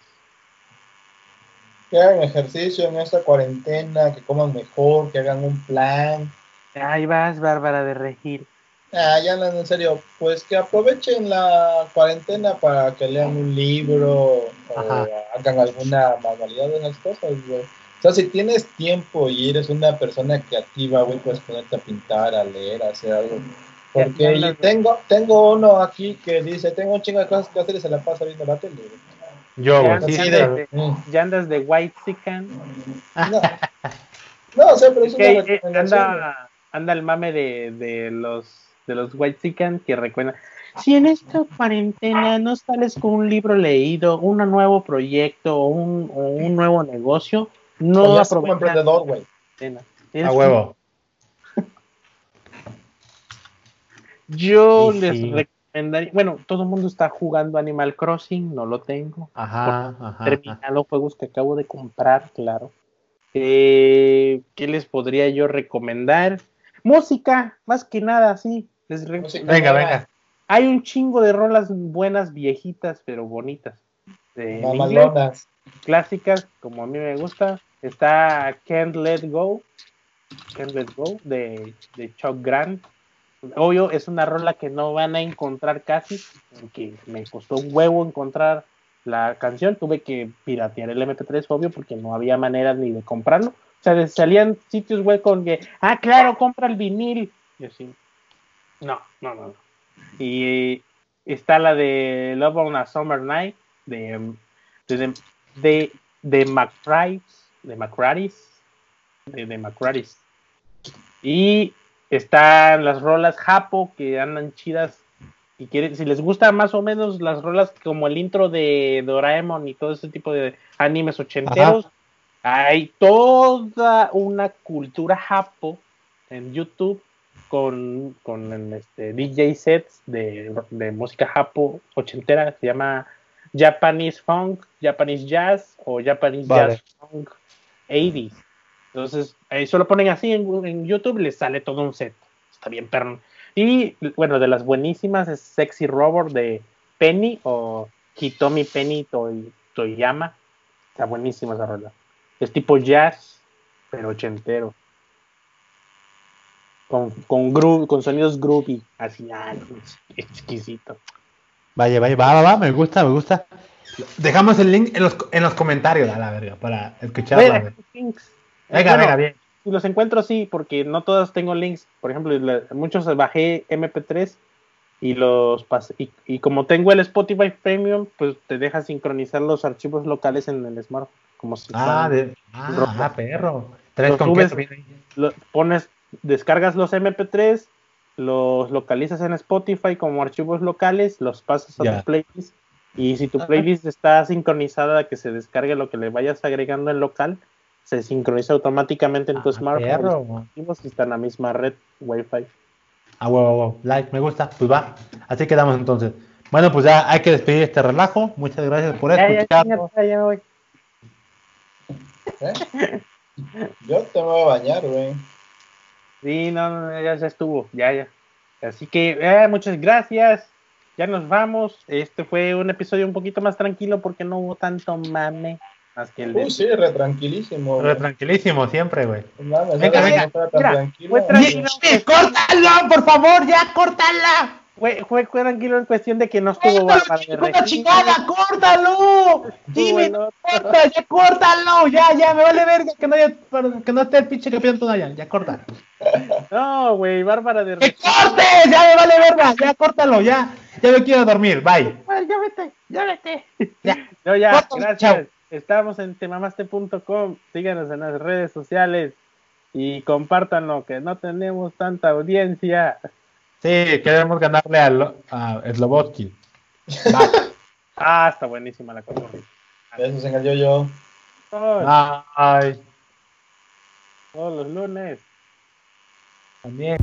S3: Que hagan ejercicio en esta cuarentena, que coman mejor, que hagan un plan.
S1: Ahí vas, Bárbara de Regil.
S3: Ah, ya no, en serio, pues que aprovechen la cuarentena para que lean un libro
S2: Ajá.
S3: o hagan alguna manualidad de esas cosas, güey. O sea, si tienes tiempo y eres una persona creativa, güey, puedes ponerte a pintar, a leer, a hacer algo. Porque tengo, tengo uno aquí que dice, tengo un chingo de cosas que hacer y se la pasa viendo la tele. güey.
S2: Yo,
S1: Ya,
S2: sí,
S1: ya
S2: sí,
S1: de-
S3: Mm.
S1: ya andas de White Sican.
S3: No. <laughs> no, o sea, pero es
S1: Es
S3: una
S1: que eh,
S3: recomendación.
S1: anda, anda el mame de, de los de los White Sican que recuerdan. Si en esta cuarentena no sales con un libro leído, un nuevo proyecto o un, o un nuevo negocio, no
S3: Pues
S1: aprovechas
S3: emprendedor, güey.
S2: A huevo. <laughs>
S1: Yo les
S2: sí.
S1: Recomendaría, bueno, todo el mundo está jugando Animal Crossing, no lo tengo.
S2: Ajá, ajá.
S1: Terminar los juegos que acabo de comprar, claro. Eh, ¿Qué les podría yo recomendar? Música, más que nada, sí. Les.
S2: Venga, venga.
S1: Hay un chingo de rolas buenas, viejitas, pero bonitas. De inglés, clásicas, como a mí me gusta. Está Can't Let Go. Can't Let Go de, de Chuck Grant. Obvio, es una rola que no van a encontrar casi, porque me costó un huevo encontrar la canción. Tuve que piratear el MP3, obvio, porque no había manera ni de comprarlo. O sea, salían sitios web con que, ah, claro, compra el vinil. Y así, no, no, no. Y está la de Love on a Summer Night de, de, de, de de McCrary's, de, de. Y están las rolas Japo que andan chidas. Y quieren, si les gusta más o menos las rolas como el intro de Doraemon y todo ese tipo de animes ochenteros, hay toda una cultura Japo en YouTube con, con este, DJ sets de, de música Japo ochentera, se llama Japanese Funk, Japanese Jazz o Japanese
S2: Vale.
S1: Jazz Funk 80s. Entonces, eso lo ponen así en, en YouTube, les sale todo un set. Está bien perro. Y bueno, de las buenísimas es Sexy Robot de Penny o Hitomi Penny Toy- Toyama. Está buenísima esa rola. Es tipo jazz, pero ochentero. Con, con, sonidos groovy. Así, ah, exquisito.
S2: Vaya, vaya, va, va, va, me gusta, me gusta. Dejamos el link en los, en los comentarios, a la verga, para güey.
S1: links.
S2: Venga,
S1: Bueno,
S2: venga, bien.
S1: Si los encuentro, sí, porque no todos tengo links. Por ejemplo, la- muchos bajé MP3 y los pasé. Y, y como tengo el Spotify Premium, pues te deja sincronizar los archivos locales en el smartphone. Como si
S2: Ah, de, ah,
S1: ropa.
S2: ah, perro. Tres
S1: Los
S2: con
S1: subes- lo- pones, descargas los MP3, los localizas en Spotify como archivos locales, los pasas a
S2: Ya.
S1: tu playlist. Y si tu
S3: Ajá.
S1: playlist está sincronizada que se descargue lo que le vayas agregando en local, se sincroniza automáticamente en tu
S2: Ah,
S1: smartphone.
S2: perro.
S1: Los dispositivos y están en la misma red Wi-Fi.
S2: Ah, huevo, huevo. Like, me gusta. Pues va. Así quedamos entonces. Bueno, pues ya hay que despedir este relajo. Muchas gracias por
S1: Ya, ya,
S2: escucharnos.
S1: ya, ya me voy.
S3: ¿eh? Yo te voy a bañar, güey.
S1: Sí, no, no, ya, ya estuvo, ya, ya. Así que, eh, muchas gracias. Ya nos vamos. Este fue un episodio un poquito más tranquilo porque no hubo tanto mame. Más que el de
S3: Uy, sí, re tranquilísimo.
S2: Re
S3: güey.
S2: tranquilísimo siempre, güey.
S3: No mames,
S2: Venga,
S3: no,
S2: venga.
S3: no
S1: Mira,
S3: tranquilo.
S1: fue tranquilo.
S2: ¡Sí, ¡Córtala, por favor! ¡Ya, córtala!
S1: Fue, fue, fue tranquilo en cuestión de que no estuvo
S2: ¡Córtalo,
S1: Bárbara de Regil.
S2: chingada! ¡Córtalo! Dime,
S1: el
S2: corta, ya córtalo, ya, ya, me vale verga que no haya, que no esté el pinche campeón Tonayan, ya corta.
S1: No, güey, Bárbara de
S2: ¡Que
S1: Regil.
S2: cortes! Ya me vale verga, ya córtalo, ya, ya me quiero dormir, bye.
S1: Igual
S2: ya vete, ya vete.
S1: No, ya, gracias.
S2: chao.
S1: Estamos en temamaste.com. Síganos en las redes sociales y compártanlo, que no tenemos tanta audiencia.
S2: Sí, queremos ganarle a, Lo- a. <laughs>
S1: Ah, está buenísima la cosa.
S3: Besos en el yo-yo.
S1: Todos los lunes.
S2: también.